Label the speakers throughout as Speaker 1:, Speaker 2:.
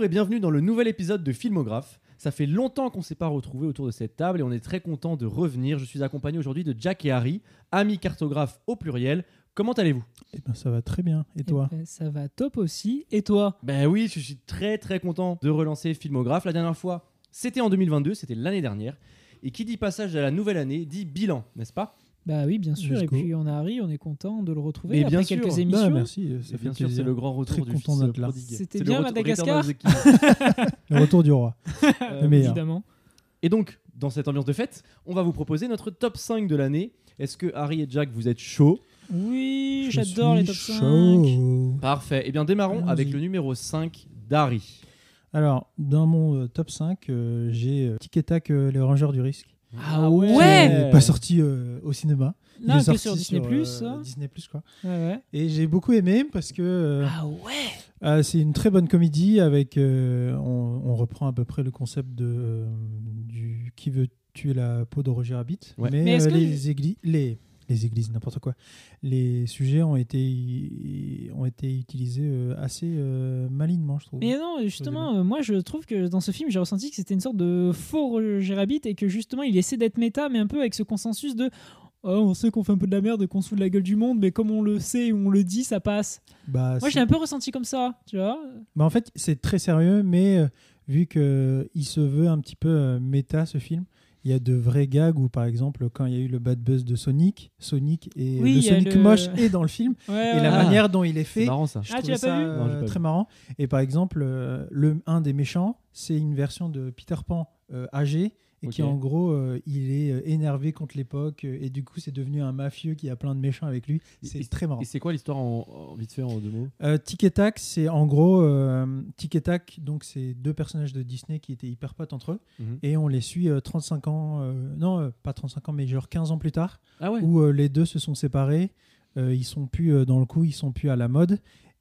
Speaker 1: Bonjour et bienvenue dans le nouvel épisode de Filmographe. Ça fait longtemps qu'on ne s'est pas retrouvés autour de cette table et on est très content de revenir. Je suis accompagné aujourd'hui de Jack et Harry, amis cartographes au pluriel. Comment allez-vous?
Speaker 2: Eh ben, ça va très bien. Et toi?
Speaker 3: Eh ben, Ça va top aussi. Et toi?
Speaker 1: Ben oui, je suis très très content de relancer Filmographe. La dernière fois, c'était en 2022, c'était l'année dernière. Et qui dit passage à la nouvelle année dit bilan, n'est-ce pas?
Speaker 3: Bah oui, bien sûr. Et puis on a Harry, on est content de le retrouver
Speaker 1: Mais
Speaker 3: après
Speaker 1: bien sûr.
Speaker 3: quelques
Speaker 1: Bah,
Speaker 3: émissions.
Speaker 2: Bah, merci, euh, ça fait
Speaker 1: bien sûr, c'est le grand retour
Speaker 2: Très
Speaker 1: du
Speaker 2: content d'être là.
Speaker 1: prodigue.
Speaker 3: C'était bien Madagascar.
Speaker 2: Le retour du roi.
Speaker 3: Euh,
Speaker 2: Le meilleur.
Speaker 3: Évidemment.
Speaker 1: Et donc, dans cette ambiance de fête, on va vous proposer notre top 5 de l'année. Est-ce que Harry et Jack, vous êtes chauds?
Speaker 3: Oui, j'adore les top 5.
Speaker 2: chaud.
Speaker 1: Parfait. Eh bien, démarrons avec le numéro 5 d'Harry.
Speaker 2: Alors, dans mon euh, top 5, euh, j'ai euh, Tic et Tac, euh, les Rangers du risque.
Speaker 3: Ah ouais.
Speaker 2: Qui est pas sorti euh, au cinéma. Il
Speaker 3: Non,
Speaker 2: est
Speaker 3: que
Speaker 2: sorti
Speaker 3: sur Disney+,
Speaker 2: euh,
Speaker 3: ça.
Speaker 2: Disney+, quoi.
Speaker 3: Ouais, ouais.
Speaker 2: Et j'ai beaucoup aimé parce que euh,
Speaker 3: Ah ouais
Speaker 2: euh, c'est une très bonne comédie avec. euh, on, on reprend à peu près le concept de euh, du qui veut tuer la peau de Roger Rabbit.
Speaker 1: Ouais.
Speaker 2: Mais, euh,
Speaker 3: que-
Speaker 2: les églises, les églises, n'importe quoi. Les sujets ont été ont été utilisés euh, assez euh, malinement, je trouve.
Speaker 3: Mais non, justement, euh, moi je trouve que dans ce film, j'ai ressenti que c'était une sorte de faux Roger Rabbit et que justement il essaie d'être méta, mais un peu avec ce consensus de Oh, on sait qu'on fait un peu de la merde et qu'on se fout de la gueule du monde, mais comme on le sait et on le dit, ça passe.
Speaker 2: Bah,
Speaker 3: Moi j'ai un peu ressenti comme ça, tu vois.
Speaker 2: bah, en fait, c'est très sérieux, mais euh, vu que il se veut un petit peu euh, méta ce film. Il y a de vrais gags où, par exemple, quand il y a eu le bad buzz de Sonic, Sonic et
Speaker 3: Oui,
Speaker 2: le Sonic
Speaker 3: le-
Speaker 2: moche est dans le film.
Speaker 3: Ouais,
Speaker 2: et la
Speaker 1: Ah.
Speaker 2: manière dont il est
Speaker 1: C'est
Speaker 2: fait,
Speaker 1: marrant ça.
Speaker 2: Je
Speaker 3: Ah, tu l'as pas
Speaker 2: ça,
Speaker 3: vu
Speaker 2: euh,
Speaker 1: Non, j'ai pas
Speaker 2: très
Speaker 1: vu.
Speaker 2: marrant. Et par exemple, euh, le, un des méchants, c'est une version de Peter Pan euh, âgé et qui en gros, euh, il est euh, énervé contre l'époque euh, et du coup, c'est devenu un mafieux qui a plein de méchants avec lui. C'est très marrant.
Speaker 1: Et c'est quoi l'histoire en, en- vite fait en deux mots?
Speaker 2: Euh, Tic et Tac, c'est en gros euh, Tic et Tac, donc c'est deux personnages de Disney qui étaient hyper potes entre eux
Speaker 1: Mhm.
Speaker 2: et on les suit euh, 35 ans, non, pas 35 ans, mais genre 15 ans plus tard
Speaker 1: Ah ouais
Speaker 2: où les deux se sont séparés. ils sont plus dans le coup, ils sont plus à la mode.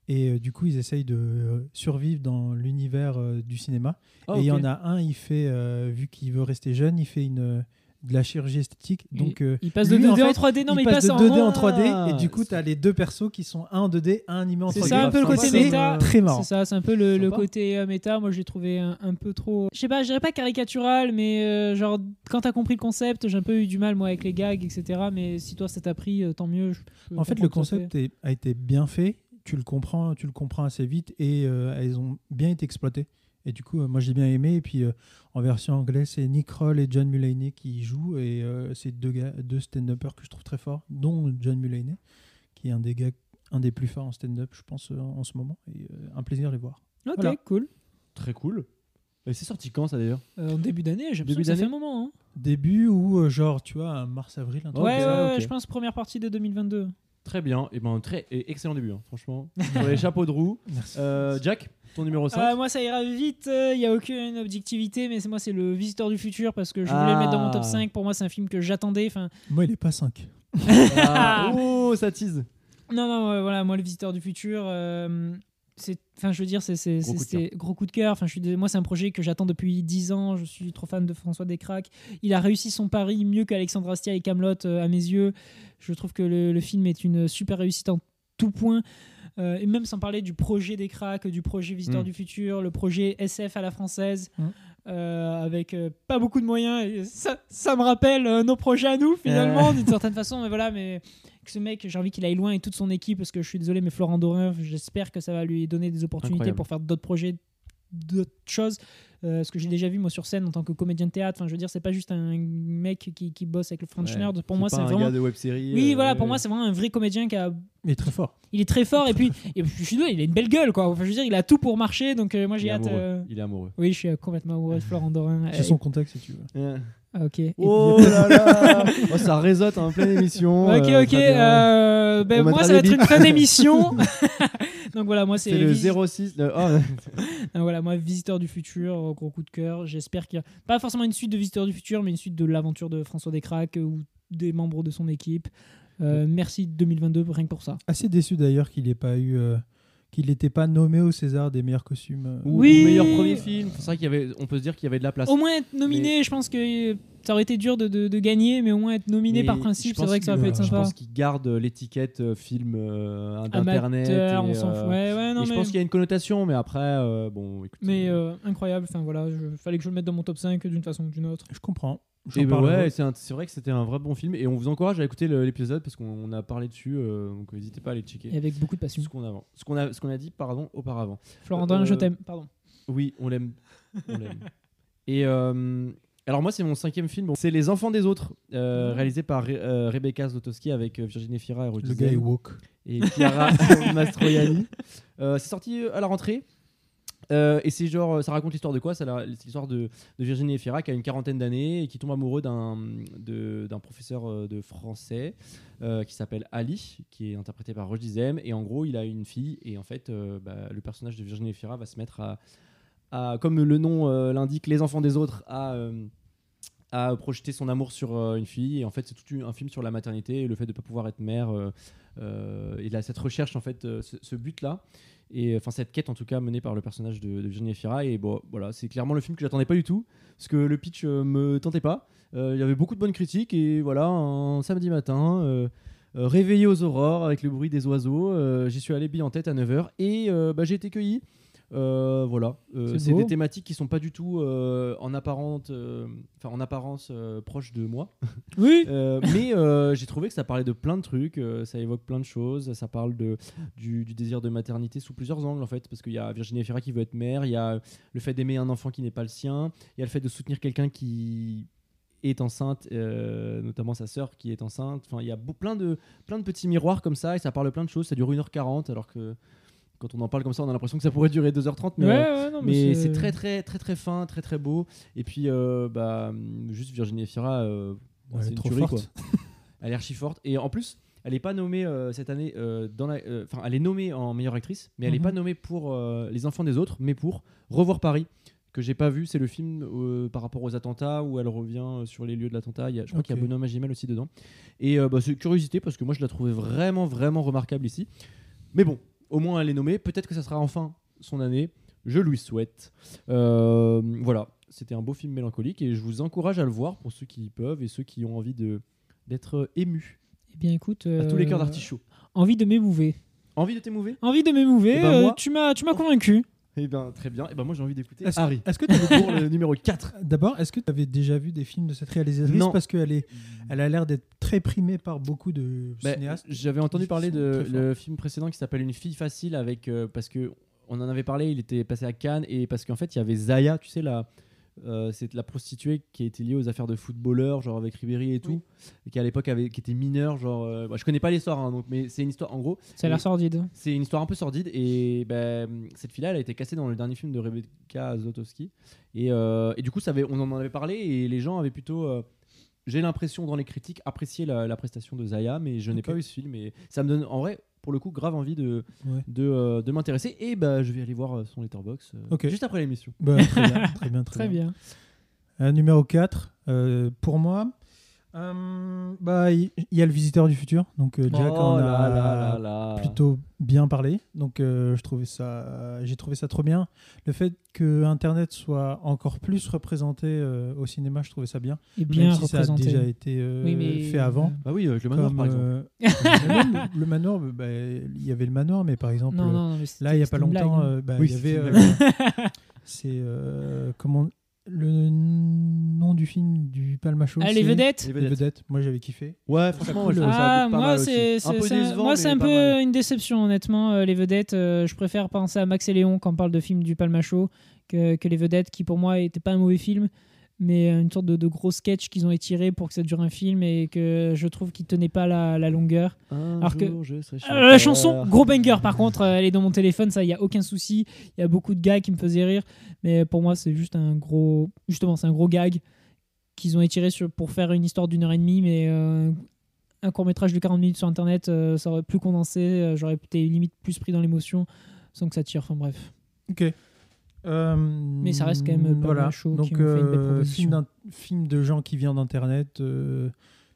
Speaker 2: Et euh, du coup, ils essayent de euh, survivre dans l'univers euh, du cinéma.
Speaker 1: Ah,
Speaker 2: et il y en a un, il fait, vu qu'il veut rester jeune, il fait une, de la chirurgie esthétique. Donc, euh,
Speaker 3: Il passe de
Speaker 2: lui,
Speaker 3: 2D
Speaker 2: en
Speaker 3: en,
Speaker 2: fait,
Speaker 3: 3D, non
Speaker 2: il
Speaker 3: mais
Speaker 2: passe
Speaker 3: il
Speaker 2: de
Speaker 3: passe
Speaker 2: 2D
Speaker 3: en
Speaker 2: en 3D.
Speaker 1: Ah,
Speaker 2: et du coup, tu as les deux persos qui sont un en 2D, un animé en 3D.
Speaker 3: C'est ça un peu le côté méta.
Speaker 2: très marrant.
Speaker 3: C'est ça, c'est un peu le, le côté euh, méta. Moi, je l'ai trouvé un, un peu trop. Je sais pas, je dirais pas caricatural, mais euh, genre, quand t'as compris le concept, j'ai un peu eu du mal, moi, avec les gags, etc. Mais si toi, ça t'a pris, tant mieux. je
Speaker 2: En fait, le concept est- a été bien fait. Tu le comprends, tu le comprends assez vite et euh, elles ont bien été exploitées. Et du coup, euh, moi, j'ai bien aimé. Et puis, euh, en version anglaise, c'est Nick Kroll et John Mulaney qui y jouent. Et euh, c'est deux, gars- deux stand-uppers que je trouve très forts, dont John Mulaney, qui est un des gars, un des plus forts en stand-up, je pense, en ce moment. Et euh, un plaisir de les voir.
Speaker 3: Ok,
Speaker 2: Voilà.
Speaker 3: cool.
Speaker 1: Très cool. Et c'est sorti quand ça d'ailleurs?
Speaker 3: Euh, en début d'année, j'ai
Speaker 1: Début
Speaker 3: l'impression que ça fait un moment. hein.
Speaker 2: Début ou euh, genre, tu vois, mars-avril,
Speaker 3: Ouais,
Speaker 2: ça.
Speaker 3: ouais, je pense première partie de 2022.
Speaker 1: Très bien. Et ben très et excellent début, hein, franchement. Sur les chapeaux de roue.
Speaker 2: Merci.
Speaker 1: Euh, Jack, ton numéro 5
Speaker 3: Ah, moi, ça ira vite. Il n'y a aucune objectivité, mais c'est moi, c'est le Visiteur du futur parce que je voulais le mettre dans mon top
Speaker 1: Ah.
Speaker 3: 5. Pour moi, c'est un film que j'attendais. Enfin,
Speaker 2: Moi, il est pas 5.
Speaker 1: Ah, Oh, ça tease.
Speaker 3: Non, non, voilà, moi, le visiteur du futur, euh, enfin, je veux dire, c'est,
Speaker 1: Gros
Speaker 3: gros coup de cœur. Enfin, je suis, moi, c'est un projet que j'attends depuis 10 ans. Je suis trop fan de François Descraques. Il a réussi son pari mieux qu'Alexandre Astier et Camelot à mes yeux. Je trouve que le, le film est une super réussite en tout point. Euh, et même sans parler du projet des cracks, du projet Visiteur
Speaker 1: Mm.
Speaker 3: du futur, le projet SF à la française,
Speaker 2: Mm.
Speaker 3: euh, avec euh, pas beaucoup de moyens. Et ça, ça me rappelle euh, nos projets à nous, finalement, d'une certaine façon. Mais voilà, mais que ce mec, j'ai envie qu'il aille loin et toute son équipe, parce que je suis désolé, mais Florent Dorin, j'espère que ça va lui donner des opportunités
Speaker 1: Incroyable.
Speaker 3: pour faire d'autres projets, d'autres choses. Euh, ce que j'ai déjà vu moi sur scène en tant que comédien de théâtre. Enfin, je veux dire, c'est pas juste un mec qui, qui bosse avec le French
Speaker 1: Ouais.
Speaker 3: Nerd. Pour moi, c'est
Speaker 1: un
Speaker 3: vraiment.
Speaker 1: gars de web série.
Speaker 3: Oui,
Speaker 1: euh,
Speaker 3: voilà, pour moi, c'est vraiment un vrai comédien qui a.
Speaker 2: Il est très fort.
Speaker 3: Il est très fort et puis, et puis je suis désolé, il a une belle gueule, quoi. Enfin, je veux dire, il a tout pour marcher, donc euh, moi j'ai hâte. euh,
Speaker 1: Il est amoureux.
Speaker 3: Oui, je suis euh, complètement amoureux de Florent Dorin.
Speaker 2: J'ai son contact si tu veux.
Speaker 3: Ah, ok. Et
Speaker 1: Oh là là Oh, Ça réseute en pleine émission.
Speaker 3: Ok, ok. euh, ben, moi, ça va être une fin d'émission. Donc voilà, moi, c'est.
Speaker 1: Le
Speaker 3: Vis-
Speaker 1: 06. le- oh,
Speaker 3: Donc voilà, moi, Visiteur du futur, euh, gros coup de cœur. J'espère qu'il y a pas forcément une suite de Visiteur du futur, mais une suite de l'aventure de François Descraques euh, ou des membres de son équipe. Euh, merci 2022 rien que pour ça.
Speaker 2: Assez déçu d'ailleurs qu'il n'ait pas eu, euh, qu'il n'était pas nommé au César des meilleurs costumes. euh.
Speaker 1: Ou,
Speaker 3: Oui.
Speaker 1: ou meilleur premier film. C'est vrai qu'il y avait, on peut se dire qu'il y avait de la place.
Speaker 3: Au moins être nominé, je pense que ça aurait été dur de, de- de gagner, mais au moins être nominé
Speaker 1: Mais
Speaker 3: par
Speaker 1: je
Speaker 3: principe, c'est vrai que ça aurait pu être
Speaker 1: Je
Speaker 3: sympa.
Speaker 1: pense qu'ils gardent l'étiquette euh, film euh, d'internet.
Speaker 3: Amateur,
Speaker 1: et,
Speaker 3: on s'en
Speaker 1: euh,
Speaker 3: fout. Ouais, ouais, non,
Speaker 1: et je
Speaker 3: mais,
Speaker 1: pense qu'il y a une connotation, mais après, euh, bon, écoute.
Speaker 3: mais
Speaker 1: euh,
Speaker 3: euh, incroyable. Enfin voilà, il fallait que je le mette dans mon top 5 d'une façon ou d'une autre.
Speaker 2: Je comprends.
Speaker 1: Et ben
Speaker 2: parlerai.
Speaker 1: ouais, c'est un- c'est vrai que c'était un vrai bon film et on vous encourage à écouter le- l'épisode parce qu'on on a parlé dessus, euh, donc n'hésitez pas à aller checker
Speaker 3: Et avec beaucoup de passion.
Speaker 1: ce qu'on a, ce qu'on a, ce qu'on a dit pardon auparavant.
Speaker 3: Florentin,
Speaker 1: Euh,
Speaker 3: je t'aime. Pardon.
Speaker 1: Oui, on l'aime. On l'aime. Et euh, alors moi, c'est mon cinquième film. Bon, c'est Les Enfants des Autres, euh, réalisé par Re- euh, Rebecca Zlotowski avec euh, Virginie Fira et Rudy
Speaker 2: Le gars est woke.
Speaker 1: et Chiara Mastroianni. Euh, c'est sorti euh, à la rentrée. Euh, et c'est genre, ça raconte l'histoire de quoi? C'est l'histoire de, Virginie Efira qui a une quarantaine d'années et qui tombe amoureux d'un professeur euh, de français euh, qui s'appelle Ali, qui est interprété par Roger Dizem. Et en gros, il a une fille et en fait, bah, le personnage de Virginie Efira va se mettre à, à- comme le nom l'indique, les enfants des autres, à, à projeter son amour sur une fille. Et en fait, c'est tout un film sur la maternité et le fait de ne pas pouvoir être mère. euh, euh, il a cette recherche, en fait, ce but-là. Et enfin, cette quête, en tout cas, menée par le personnage de, Virginie Efira. Et bon, voilà, c'est clairement le film que j'attendais pas du tout. Parce que le pitch euh, me tentait pas. Euh, il y avait beaucoup de bonnes critiques. Et voilà, un samedi matin. euh, euh, réveillé aux aurores avec le bruit des oiseaux, euh, j'y suis allé bille en tête à 9h et euh, bah, j'ai été cueilli. Euh, voilà, Euh,
Speaker 3: C'est
Speaker 1: des thématiques qui sont pas du tout euh, en, apparente, en apparence proches de moi.
Speaker 3: Oui.
Speaker 1: Mais j'ai trouvé que ça parlait de plein de trucs, ça évoque plein de choses, ça parle de, du, du désir de maternité sous plusieurs angles en fait, parce qu'il y a Virginie Efira qui veut être mère, il y a le fait d'aimer un enfant qui n'est pas le sien, il y a le fait de soutenir quelqu'un qui est enceinte, euh, notamment sa sœur qui est enceinte. Enfin, il y a beau- plein de, plein de petits miroirs comme ça et ça parle plein de choses. Ça dure 1h40 alors que quand on en parle comme ça, on a l'impression que ça pourrait durer 2h30. Mais,
Speaker 3: ouais,
Speaker 1: euh,
Speaker 3: ouais, non,
Speaker 1: mais c'est très très très très fin, très très beau. Et puis euh, bah juste Virginie Efira, euh,
Speaker 2: Elle
Speaker 1: c'est
Speaker 2: est
Speaker 1: une
Speaker 2: trop
Speaker 1: tuerie,
Speaker 2: forte.
Speaker 1: quoi. Elle est archi forte et en plus. Elle n'est pas nommée euh, cette année euh, dans la. euh, Enfin, elle est nommée en meilleure actrice, mais elle n'est
Speaker 2: Mhm.
Speaker 1: pas nommée pour euh, Les Enfants des Autres, mais pour Revoir Paris, que j'ai pas vu. C'est le film euh, par rapport aux attentats où elle revient sur les lieux de l'attentat. Il y a- Je crois qu'il y a. Benoît Magimel aussi dedans. Et euh, bah, c'est une curiosité parce que moi je la trouvais vraiment vraiment remarquable ici. Mais bon, au moins elle est nommée. Peut-être que ça sera enfin son année. Je lui souhaite. Euh, voilà, c'était un beau film mélancolique et je vous encourage à le voir pour ceux qui peuvent et ceux qui ont envie de d'être émus.
Speaker 3: Eh bien, écoute.
Speaker 1: À tous les
Speaker 3: euh,
Speaker 1: cœurs d'artichaut.
Speaker 3: Envie de m'émouver.
Speaker 1: Envie de t'émouver?
Speaker 3: Envie de m'émouver.
Speaker 1: Eh ben,
Speaker 3: euh,
Speaker 1: moi-
Speaker 3: tu m'as, tu m'as convaincu.
Speaker 1: Eh bien, très bien. Et ben moi j'ai envie d'écouter
Speaker 2: Est-ce-
Speaker 1: Harry.
Speaker 2: Est-ce que tu avais
Speaker 1: Pour le numéro 4.
Speaker 2: D'abord, est-ce que tu avais déjà vu des films de cette réalisatrice?
Speaker 1: Non.
Speaker 2: Parce qu'elle est, elle a l'air d'être très primée par beaucoup de
Speaker 1: Bah,
Speaker 2: cinéastes.
Speaker 1: J'avais entendu parler de le film précédent qui s'appelle Une fille facile avec euh, parce que on en avait parlé, il était passé à Cannes et parce qu'en fait il y avait Zaya, tu sais la euh, c'est la prostituée qui était liée aux affaires de footballeurs, genre avec Ribéry et tout, et qui à l'époque avait qui était mineure, genre euh, bah, je connais pas l'histoire, hein, donc mais c'est une histoire en gros,
Speaker 3: Ça a l'air
Speaker 1: Et-
Speaker 3: sordide.
Speaker 1: c'est une histoire un peu sordide et ben, cette fille-là, elle a été cassée dans le dernier film de Rebecca Zlotowski. Et, euh, et du coup, ça avait, on en avait parlé et les gens avaient plutôt, j'ai l'impression dans les critiques, apprécié la, la prestation de Zaya, mais je n'ai pas vu ce film. Et ça me donne, en vrai, pour le coup, grave envie de,
Speaker 2: Ouais.
Speaker 1: de, euh, de m'intéresser. Et bah, je vais aller voir euh, son letterbox euh, juste après l'émission.
Speaker 2: Bah, très bien, très bien, très,
Speaker 3: Très bien.
Speaker 2: Euh, numéro 4, euh, pour moi, euh, bah, il il y, a le visiteur du futur. Donc, euh, Jack en
Speaker 1: Oh
Speaker 2: a
Speaker 1: là là là là.
Speaker 2: plutôt bien parlé. Donc, euh, je trouvais ça, j'ai trouvé ça trop bien. Le fait que Internet soit encore plus représenté euh, au cinéma, je trouvais ça bien.
Speaker 3: Et bien
Speaker 2: Même si ça a déjà été euh,
Speaker 3: Oui, mais-
Speaker 2: fait avant.
Speaker 1: Bah oui, le manoir
Speaker 2: Comme,
Speaker 1: par exemple.
Speaker 2: euh, le manoir, bah, il y avait le manoir, mais par exemple,
Speaker 3: Non, non, non, mais c'était-
Speaker 2: là, il n'y a pas longtemps,
Speaker 3: blague, hein.
Speaker 2: bah,
Speaker 1: Oui,
Speaker 2: il y avait. c'est euh, comment le nom du film du Palmacho
Speaker 3: Ah, les vedettes
Speaker 1: Les
Speaker 2: Les
Speaker 1: vedettes.
Speaker 2: vedettes. Moi, j'avais kiffé.
Speaker 1: Ouais, franchement,
Speaker 2: cool.
Speaker 1: je ça
Speaker 3: Ah,
Speaker 1: pas
Speaker 3: moi, c'est.
Speaker 1: Un
Speaker 3: moi, c'est un peu
Speaker 1: mal.
Speaker 3: une déception, honnêtement. euh, les vedettes, euh, je préfère penser à Max et Léon quand on parle de films du Palmacho que, que les vedettes, qui pour moi n'étaient pas un mauvais film, mais une sorte de, de gros sketch qu'ils ont étiré pour que ça dure un film et que je trouve qu'ils tenaient pas la, la longueur.
Speaker 1: Un
Speaker 3: Alors que-
Speaker 1: jour, je serai
Speaker 3: Euh, la chanson, gros banger par contre, euh, elle est dans mon téléphone, ça, il y a aucun souci. Il y a beaucoup de gags qui me faisaient rire, mais pour moi, c'est juste un gros. Justement, c'est un gros gag qu'ils ont étiré sur, pour faire une histoire d'une heure et demie, mais euh, un court métrage de 40 minutes sur internet, euh, ça aurait plus condensé, euh, j'aurais été limite plus pris dans l'émotion sans que ça tire. Enfin bref.
Speaker 2: Ok. Mais ça
Speaker 3: reste quand même pas
Speaker 2: voilà.
Speaker 3: mal chaud,
Speaker 2: Donc,
Speaker 3: qui ont fait une belle
Speaker 2: euh,
Speaker 3: proposition.
Speaker 2: film, de gens qui viennent d'Internet. euh,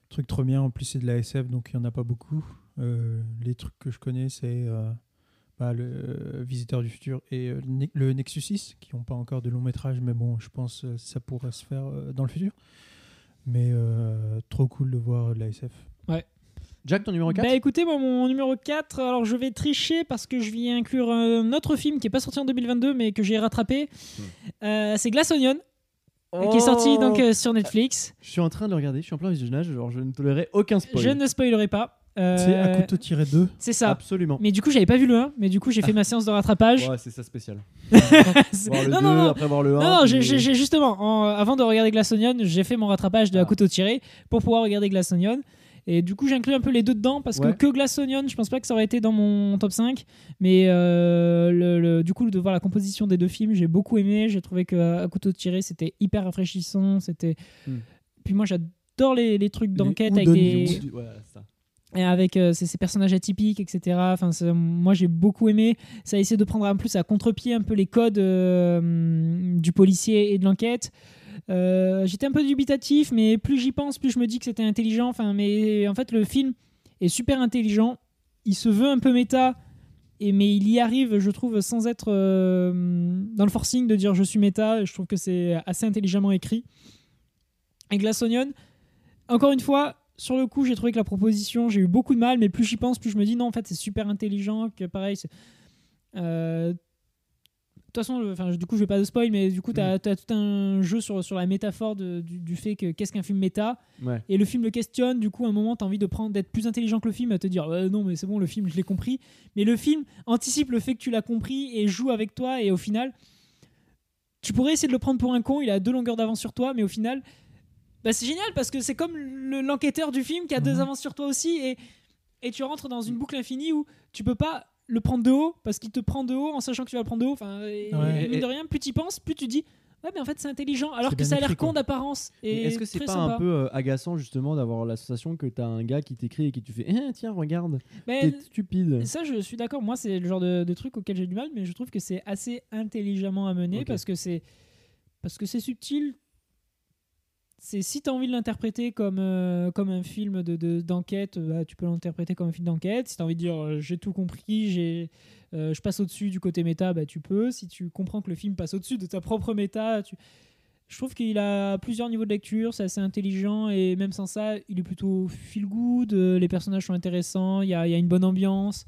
Speaker 2: truc trop bien. En plus, c'est de la SF, donc il n'y en a pas beaucoup. Euh, les trucs que je connais, c'est euh, bah, le euh, Visiteur du futur et euh, le Ne- le Nexus 6, qui n'ont pas encore de long métrage, mais bon, je pense que ça pourrait se faire euh, dans le futur. Mais euh, trop cool de voir de la SF.
Speaker 1: Jack, ton numéro 4
Speaker 3: Bah écoutez, moi, mon numéro 4, alors je vais tricher parce que je vais inclure un autre film qui est pas sorti en 2022 mais que j'ai rattrapé. Euh, c'est Glass Onion, qui est sorti donc euh, sur Netflix.
Speaker 1: Je suis en train de le regarder, je suis en plein visionnage, genre je ne tolérerai aucun spoil.
Speaker 3: Je ne spoilerai pas. Euh,
Speaker 2: C'est à couteau tiré 2.
Speaker 3: C'est ça.
Speaker 1: Absolument.
Speaker 3: Mais du coup, j'avais pas vu le 1, mais du coup, j'ai fait ma séance de rattrapage.
Speaker 1: Ouais, c'est ça spécial.
Speaker 3: C'est-
Speaker 1: Voir le
Speaker 3: non,
Speaker 1: 2,
Speaker 3: non, non.
Speaker 1: après voir le 1.
Speaker 3: Non, non, j'ai-
Speaker 1: puis-
Speaker 3: j'ai j'ai justement, en- avant de regarder Glass Onion, j'ai fait mon rattrapage de à
Speaker 1: Ah.
Speaker 3: couteau tiré pour pouvoir regarder Glass Onion. Et du coup, j'inclus un peu les deux dedans parce
Speaker 1: Ouais.
Speaker 3: que que Glass Onion, je pense pas que ça aurait été dans mon top 5. Mais euh, le, le- du coup, de voir la composition des deux films, j'ai beaucoup aimé. J'ai trouvé que à couteau tiré, c'était hyper rafraîchissant. C'était.
Speaker 1: Hmm.
Speaker 3: Puis moi, j'adore les, les trucs d'enquête avec des
Speaker 2: News.
Speaker 1: Ouais, ça.
Speaker 3: et avec euh, ces, ces personnages atypiques, etc. Enfin, moi, j'ai beaucoup aimé. Ça a essayé de prendre en plus à contre-pied un peu les codes euh, du policier et de l'enquête. Euh, J'étais un peu dubitatif, mais plus j'y pense, plus je me dis que c'était intelligent. Enfin, mais en fait, le film est super intelligent. Il se veut un peu méta, mais il y arrive, je trouve, sans être euh, dans le forcing de dire je suis méta. Je trouve que c'est assez intelligemment écrit. Et Glass Onion, encore une fois, sur le coup, j'ai trouvé que la proposition, j'ai eu beaucoup de mal, mais plus j'y pense, plus je me dis non, en fait, c'est super intelligent. Que pareil, euh, toute façon, enfin, du coup, je vais pas de spoil, mais du coup, tu as, tout un jeu sur, sur la métaphore de- du, du fait que qu'est-ce qu'un film méta.
Speaker 1: Ouais.
Speaker 3: Et le film le questionne, du coup, à un moment, tu as envie de prendre d'être plus intelligent que le film, à te dire Euh, non, mais c'est bon, le film, je l'ai compris. Mais le film anticipe le fait que tu l'as compris et joue avec toi, et au final, tu pourrais essayer de le prendre pour un con, il a deux longueurs d'avance sur toi, mais au final, bah, c'est génial parce que c'est comme le- l'enquêteur du film qui a deux
Speaker 2: Mhm.
Speaker 3: avances sur toi aussi, et, et tu rentres dans une boucle infinie où tu peux pas le prendre de haut parce qu'il te prend de haut en sachant que tu vas le prendre de haut. Enfin, et,
Speaker 2: Ouais.
Speaker 3: et mine de rien, plus tu y penses, plus tu dis ouais, mais en fait, c'est intelligent, alors que ça a l'air con d'apparence.
Speaker 1: Est-ce que c'est pas
Speaker 3: sympa.
Speaker 1: un peu euh, agaçant justement d'avoir l'association que t'as un gars qui t'écrit et qui tu fais Eh, tiens regarde t'es stupide
Speaker 3: ça, je suis d'accord. Moi, c'est le genre de, de truc auquel j'ai du mal, mais je trouve que c'est assez intelligemment amené parce que c'est parce que c'est subtil. C'est si tu as envie de l'interpréter comme euh, comme un film de de- d'enquête, bah, tu peux l'interpréter comme un film d'enquête. Si tu as envie de dire euh, j'ai tout compris, j'ai euh, je passe au-dessus du côté méta, bah, tu peux. Si tu comprends que le film passe au-dessus de ta propre méta, je trouve qu'il a plusieurs niveaux de lecture, c'est assez intelligent et même sans ça, il est plutôt feel good. les personnages sont intéressants, il y a, y a une bonne ambiance.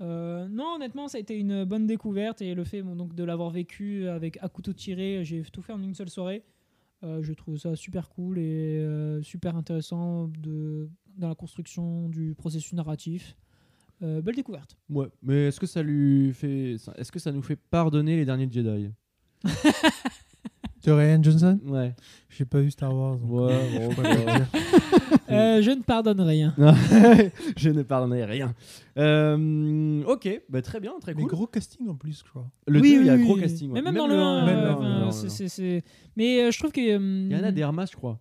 Speaker 3: Non, honnêtement, ça a été une bonne découverte et le fait donc, de l'avoir vécu avec à couteau tiré, j'ai tout fait en une seule soirée. Euh, je trouve ça super cool et euh, super intéressant de, dans la construction du processus narratif. Euh, belle découverte.
Speaker 1: Ouais, mais est-ce que ça lui fait est-ce que ça nous fait pardonner les derniers Jedi?
Speaker 2: De Ryan Johnson?
Speaker 1: Ouais.
Speaker 2: J'ai pas vu Star Wars. donc,
Speaker 1: Ouais,
Speaker 2: euh,
Speaker 1: bon,
Speaker 2: dire.
Speaker 3: Euh, je ne pardonne rien.
Speaker 1: Non, je ne pardonnerai rien. Euh, ok, bah, très bien, très
Speaker 2: Mais
Speaker 1: cool.
Speaker 2: gros casting en plus, je crois.
Speaker 1: Le
Speaker 3: Oui,
Speaker 1: 2, il y a
Speaker 3: oui,
Speaker 1: gros casting. ouais.
Speaker 3: Mais même, dans le 1,
Speaker 1: un,
Speaker 2: même
Speaker 3: euh,
Speaker 2: dans le
Speaker 3: enfin,
Speaker 2: un,
Speaker 1: non,
Speaker 3: c'est-
Speaker 1: non.
Speaker 3: c'est- c'est- Mais euh, je trouve que.
Speaker 1: Il y en a des Armas, je crois.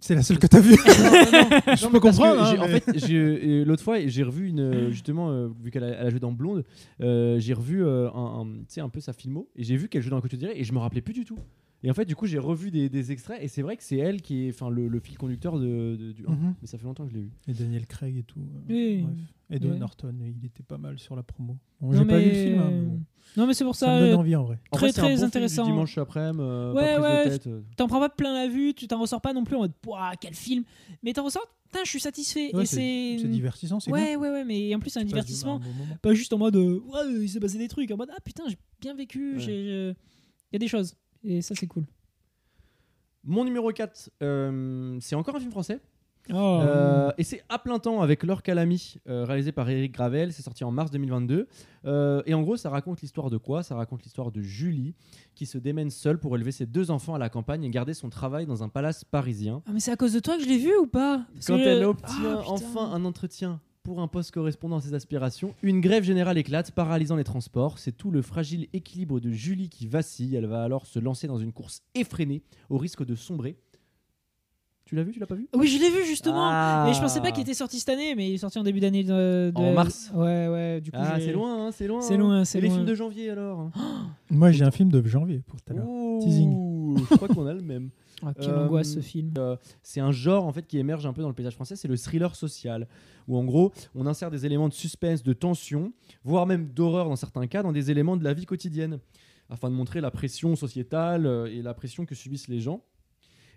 Speaker 2: C'est la seule que t'as vue.
Speaker 1: je
Speaker 2: peux comprendre, hein,
Speaker 1: En
Speaker 2: mais-
Speaker 1: fait, euh, l'autre fois, j'ai revu une. euh, Justement, euh, vu qu'elle a, joué dans Blonde, euh, j'ai revu euh, un, un- tu sais, un peu sa filmo et j'ai vu qu'elle jouait dans côté direct et je me rappelais plus du tout. Et en fait, du coup, j'ai revu des, des extraits et c'est vrai que c'est elle qui est enfin, le, le fil conducteur de, de- du 1.
Speaker 2: Mhm.
Speaker 1: Mais ça fait longtemps que je l'ai vu.
Speaker 2: Et Daniel Craig et tout. euh,
Speaker 3: Oui.
Speaker 2: bref. Edward
Speaker 3: Ouais.
Speaker 2: Norton, il était pas mal sur la promo. Bon,
Speaker 3: Non,
Speaker 2: j'ai pas vu le film, hein, mais bon.
Speaker 3: Non, mais c'est pour
Speaker 2: ça,
Speaker 3: ça.
Speaker 2: me donne
Speaker 3: euh,
Speaker 2: envie en vrai.
Speaker 1: En
Speaker 3: Très,
Speaker 1: vrai, c'est un
Speaker 3: très
Speaker 1: bon film
Speaker 3: intéressant.
Speaker 1: Dimanche après-midi, euh,
Speaker 3: Ouais,
Speaker 1: pas prise
Speaker 3: ouais,
Speaker 1: de tête. euh.
Speaker 3: T'en prends pas plein la vue, tu t'en ressors pas non plus en mode Pouah, quel film Mais t'en ressors, putain, je suis satisfait.
Speaker 2: Ouais,
Speaker 3: et c'est.
Speaker 2: C'est divertissant, c'est
Speaker 3: Ouais, ouais, ouais, mais en plus, c'est un
Speaker 2: bien. Tu passes
Speaker 3: divertissement.
Speaker 2: un bon moment.
Speaker 3: Pas juste en mode euh, Ouais, il s'est passé des trucs. En mode Ah putain, j'ai bien vécu.
Speaker 1: Ouais.
Speaker 3: j'ai- j'ai- Il y a des choses. Et ça, c'est cool.
Speaker 1: Mon numéro 4, euh, c'est encore un film français.
Speaker 3: Oh.
Speaker 1: Euh, et c'est à plein temps avec Laure Calamy, euh, réalisé par Eric Gravel. C'est sorti en mars 2022. Euh, et en gros, ça raconte l'histoire de quoi? Ça raconte l'histoire de Julie qui se démène seule pour élever ses deux enfants à la campagne et garder son travail dans un palace parisien.
Speaker 3: Ah, mais c'est à cause de toi que je l'ai vu ou pas? Parce
Speaker 1: Quand
Speaker 3: que-
Speaker 1: elle obtient
Speaker 3: Ah,
Speaker 1: enfin un entretien pour un poste correspondant à ses aspirations, une grève générale éclate, paralysant les transports. C'est tout le fragile équilibre de Julie qui vacille. Elle va alors se lancer dans une course effrénée au risque de sombrer. Tu l'as vu Tu l'as pas vu?
Speaker 3: Oui, je l'ai vu justement.
Speaker 1: Ah.
Speaker 3: Et je pensais pas qu'il était sorti cette année, mais il est sorti en début d'année. De, de-
Speaker 1: En mars.
Speaker 3: Ouais, ouais. Du coup,
Speaker 1: Ah,
Speaker 3: j'ai-
Speaker 1: c'est loin, hein, c'est loin.
Speaker 3: C'est
Speaker 1: hein.
Speaker 3: loin, c'est
Speaker 1: Et les films de janvier alors?
Speaker 2: Moi, j'ai un film de janvier pour tout à l'heure. Teasing.
Speaker 1: je crois qu'on a le même.
Speaker 3: Ah, quelle
Speaker 1: Euh,
Speaker 3: angoisse ce film.
Speaker 1: C'est un genre en fait qui émerge un peu dans le paysage français, c'est le thriller social, où en gros on insère des éléments de suspense, de tension, voire même d'horreur dans certains cas, dans des éléments de la vie quotidienne, afin de montrer la pression sociétale euh, et la pression que subissent les gens.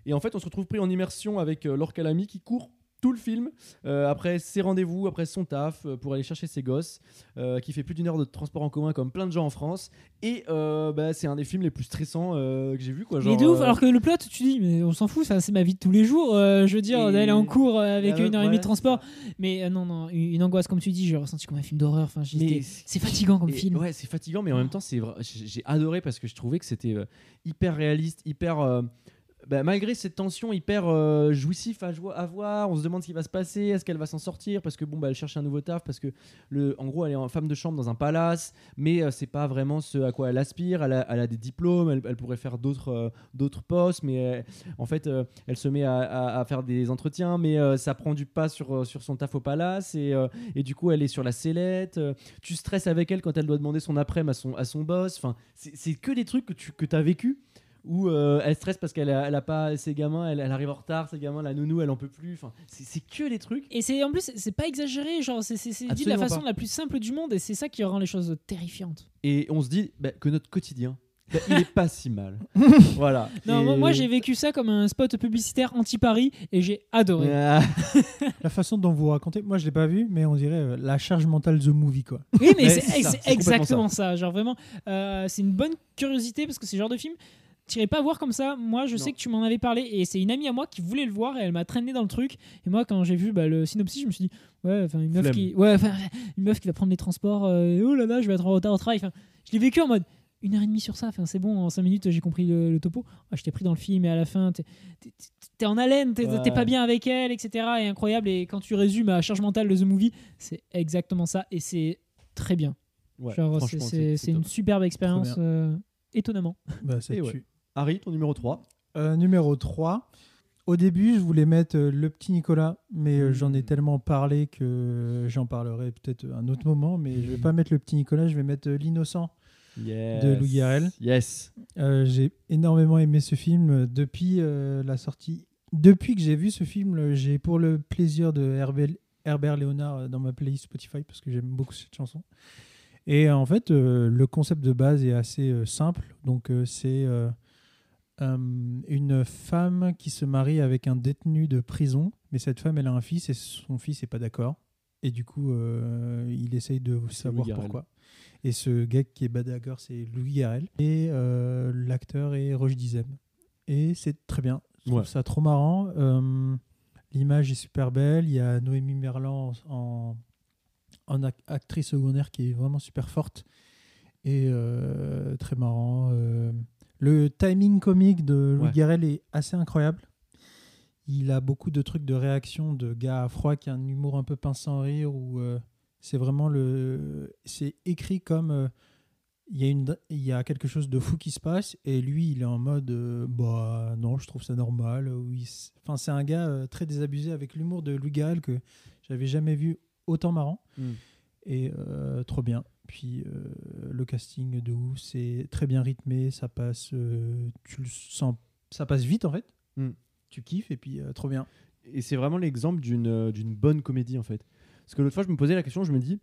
Speaker 1: Et en fait on se retrouve pris en immersion avec euh, Laure Calamy qui court tout le film, euh, après ses rendez-vous, après son taf, euh, pour aller chercher ses gosses, euh, qui fait plus d'une heure de transport en commun comme plein de gens en France. Et bah, c'est un des films les plus stressants que j'ai vu. Quoi,
Speaker 3: Mais
Speaker 1: genre,
Speaker 3: de ouf, alors que le plot, tu dis, mais on s'en fout, enfin, c'est ma vie de tous les jours. je veux dire, d'aller en cours avec une heure et demie de transport. Mais non, non, une, une angoisse, comme tu dis, j'ai ressenti comme un film d'horreur. Enfin, c'est fatigant comme
Speaker 1: Et-
Speaker 3: film.
Speaker 1: Ouais, c'est fatigant, mais en même temps, c'est j'ai adoré parce que je trouvais que c'était hyper réaliste, hyper. Bah, malgré cette tension hyper euh, jouissif à, à voir, on se demande ce qui va se passer, est-ce qu'elle va s'en sortir parce que bon bah elle cherche un nouveau taf parce que en gros elle est en femme de chambre dans un palace, mais euh, c'est pas vraiment ce à quoi elle aspire. Elle a, des diplômes, elle, pourrait faire d'autres euh, postes, mais euh, en fait euh, elle se met à, faire des entretiens, mais ça prend du pas sur son taf au palace et, du coup elle est sur la sellette. tu stresses avec elle quand elle doit demander son après à son, à son boss. Enfin, c'est que des trucs que tu que as vécu où euh, elle stresse parce qu'elle a, elle a pas ses gamins, elle, elle arrive en retard, ses gamins, la nounou, elle en peut plus. Enfin, c'est c'est que des trucs.
Speaker 3: Et c'est en plus, c'est pas exagéré, genre, c'est c'est- c'est dit de la façon
Speaker 1: pas.
Speaker 3: la plus simple du monde et c'est ça qui rend les choses terrifiantes.
Speaker 1: Et on se dit bah, que notre quotidien, bah, il est pas si mal. voilà.
Speaker 3: Non,
Speaker 1: Et-
Speaker 3: moi, moi, j'ai vécu ça comme un spot publicitaire anti-Paris et j'ai adoré.
Speaker 1: Ah,
Speaker 2: La façon dont vous racontez, moi je l'ai pas vu, mais on dirait euh, la charge mentale The Movie quoi.
Speaker 3: Oui, mais c'est
Speaker 1: c'est ça,
Speaker 3: c'est
Speaker 1: c'est complètement
Speaker 3: exactement ça. Genre vraiment, euh, c'est une bonne curiosité parce que c'est le genre de film. T'irais pas voir comme ça. Moi, je
Speaker 1: Non.
Speaker 3: sais que tu m'en avais parlé et c'est une amie à moi qui voulait le voir et elle m'a traîné dans le truc. Et moi, quand j'ai vu bah, le synopsis, je me suis dit, ouais, enfin une meuf
Speaker 1: Flemme.
Speaker 3: qui, ouais, une meuf qui va prendre les transports. euh, et oh là là, je vais être en retard au travail. Enfin, je l'ai vécu en mode une heure et demie sur ça. Enfin, c'est bon. En cinq minutes, j'ai compris le, le topo. Ah, je t'ai pris dans le film et à la fin, t'es t'es- t'es en haleine, t'es
Speaker 1: Ouais.
Speaker 3: t'es pas bien avec elle, etc. Et incroyable. Et quand tu résumes à charge mentale de The Movie, c'est exactement ça et c'est très bien.
Speaker 1: ouais,
Speaker 3: Genre, c'est-
Speaker 1: franchement,
Speaker 3: c'est c'est une
Speaker 1: top.
Speaker 3: superbe expérience, euh, étonnamment.
Speaker 2: Bah, ça
Speaker 1: Et
Speaker 2: tue.
Speaker 1: ouais. Harry, ton numéro 3.
Speaker 2: Euh, numéro 3. Au début, je voulais mettre euh, le petit Nicolas, mais euh, j'en ai
Speaker 1: Mm.
Speaker 2: tellement parlé que j'en parlerai peut-être un autre moment. Mais je vais
Speaker 1: Mm.
Speaker 2: pas mettre le petit Nicolas, je vais mettre l'innocent.
Speaker 1: Yes.
Speaker 2: De Louis Garrel.
Speaker 1: Yes.
Speaker 2: Euh, j'ai énormément aimé ce film depuis euh, la sortie. Depuis que j'ai vu ce film, j'ai pour le plaisir de Herbert, Herbert Léonard dans ma playlist Spotify parce que j'aime beaucoup cette chanson. Et en fait, euh, le concept de base est assez simple. Donc, c'est euh, une femme qui se marie avec un détenu de prison, mais cette femme, elle a un fils et son fils n'est pas d'accord. Et du coup, euh, il essaye de savoir pourquoi. Et ce gars qui est badager, c'est Louis Garrel. Et euh, l'acteur est Roche Dizem. Et c'est très bien. Je trouve
Speaker 1: Ouais.
Speaker 2: ça trop marrant. L'image est super belle. Il y a Noémie Merlan en, en ac- actrice secondaire qui est vraiment super forte. Et très marrant. Le timing comique de Louis
Speaker 1: Ouais.
Speaker 2: Garrel est assez incroyable. Il a beaucoup de trucs de réaction de gars à froid qui a un humour un peu pince sans rire où euh, c'est vraiment le c'est écrit comme euh, il y a une il y a quelque chose de fou qui se passe et lui il est en mode euh, bah non je trouve ça normal il enfin c'est un gars euh, très désabusé avec l'humour de Louis Garrel que j'avais jamais vu autant marrant
Speaker 1: Mm.
Speaker 2: et euh, trop bien puis euh, le casting de ouf c'est très bien rythmé ça passe euh, tu le sens ça passe vite en fait
Speaker 1: Mm.
Speaker 2: tu kiffes et puis euh, trop bien
Speaker 1: Et c'est vraiment l'exemple d'une d'une bonne comédie en fait. Parce que l'autre fois, je me posais la question, je me dis,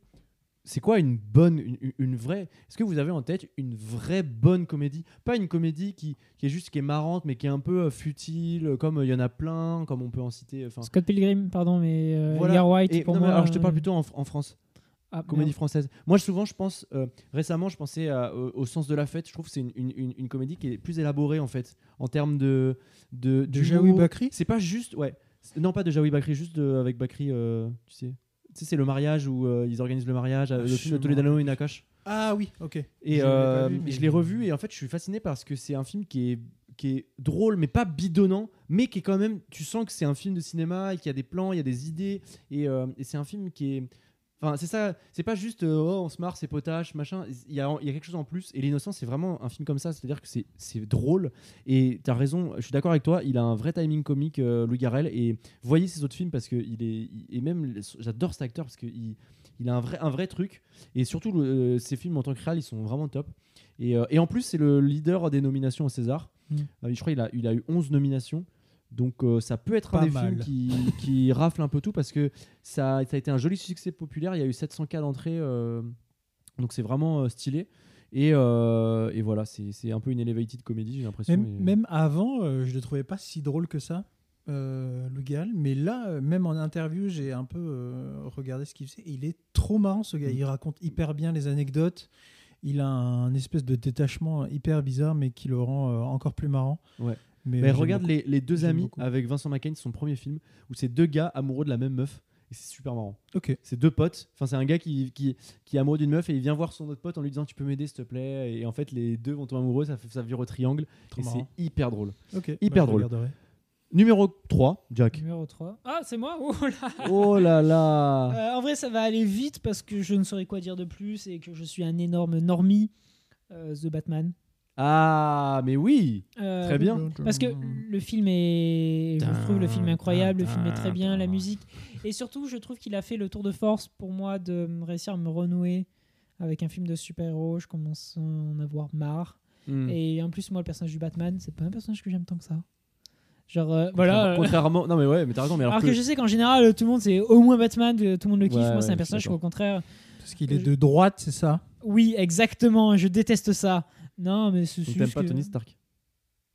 Speaker 1: c'est quoi une bonne, une, une- vraie Est-ce que vous avez en tête une vraie bonne comédie? Pas une comédie qui, qui est juste qui est marrante, mais qui est un peu euh, futile, comme euh, il y en a plein, comme on peut en citer. Enfin,
Speaker 3: Scott Pilgrim, pardon, mais euh,
Speaker 1: Voilà.
Speaker 3: Edgar White,
Speaker 1: Et-
Speaker 3: pour
Speaker 1: non, mais
Speaker 3: moi.
Speaker 1: alors je te parle plutôt en, en France,
Speaker 3: ah,
Speaker 1: comédie
Speaker 3: merde.
Speaker 1: française. Moi, souvent, je pense, euh, récemment, je pensais à- au, au sens de la fête. Je trouve que c'est une, une- une- une comédie qui est plus élaborée en fait, en termes de de,
Speaker 2: de. Jaoui Bakri?
Speaker 1: C'est pas juste, ouais. Non, pas de Jaoui Bakri, juste de- avec Bakri, euh, tu sais. Tu sais, c'est le mariage où euh, ils organisent le mariage, euh, le
Speaker 2: Je
Speaker 1: film de Toledano et Nakash.
Speaker 2: ah oui ok
Speaker 1: Et
Speaker 2: Je l'ai
Speaker 1: euh,
Speaker 2: mais-
Speaker 1: je l'ai revu et en fait, je suis fasciné parce que c'est un film qui est, qui est drôle, mais pas bidonnant, mais qui est quand même. Tu sens que c'est un film de cinéma et qu'il y a des plans, il y a des idées. Et, euh, et c'est un film qui est. Enfin, c'est ça, c'est pas juste euh, oh, on se marre, c'est potage, machin. Il y a, il y a quelque chose en plus. Et L'Innocent, c'est vraiment un film comme ça, c'est-à-dire que c'est- drôle. Et t'as raison, je suis d'accord avec toi, il a un vrai timing comique, euh, Louis Garrel. Et voyez ses autres films parce que il est. il- et même, j'adore cet acteur parce qu'il il a un vrai, un vrai truc. Et surtout, euh, ses films en tant que réal, ils sont vraiment top. Et, euh, et en plus, c'est le leader des nominations au César.
Speaker 2: Mm.
Speaker 1: Euh, je crois qu'il a, il a eu 11 nominations. Donc euh, ça peut être un des
Speaker 2: mal.
Speaker 1: films qui, qui rafle un peu tout parce que ça, ça a été un joli succès populaire. Il y a eu 700 cas d'entrée. euh, donc c'est vraiment euh, stylé. Et, et voilà, c'est un peu une elevated comédie, j'ai l'impression.
Speaker 2: Même,
Speaker 1: et-
Speaker 2: même avant, je le trouvais pas si drôle que ça, Louis Gall. Mais là, même en interview, j'ai un peu regardé ce qu'il faisait. Il est trop marrant, ce gars.
Speaker 1: Mm.
Speaker 2: Il raconte hyper bien les anecdotes. Il a un espèce de détachement hyper bizarre, mais qui le rend euh, encore plus marrant.
Speaker 1: Ouais.
Speaker 2: Mais,
Speaker 1: regarde les, les deux amis
Speaker 2: beaucoup.
Speaker 1: avec Vincent McCain, son premier film, où c'est deux gars amoureux de la même meuf. Et c'est super marrant.
Speaker 2: Ok.
Speaker 1: C'est deux potes. Enfin, c'est un gars qui, qui, qui est amoureux d'une meuf et il vient voir son autre pote en lui disant Tu peux m'aider, s'il te plaît? Et en fait, les deux vont tomber amoureux, ça, fait, ça vire au triangle.
Speaker 2: Trop
Speaker 1: et c'est hyper drôle.
Speaker 2: Ok.
Speaker 1: hyper
Speaker 2: Bah,
Speaker 1: drôle. Numéro 3, Jack.
Speaker 3: Numéro 3. Ah, c'est moi Oh là
Speaker 1: oh là là
Speaker 3: Euh, en vrai, ça va aller vite parce que je ne saurais quoi dire de plus et que je suis un énorme normie. Euh, The Batman.
Speaker 1: Ah, mais oui
Speaker 3: Euh,
Speaker 1: Très bien.
Speaker 3: Parce que le film est. Je trouve le film incroyable, le film est très bien, la musique. Et surtout, je trouve qu'il a fait le tour de force pour moi de réussir à me renouer avec un film de super-héros. Je commence à en avoir marre.
Speaker 1: Hmm.
Speaker 3: Et en plus, moi, le personnage du Batman, c'est pas un personnage que j'aime tant que ça. Genre, euh, voilà. euh,
Speaker 1: Contrairement. Non, mais ouais, mais t'as raison. Mais alors,
Speaker 3: alors
Speaker 1: que,
Speaker 3: que je sais qu'en général, tout le monde, c'est au moins Batman, que tout le monde le kiffe.
Speaker 1: Ouais,
Speaker 3: moi,
Speaker 1: ouais,
Speaker 3: c'est un
Speaker 1: je
Speaker 3: personnage qu'au contraire.
Speaker 2: Parce qu'il est de droite, c'est ça?
Speaker 3: Oui, exactement. Je déteste ça. Non, mais c'est juste
Speaker 1: t'aimes pas
Speaker 3: que-
Speaker 1: Tony Stark.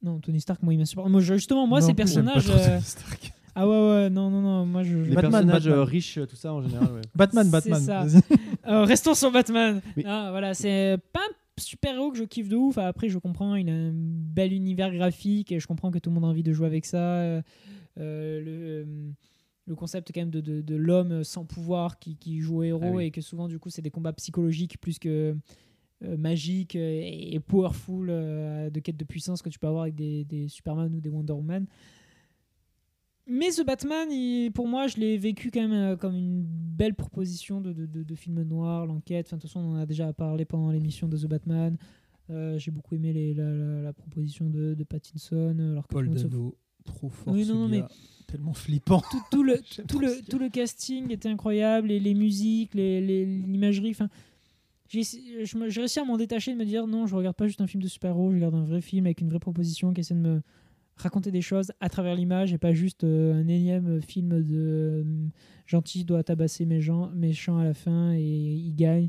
Speaker 3: Non, Tony Stark, moi, il m'insupporte. Moi, justement, moi,
Speaker 2: Non,
Speaker 3: ces
Speaker 2: pas
Speaker 3: personnages.
Speaker 2: trop
Speaker 3: euh,
Speaker 2: Tony Stark.
Speaker 3: Ah ouais, ouais, non, non, non. Moi, je.
Speaker 1: Les
Speaker 2: Batman,
Speaker 1: personnages
Speaker 2: Batman.
Speaker 1: euh, riches, tout ça en général. ouais.
Speaker 2: Batman, Batman.
Speaker 3: ça. Euh, restons sur Batman.
Speaker 1: Oui.
Speaker 3: Ah, voilà, c'est pas un super-héros que je kiffe de ouf. Après, je comprends, il a un bel univers graphique et je comprends que tout le monde a envie de jouer avec ça. Euh, euh, le, euh, le concept quand même de, de, de l'homme sans pouvoir qui, qui joue au héros
Speaker 1: Ah oui.
Speaker 3: et que souvent, du coup, c'est des combats psychologiques plus que euh, magiques euh, et, powerful euh, de quête de puissance que tu peux avoir avec des, des Superman ou des Wonder Woman. Mais The Batman, il- pour moi, je l'ai vécu quand même comme une belle proposition de, de, de- de film noir, l'enquête. Enfin, de toute façon, on en a déjà parlé pendant l'émission de The Batman. Euh, J'ai beaucoup aimé les- la, la- la proposition de, Pattinson. Alors que
Speaker 2: Paul Dano, trop fort.
Speaker 3: Oui,
Speaker 2: ce
Speaker 3: non, non,
Speaker 2: gars. Tellement flippant.
Speaker 3: tout, tout le, tout, le,
Speaker 2: ce gars.
Speaker 3: tout le casting était incroyable, et les musiques, les- les- l'imagerie. J'ai je j'ai réussi à m'en détacher, de me dire non, je regarde pas juste un film de super-héros, je regarde un vrai film avec une vraie proposition qui essaie de me raconter des choses à travers l'image et pas juste euh, un énième film de euh, gentil doit tabasser méchant, méchant à la fin et il gagne.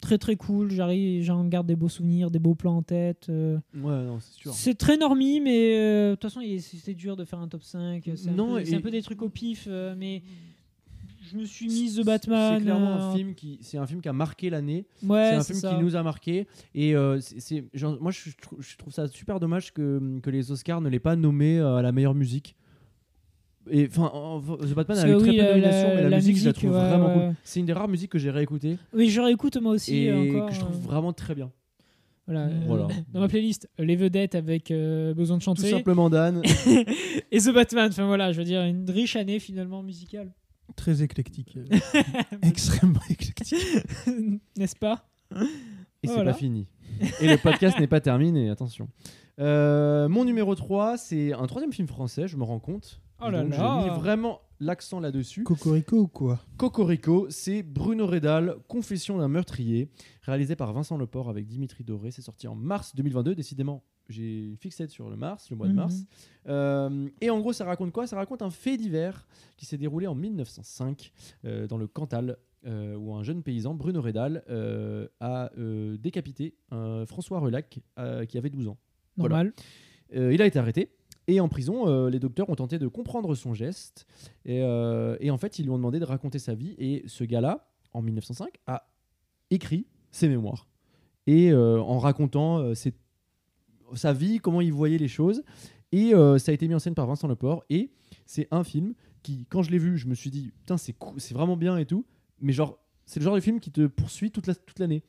Speaker 3: Très très cool, j'arrive, j'en garde des beaux souvenirs, des beaux plans en tête. euh,
Speaker 1: Ouais, non, c'est sûr.
Speaker 3: c'est très normie, mais euh, de toute façon, il est- c'est dur de faire un top 5. C'est un,
Speaker 1: Non,
Speaker 3: peu- c'est un
Speaker 1: et-
Speaker 3: peu des trucs au pif, mais je me suis mise The Batman.
Speaker 1: C'est clairement un film qui, c'est un film qui a marqué l'année.
Speaker 3: Ouais,
Speaker 1: c'est un film
Speaker 3: ça.
Speaker 1: qui nous a marqué et euh, c'est, moi je, trou- je trouve ça super dommage que, que les Oscars ne l'aient pas nommé euh, à la meilleure musique. Et enfin, The Batman a eu très
Speaker 3: oui,
Speaker 1: peu de nominations, mais la,
Speaker 3: la
Speaker 1: musique, je la trouve
Speaker 3: ouais,
Speaker 1: vraiment
Speaker 3: ouais.
Speaker 1: cool. C'est une des rares musiques que j'ai réécoutées
Speaker 3: Oui, je réécoute moi aussi
Speaker 1: et
Speaker 3: encore.
Speaker 1: que je trouve
Speaker 3: euh,
Speaker 1: vraiment très bien.
Speaker 3: voilà, euh,
Speaker 1: Voilà.
Speaker 3: Dans ma playlist, Les Vedettes avec euh, Besoin de
Speaker 1: Tout
Speaker 3: chanter
Speaker 1: simplement Dan.
Speaker 3: et The Batman. Enfin voilà, je veux dire, une riche année finalement musicale.
Speaker 2: Très éclectique. Extrêmement éclectique.
Speaker 3: N'est-ce pas?
Speaker 1: Et c'est
Speaker 3: Voilà.
Speaker 1: pas fini. Et le podcast n'est pas terminé, attention. Euh, mon numéro 3, c'est un troisième film français, je me rends compte.
Speaker 3: Oh là
Speaker 1: Donc,
Speaker 3: là.
Speaker 1: J'ai mis vraiment l'accent là-dessus.
Speaker 2: Cocorico ou quoi?
Speaker 1: Cocorico, c'est Bruno Redal, Confession d'un meurtrier, réalisé par Vincent Leport avec Dimitri Doré. C'est sorti en mars 2022. Décidément, j'ai une fixette sur le mars, le mois de
Speaker 3: Mhm.
Speaker 1: mars. Euh, et en gros, ça raconte quoi? Ça raconte un fait divers qui s'est déroulé en 1905 euh, dans le Cantal, euh, où un jeune paysan, Bruno Redal, euh, a décapité un François Relac qui avait 12 ans.
Speaker 3: Normal.
Speaker 1: Il a été arrêté. Et en prison, euh, les docteurs ont tenté de comprendre son geste. Et, euh, et en fait, ils lui ont demandé de raconter sa vie. Et ce gars-là, en 1905, a écrit ses mémoires. Et euh, en racontant ses- sa vie, comment il voyait les choses. Et euh, ça a été mis en scène par Vincent Leport. Et c'est un film qui, quand je l'ai vu, je me suis dit, putain, c'est cool, c'est vraiment bien et tout. Mais genre, c'est le genre de film qui te poursuit toute toute l'année.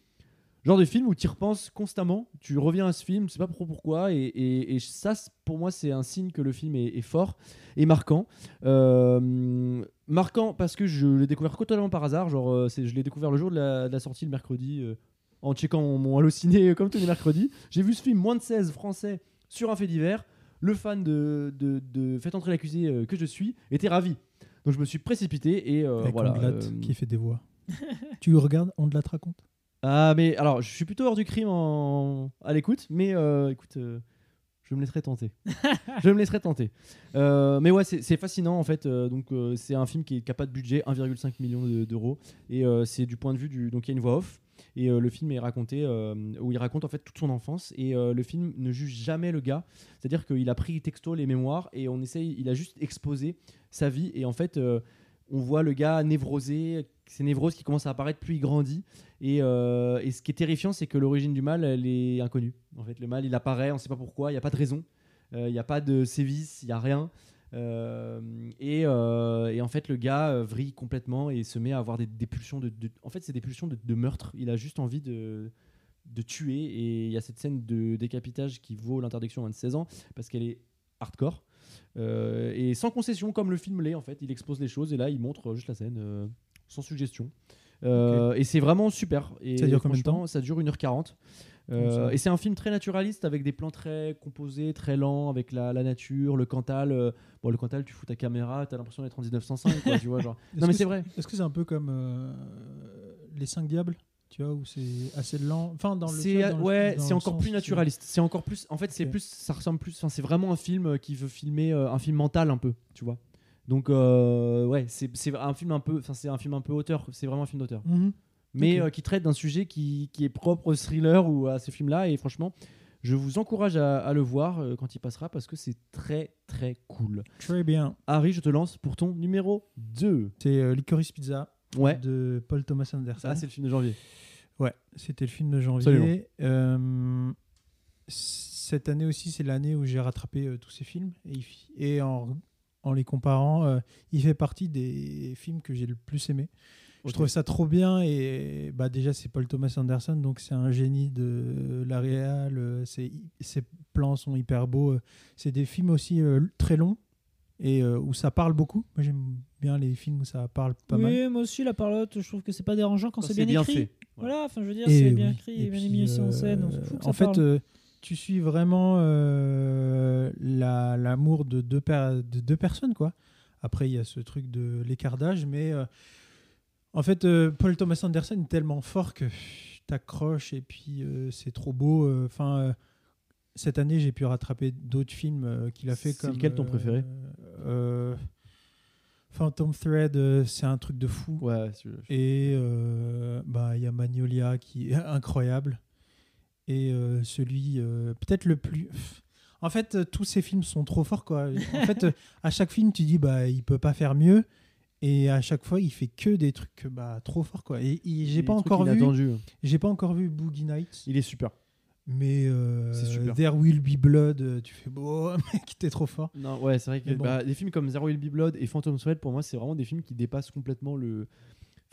Speaker 1: genre de film où tu y repenses constamment, tu reviens à ce film, tu sais pas trop pourquoi, et, ça, pour moi, c'est un signe que le film est, fort et marquant. Euh, marquant parce que je l'ai découvert totalement par hasard, genre, euh, je l'ai découvert le jour de la, sortie le mercredi, en checkant mon, mon halluciné comme tous les mercredis. J'ai vu ce film moins de 16 français sur un fait divers. Le fan de, de, de Faites entrer l'accusé euh, que je suis était ravi. Donc je me suis précipité et euh,
Speaker 2: Avec
Speaker 1: voilà. Euh,
Speaker 2: qui fait des voix. tu regardes, on te la te raconte?
Speaker 1: Ah, mais alors, je suis plutôt hors du crime en... à l'écoute, mais euh, écoute, euh, je me laisserai tenter. je me laisserai tenter. Euh, mais ouais, c'est fascinant en fait. euh, donc, euh, c'est un film qui n'a pas de budget, 1,5 million de- d'euros, et euh, c'est du point de vue du. Donc, il y a une voix off. Et euh, le film est raconté euh, où il raconte en fait toute son enfance et euh, le film ne juge jamais le gars. C'est-à-dire qu'il a pris texto les mémoires et on essaye, il a juste exposé sa vie et en fait on voit le gars névrosé, ces névroses qui commencent à apparaître plus il grandit et, ce qui est terrifiant c'est que l'origine du mal elle est inconnue. En fait le mal il apparaît, on sait pas pourquoi, il n'y a pas de raison, il n'y a pas de sévice, il n'y a rien. Euh, et, euh, et en fait, le gars euh, vrille complètement et se met à avoir des, des pulsions de, de- En fait, c'est des pulsions de, de meurtre. Il a juste envie de, de tuer. Et il y a cette scène de décapitage qui vaut l'interdiction à moins de 16 ans parce qu'elle est hardcore. Euh, et sans concession, comme le film l'est, en fait. Il expose les choses et là, il montre juste la scène euh, sans suggestion. Euh, Et c'est vraiment super. Et
Speaker 2: Ça dure combien de temps?
Speaker 1: Ça dure 1h40. Euh, et c'est un film très naturaliste avec des plans très composés, très lents, avec la, la nature, le Cantal. euh, bon, le Cantal, tu fous ta caméra, t'as l'impression d'être en 1905, quoi, tu vois. Genre.
Speaker 2: Est-ce
Speaker 1: Non, mais
Speaker 2: que
Speaker 1: c'est vrai.
Speaker 2: Est-ce que c'est un peu comme euh, Les Cinq Diables Tu vois, où c'est assez lent. Enfin, dans le.
Speaker 1: C'est ouais, c'est encore plus naturaliste. C'est encore plus. En fait, c'est plus. Ça ressemble plus. Enfin, c'est vraiment un film qui veut filmer un film mental un peu, tu vois. Donc ouais, c'est c'est un film un peu. Enfin, c'est un film un peu auteur. C'est vraiment un film d'auteur.
Speaker 2: Mhm.
Speaker 1: Mais euh, qui traite d'un sujet qui, qui est propre au thriller ou à ce film-là. Et franchement, je vous encourage à, à le voir euh, quand il passera parce que c'est très très cool.
Speaker 2: Très bien.
Speaker 1: Harry, je te lance pour ton numéro 2.
Speaker 2: C'est euh, Licorice Pizza
Speaker 1: Ouais,
Speaker 2: de Paul Thomas Anderson.
Speaker 1: ça c'est le film de janvier.
Speaker 2: Ouais, c'était le film de janvier. Euh, cette année aussi, c'est l'année où j'ai rattrapé euh, tous ces films. Et, en, en les comparant, euh, il fait partie des films que j'ai le plus aimé. Je trouve ça trop bien. Et bah, déjà, c'est Paul Thomas Anderson, donc c'est un génie de la réal. euh, Ses plans sont hyper beaux. euh. C'est des films aussi euh, très longs et euh, où ça parle beaucoup. Moi, j'aime bien les films où ça parle pas
Speaker 3: oui,
Speaker 2: mal.
Speaker 3: moi aussi, la parlotte, je trouve que c'est pas dérangeant quand
Speaker 1: Quand
Speaker 3: c'est bien, écrit.
Speaker 1: fait.
Speaker 3: Voilà, enfin, je veux dire, c'est bien
Speaker 2: oui.
Speaker 3: écrit,
Speaker 2: Et
Speaker 3: bien
Speaker 2: puis,
Speaker 3: mis aussi en scène. on s'en fout que ça
Speaker 2: en fait,
Speaker 3: parle.
Speaker 2: euh, tu suis vraiment euh, la- l'amour de, deux per- de deux personnes, quoi. Après, il y a ce truc de l'écartage, mais euh, en fait, euh, Paul Thomas Anderson est tellement fort que t'accroches et puis euh, c'est trop beau. euh, Enfin, euh, cette année, j'ai pu rattraper d'autres films qu'il a fait
Speaker 1: C'est lequel ton préféré?
Speaker 2: Phantom Thread, c'est un truc de fou.
Speaker 1: Ouais,
Speaker 2: Et bah il y a Magnolia qui est incroyable. Et celui peut-être le plus. En fait, tous ces films sont trop forts quoi. En fait, à chaque film, tu dis bah il peut pas faire mieux. Et à chaque fois, il fait que des trucs bah trop forts quoi. Et, et j'ai pas encore vu.
Speaker 1: inattendus.
Speaker 2: J'ai pas encore vu Boogie Nights.
Speaker 1: Il est super.
Speaker 2: Mais euh,
Speaker 1: super.
Speaker 2: There Will Be Blood, euh, tu fais bon mec, t'es trop fort.
Speaker 1: Non, ouais, c'est vrai que
Speaker 2: bon.
Speaker 1: bah, des films comme Zero Will Be Blood et Phantom Thread, pour moi, c'est vraiment des films qui dépassent complètement le.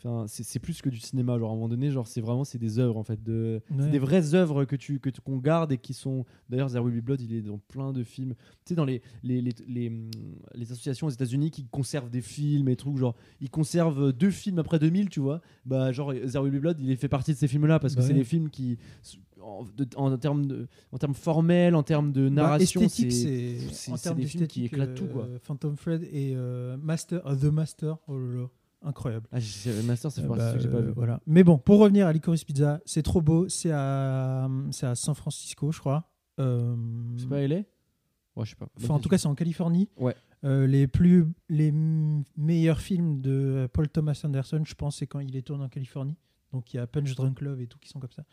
Speaker 1: Enfin, c'est plus que du cinéma. Genre, à un moment donné, genre, c'est vraiment c'est des œuvres en fait. De...
Speaker 2: Ouais.
Speaker 1: Des vraies œuvres que tu que qu'on garde et qui sont. D'ailleurs, Zero Will Be Blood, il est dans plein de films. Tu sais, dans les les, les, les, hum, les associations aux États-Unis qui conservent des films et trucs. Genre, ils conservent deux films après 2000, tu vois. Bah, genre, Zero Will Be Blood, il est fait partie de ces films-là parce que
Speaker 2: Bah
Speaker 1: c'est les films qui. En, de- en termes de, en termes formels, en termes de
Speaker 2: Bah,
Speaker 1: narration,
Speaker 2: esthétique,
Speaker 1: c'est
Speaker 2: en termes
Speaker 1: des films qui éclatent tout, quoi.
Speaker 2: euh, Phantom Thread et euh, Master, euh, The Master, oh là là, incroyable.
Speaker 1: Ah, Master, c'est
Speaker 2: Euh, bah,
Speaker 1: j'ai pas
Speaker 2: euh,
Speaker 1: vu.
Speaker 2: voilà. Mais bon, pour revenir à Licorice Pizza, c'est trop beau. C'est à, c'est à San Francisco, je crois. Euh,
Speaker 1: C'est pas LA Ouais, je sais pas.
Speaker 2: Enfin, en tout cas, c'est en Californie.
Speaker 1: Ouais.
Speaker 2: Euh, les plus les meilleurs films de Paul Thomas Anderson, je pense, c'est quand il les tourne en Californie. Donc il y a Punch Drunk Love et tout qui sont comme ça.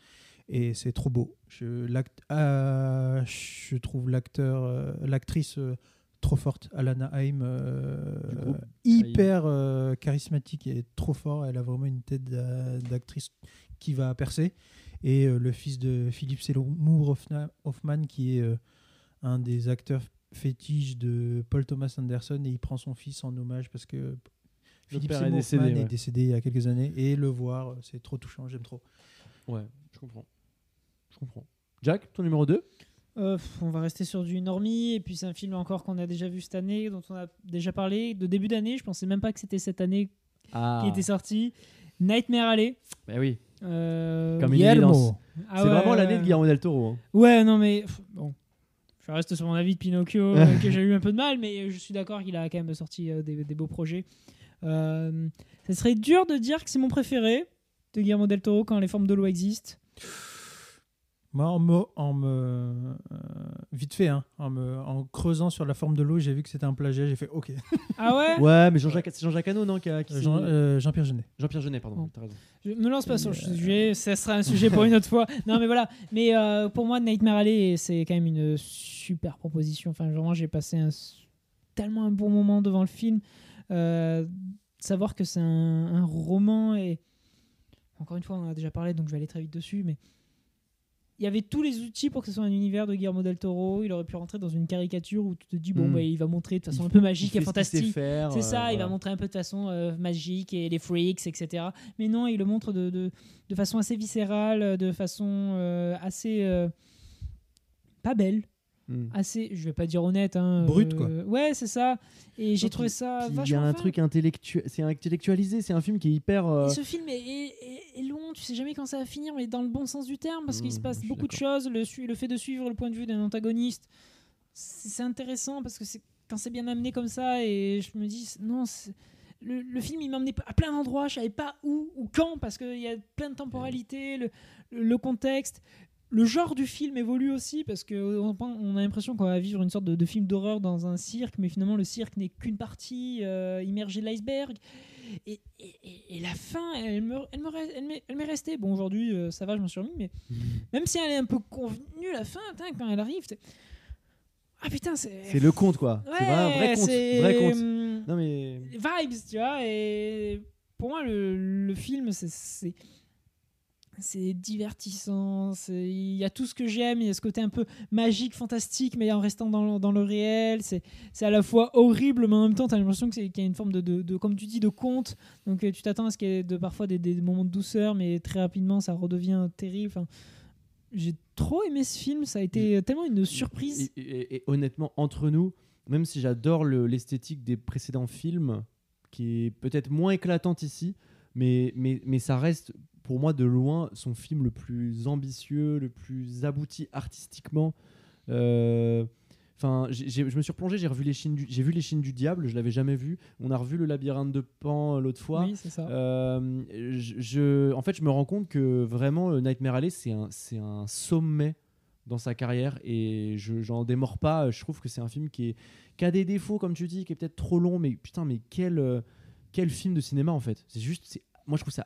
Speaker 2: Et c'est trop beau. Je, ah, je trouve l'acteur, euh, l'actrice euh, trop forte, Alana Haim, euh, hyper euh, charismatique et trop fort. Elle a vraiment une tête d'a- d'actrice qui va percer. Et euh, le fils de Philippe Seymour Hoffman, qui est un des acteurs fétiches de Paul Thomas Anderson, et il prend son fils en hommage parce que Philippe
Speaker 1: père est
Speaker 2: Seymour
Speaker 1: décédé,
Speaker 2: Hoffman
Speaker 1: ouais.
Speaker 2: est décédé il y a quelques années. Et le voir, c'est trop touchant, j'aime trop.
Speaker 1: Ouais, je comprends. Je comprends. Jack, ton numéro 2
Speaker 3: Euh, on va rester sur du normie, et puis c'est un film encore qu'on a déjà vu cette année, dont on a déjà parlé de début d'année. Je pensais même pas que c'était cette année
Speaker 1: Ah.
Speaker 3: qui était sorti. Nightmare Alley.
Speaker 1: Bah oui.
Speaker 3: Euh,
Speaker 1: Comme une évidence.
Speaker 3: ah
Speaker 1: c'est
Speaker 3: ouais,
Speaker 1: vraiment l'année de Guillermo del Toro. hein.
Speaker 3: Ouais, non, mais bon. Je reste sur mon avis de Pinocchio, euh, que j'ai eu un peu de mal, mais je suis d'accord qu'il a quand même sorti des, des beaux projets. Ça serait dur de dire que c'est mon préféré, de Guillermo del Toro quand les formes de l'eau existent
Speaker 2: Moi, en me, en me euh, vite fait, hein, en, me, en creusant sur la forme de l'eau, j'ai vu que c'était un plagiat. J'ai fait OK.
Speaker 3: Ah ouais?
Speaker 1: Ouais, mais Jean-Jacques, c'est Jean-Jacques Hano, non qui a- qui
Speaker 2: Euh,
Speaker 1: s'est-
Speaker 2: Jean, euh, Jean-Pierre Jeunet.
Speaker 1: Jean-Pierre Jeunet, pardon. T'as raison.
Speaker 3: Je me lance pas sur le
Speaker 2: Euh,
Speaker 3: sujet, ça sera un sujet pour une autre fois. Non, mais voilà. Mais euh, pour moi, Nightmare Alley, c'est quand même une super proposition. Enfin, vraiment, j'ai passé un, tellement un bon moment devant le film. Euh, savoir que c'est un, un roman et. Encore une fois, on en a déjà parlé, donc je vais aller très vite dessus. Mais il y avait tous les outils pour que ce soit un univers de Guillermo del Toro. Il aurait pu rentrer dans une caricature où tu te dis, bon,
Speaker 1: Mm.
Speaker 3: bah, il va montrer de façon
Speaker 1: Il
Speaker 3: un peu magique et fantastique. C'est
Speaker 1: euh,
Speaker 3: ça, il va
Speaker 1: voilà.
Speaker 3: montrer un peu de façon euh, magique et les freaks, etc. Mais non, il le montre de, de, de façon assez viscérale, de façon euh, assez. euh, pas belle,
Speaker 1: Hmm.
Speaker 3: assez, je vais pas dire honnête. Hein,
Speaker 2: Brute, quoi.
Speaker 3: euh, Ouais, c'est ça. Et j'ai trouvé ça
Speaker 1: Il y a un
Speaker 3: fin.
Speaker 1: truc intellectuel, c'est intellectualisé, c'est un film qui est hyper. euh,
Speaker 3: Et ce film est, est- est- est long, tu sais jamais quand ça va finir, mais dans le bon sens du terme, parce qu'il se
Speaker 1: Mmh,
Speaker 3: passe beaucoup de choses. Le, fait de suivre le point de vue d'un antagoniste, c'est intéressant parce que c'est quand c'est bien amené comme ça, et je me dis, non, le, le film il m'a emmené à plein d'endroits, je savais pas où ou quand, parce qu'il y a plein de temporalités, le, le- contexte. Le genre du film évolue aussi parce qu'on on a l'impression qu'on va vivre une sorte de, de film d'horreur dans un cirque, mais finalement le cirque n'est qu'une partie euh, immergée de l'iceberg. Et, et- et- la fin, elle me, elle me re- elle m'est- elle m'est restée. Bon, aujourd'hui, euh, ça va, je m'en suis remis, mais même si elle est un peu convenue, la fin, quand elle arrive, ah putain, c'est.
Speaker 1: C'est le conte, quoi. c'est vrai, un vrai
Speaker 3: Ouais,
Speaker 1: conte. Vrai conte.
Speaker 3: hum,
Speaker 1: Non, mais.
Speaker 3: vibes, tu vois. Et pour moi, le, le film, c'est- c'est. Divertissant, il y a tout ce que j'aime, il y a ce côté un peu magique, fantastique, mais en restant dans le, dans le réel. C'est à la fois horrible, mais en même temps, tu as l'impression qu'il y a une forme de, de, de- comme tu dis, de conte. Donc euh, tu t'attends à ce qu'il y ait de, parfois des, des moments de douceur, mais très rapidement, ça redevient terrible. Enfin, J'ai trop aimé ce film, ça a été tellement une surprise.
Speaker 1: Et, et- et honnêtement, entre nous, même si j'adore le- l'esthétique des précédents films, qui est peut-être moins éclatante ici, mais, mais, mais ça reste pour moi de loin son film le plus ambitieux, le plus abouti artistiquement. Euh, Enfin, je me suis replongé, j'ai revu les Chines du, j'ai vu les Chines du diable, je l'avais jamais vu. On a revu le labyrinthe de Pan euh, l'autre fois.
Speaker 3: Oui, c'est ça.
Speaker 1: Euh, je, je- en fait, je me rends compte que vraiment, Nightmare Alley, c'est un, c'est un sommet dans sa carrière et je j'en démords pas. Je trouve que c'est un film qui, est, qui a des défauts, comme tu dis, qui est peut-être trop long, mais putain, mais quel, quel film de cinéma en fait. C'est juste, c'est- moi je trouve ça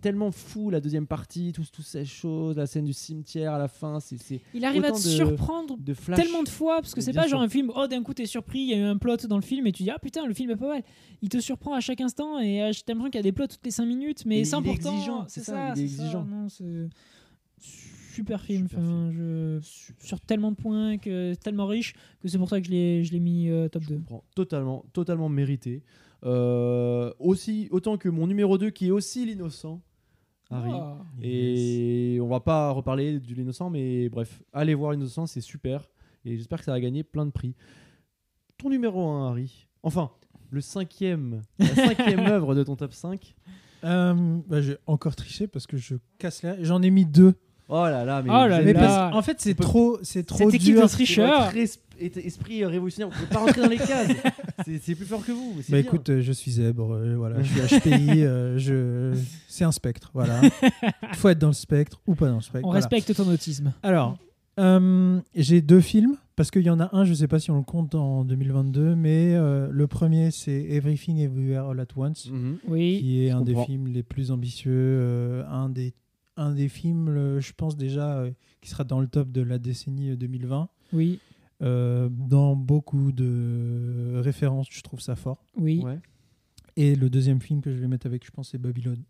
Speaker 1: tellement fou la deuxième partie, toutes ces choses, la scène du cimetière à la fin, c'est
Speaker 3: Il arrive à te
Speaker 1: de-
Speaker 3: surprendre
Speaker 1: de flash.
Speaker 3: tellement de fois parce que c'est pas genre un film oh d'un coup t'es surpris il y a eu un plot dans le film et tu dis ah putain le film est pas mal il te surprend à chaque instant et euh, t'as l'impression qu'il y a des plots toutes les 5 minutes mais
Speaker 1: Et
Speaker 3: sans pourtant
Speaker 1: c'est ça,
Speaker 3: ça.
Speaker 1: exigeant.
Speaker 3: Non, super film,
Speaker 1: Super
Speaker 3: enfin, je- sur tellement de points que tellement riche que c'est pour ça que je l'ai je l'ai mis euh, top
Speaker 1: Je
Speaker 3: 2
Speaker 1: comprends. Totalement, totalement mérité. Euh, aussi, autant que mon numéro 2 qui est aussi l'innocent, Harry.
Speaker 3: Ah.
Speaker 1: Et on va pas reparler de l'innocent, mais bref, allez voir l'innocent, c'est super. Et j'espère que ça va gagner plein de prix. Ton numéro 1, Harry. Enfin, le cinquième, la cinquième œuvre de ton top 5.
Speaker 2: Euh, bah, j'ai encore triché parce que je casse les. J'en ai mis deux.
Speaker 1: Oh là là, mais,
Speaker 3: Oh là
Speaker 1: vous
Speaker 2: Mais
Speaker 1: êtes-
Speaker 3: là.
Speaker 2: parce- en fait, c'est trop, c'est trop
Speaker 3: cette équipe
Speaker 2: dur.
Speaker 3: de tricheurs
Speaker 1: votre esprit révolutionnaire, vous pouvez pas rentrer dans les cases. C'est- plus fort que vous.
Speaker 2: Bah
Speaker 1: bien.
Speaker 2: écoute, euh, je suis zèbre, euh, voilà, je suis HPI, euh, je... c'est un spectre, voilà. Il faut être dans le spectre ou pas dans le spectre.
Speaker 3: on
Speaker 2: voilà.
Speaker 3: respecte ton autisme
Speaker 2: Alors, euh, j'ai deux films, parce qu'il y en a un, je ne sais pas si on le compte en 2022, mais euh, le premier, c'est Everything Everywhere All at Once,
Speaker 1: Mhm.
Speaker 3: oui
Speaker 2: qui est
Speaker 1: je
Speaker 2: un des films les plus ambitieux, euh, un, des, un des films, euh, je pense déjà, euh, qui sera dans le top de la décennie euh, 2020.
Speaker 3: oui
Speaker 2: Euh, dans beaucoup de références, je trouve ça fort.
Speaker 3: oui
Speaker 1: Ouais.
Speaker 2: Et le deuxième film que je vais mettre avec, je pense, c'est Babylone.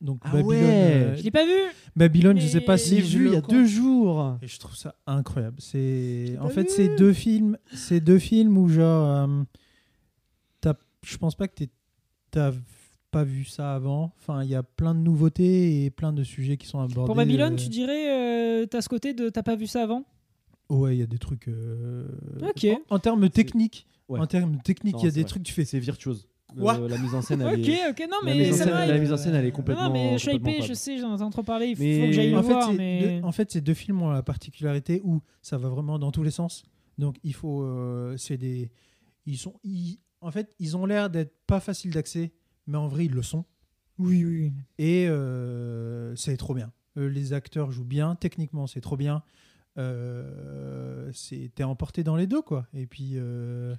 Speaker 2: Donc
Speaker 1: Ah
Speaker 2: Babylone,
Speaker 1: ouais.
Speaker 2: euh,
Speaker 3: je l'ai pas vu
Speaker 2: Babylone, je
Speaker 3: Mais-
Speaker 2: sais pas
Speaker 1: Je
Speaker 2: si je
Speaker 1: vu il y a
Speaker 2: compte.
Speaker 1: deux jours.
Speaker 2: Et je trouve ça incroyable. C'est
Speaker 3: J'ai
Speaker 2: en fait c'est deux films, c'est deux films où genre euh, t'as- je pense pas que t'aies- t'as pas vu ça avant. Enfin, il y a plein de nouveautés et plein de sujets qui sont abordés.
Speaker 3: pour Babylone
Speaker 2: euh,
Speaker 3: tu dirais euh, t'as ce côté de t'as pas vu ça avant?
Speaker 2: Ouais, il y a des trucs. euh,
Speaker 3: Ok.
Speaker 2: En, en termes techniques,
Speaker 1: Ouais.
Speaker 2: en termes techniques, il y a
Speaker 1: c'est
Speaker 2: des
Speaker 1: vrai.
Speaker 2: trucs tu fais.
Speaker 1: C'est virtuose.
Speaker 2: Quoi
Speaker 1: Euh, La mise en scène, elle
Speaker 3: ok
Speaker 1: est.
Speaker 3: ok non
Speaker 1: la,
Speaker 3: mais
Speaker 1: mise en
Speaker 3: ça
Speaker 1: scène,
Speaker 3: va
Speaker 1: la mise en scène, elle est complètement.
Speaker 3: non, mais je suis hypé, je sais, j'en entends trop parler. Il faut
Speaker 1: Mais-
Speaker 3: que j'aille le
Speaker 2: En fait,
Speaker 3: voir.
Speaker 2: c'est
Speaker 3: Mais...
Speaker 2: deux- en fait, ces deux films ont la particularité où ça va vraiment dans tous les sens. Donc, il faut. euh, c'est des. Ils sont. ils- en fait, ils ont l'air d'être pas faciles d'accès, mais en vrai, ils le sont.
Speaker 3: Oui, oui.
Speaker 2: Et euh, c'est trop bien. Euh, les acteurs jouent bien, techniquement c'est trop bien. Euh, c'est- T'es emporté dans les deux quoi. Et puis euh,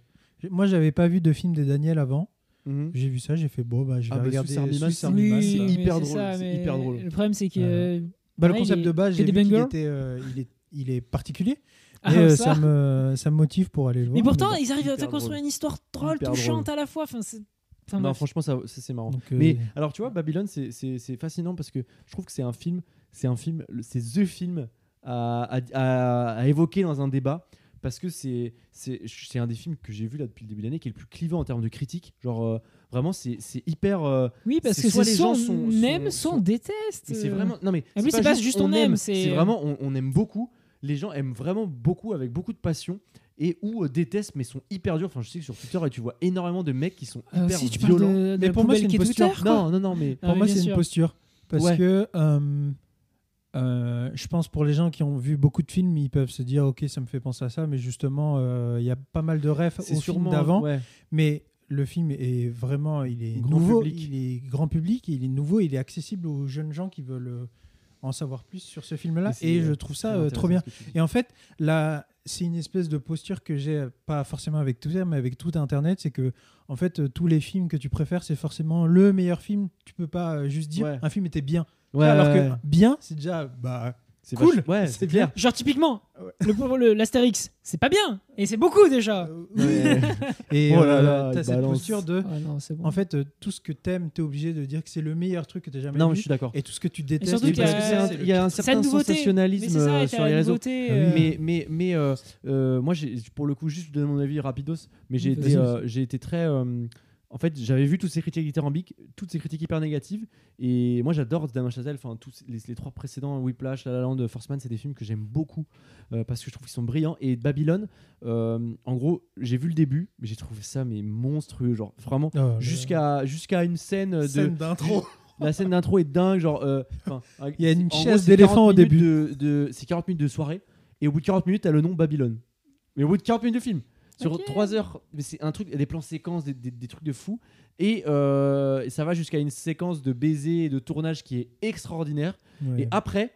Speaker 2: moi j'avais pas vu de film des Daniel avant.
Speaker 1: Mhm.
Speaker 2: J'ai vu ça, j'ai fait bon bah je vais
Speaker 1: Ah,
Speaker 2: regarder
Speaker 1: Swiss Army c'est
Speaker 3: Oui,
Speaker 1: hyper drôle,
Speaker 3: ça,
Speaker 1: c'est
Speaker 3: mais
Speaker 1: hyper drôle.
Speaker 3: Le problème, c'est que.
Speaker 2: Voilà. Bah, le concept
Speaker 3: est-
Speaker 2: de base, j'ai
Speaker 3: des
Speaker 2: vu qu'il était, euh, il est, il est particulier.
Speaker 3: Ah,
Speaker 2: et euh,
Speaker 3: ça.
Speaker 2: ça. me, ça me motive pour aller le voir.
Speaker 3: Mais pourtant,
Speaker 2: bon.
Speaker 3: ils arrivent à construire
Speaker 1: drôle.
Speaker 3: une histoire drôle,
Speaker 1: Hyper
Speaker 3: touchante à la fois. Enfin, c'est. Enfin,
Speaker 1: Non, franchement, ça, ça, c'est marrant.
Speaker 2: Donc, euh,
Speaker 1: Mais alors, tu vois, Babylone, c'est- c'est c'est fascinant parce que je trouve que c'est un film, c'est un film, c'est the film à, à- à- à évoquer dans un débat parce que c'est c'est c'est un des films que j'ai vu là depuis le début de l'année qui est le plus clivant en termes de critique. Genre euh, vraiment, c'est c'est hyper. euh,
Speaker 3: Oui, parce
Speaker 1: c'est
Speaker 3: que
Speaker 1: soit
Speaker 3: c'est
Speaker 1: les gens
Speaker 3: on
Speaker 1: sont-
Speaker 3: aime,
Speaker 1: sont-
Speaker 3: soit on déteste.
Speaker 1: mais c'est vraiment non mais
Speaker 3: En plus, c'est pas juste on aime, c'est-
Speaker 1: c'est vraiment on, on aime beaucoup. Les gens aiment vraiment beaucoup avec beaucoup de passion et ou euh, détestent mais sont hyper durs. Enfin, je sais que sur Twitter et tu vois énormément de mecs qui sont
Speaker 3: Euh,
Speaker 1: hyper
Speaker 3: si tu parles
Speaker 1: violents.
Speaker 3: de, de
Speaker 2: Mais pour moi, c'est une posture.
Speaker 3: Twitter.
Speaker 1: Non, non, non, mais
Speaker 3: Ah
Speaker 2: Pour moi, c'est une posture. Parce
Speaker 1: Ouais.
Speaker 2: que euh, euh, je pense pour les gens qui ont vu beaucoup de films, ils peuvent se dire Ok, ça me fait penser à ça, mais justement, euh, il y a pas mal de refs au film d'avant.
Speaker 1: ouais.
Speaker 2: Mais le film est vraiment il est
Speaker 1: Grand
Speaker 2: nouveau,
Speaker 1: public.
Speaker 2: il est grand public, il est nouveau, il est accessible aux jeunes gens qui veulent euh, en savoir plus sur ce film-là. Et je trouve ça euh, trop bien. Et en fait, là, c'est une espèce de posture que j'ai, euh, pas forcément avec Twitter, mais avec tout Internet, c'est que, en fait, euh, tous les films que tu préfères, c'est forcément le meilleur film. Tu peux pas juste dire
Speaker 1: Ouais.
Speaker 2: un film était bien.
Speaker 1: Ouais,
Speaker 2: Alors que bien, c'est déjà, bah,
Speaker 1: c'est
Speaker 2: cool,
Speaker 1: Ouais,
Speaker 2: c'est bien.
Speaker 1: clair.
Speaker 3: Genre, typiquement, le, le- l'Astérix, c'est pas bien. Et c'est beaucoup déjà.
Speaker 2: euh,
Speaker 1: Ouais.
Speaker 2: et
Speaker 1: Oh là
Speaker 2: euh,
Speaker 1: là,
Speaker 2: t'as cette
Speaker 1: balance.
Speaker 2: posture de,
Speaker 3: Ah non, bon.
Speaker 2: en fait, euh, tout ce que t'aimes, t'es obligé de dire que c'est le meilleur truc que t'as jamais
Speaker 1: Non, mais
Speaker 2: vu.
Speaker 1: je suis d'accord.
Speaker 2: Et tout ce que tu détestes,
Speaker 3: surtout
Speaker 1: Et
Speaker 3: qu'il y
Speaker 1: parce y a un certain sensationnalisme
Speaker 3: ça,
Speaker 1: sur les réseaux.
Speaker 3: nouveauté,
Speaker 2: Ah
Speaker 3: euh,
Speaker 1: Mais, mais, mais euh, euh, moi, j'ai- pour le coup, juste donner mon avis rapidos, mais j'ai été, été très. En fait, j'avais vu toutes ces critiques dithyrambiques, toutes ces critiques hyper négatives, et moi j'adore Damien Chazelle. Enfin, tous les, les trois précédents, Whiplash, La La Land, Force Man, c'est des films que j'aime beaucoup euh, parce que je trouve qu'ils sont brillants. Et Babylone, euh, en gros, j'ai vu le début, mais j'ai trouvé ça mais monstrueux, genre vraiment.
Speaker 2: Oh, le-
Speaker 1: Jusqu'à jusqu'à une scène de
Speaker 2: scène d'intro.
Speaker 1: la scène d'intro est dingue, genre. euh,
Speaker 2: Il y a une chaise d'éléphant
Speaker 1: 40
Speaker 2: au début.
Speaker 1: de- de- c'est 40 minutes de soirée, et au bout de 40 minutes, t'as le nom Babylone. Mais au bout de 40 minutes de film, sur
Speaker 3: Ok.
Speaker 1: 3 heures, mais c'est un truc, il y a des plans séquences, des, des- des trucs de fou, et, euh, et ça va jusqu'à une séquence de baiser et de tournage qui est extraordinaire.
Speaker 2: Ouais.
Speaker 1: Et après,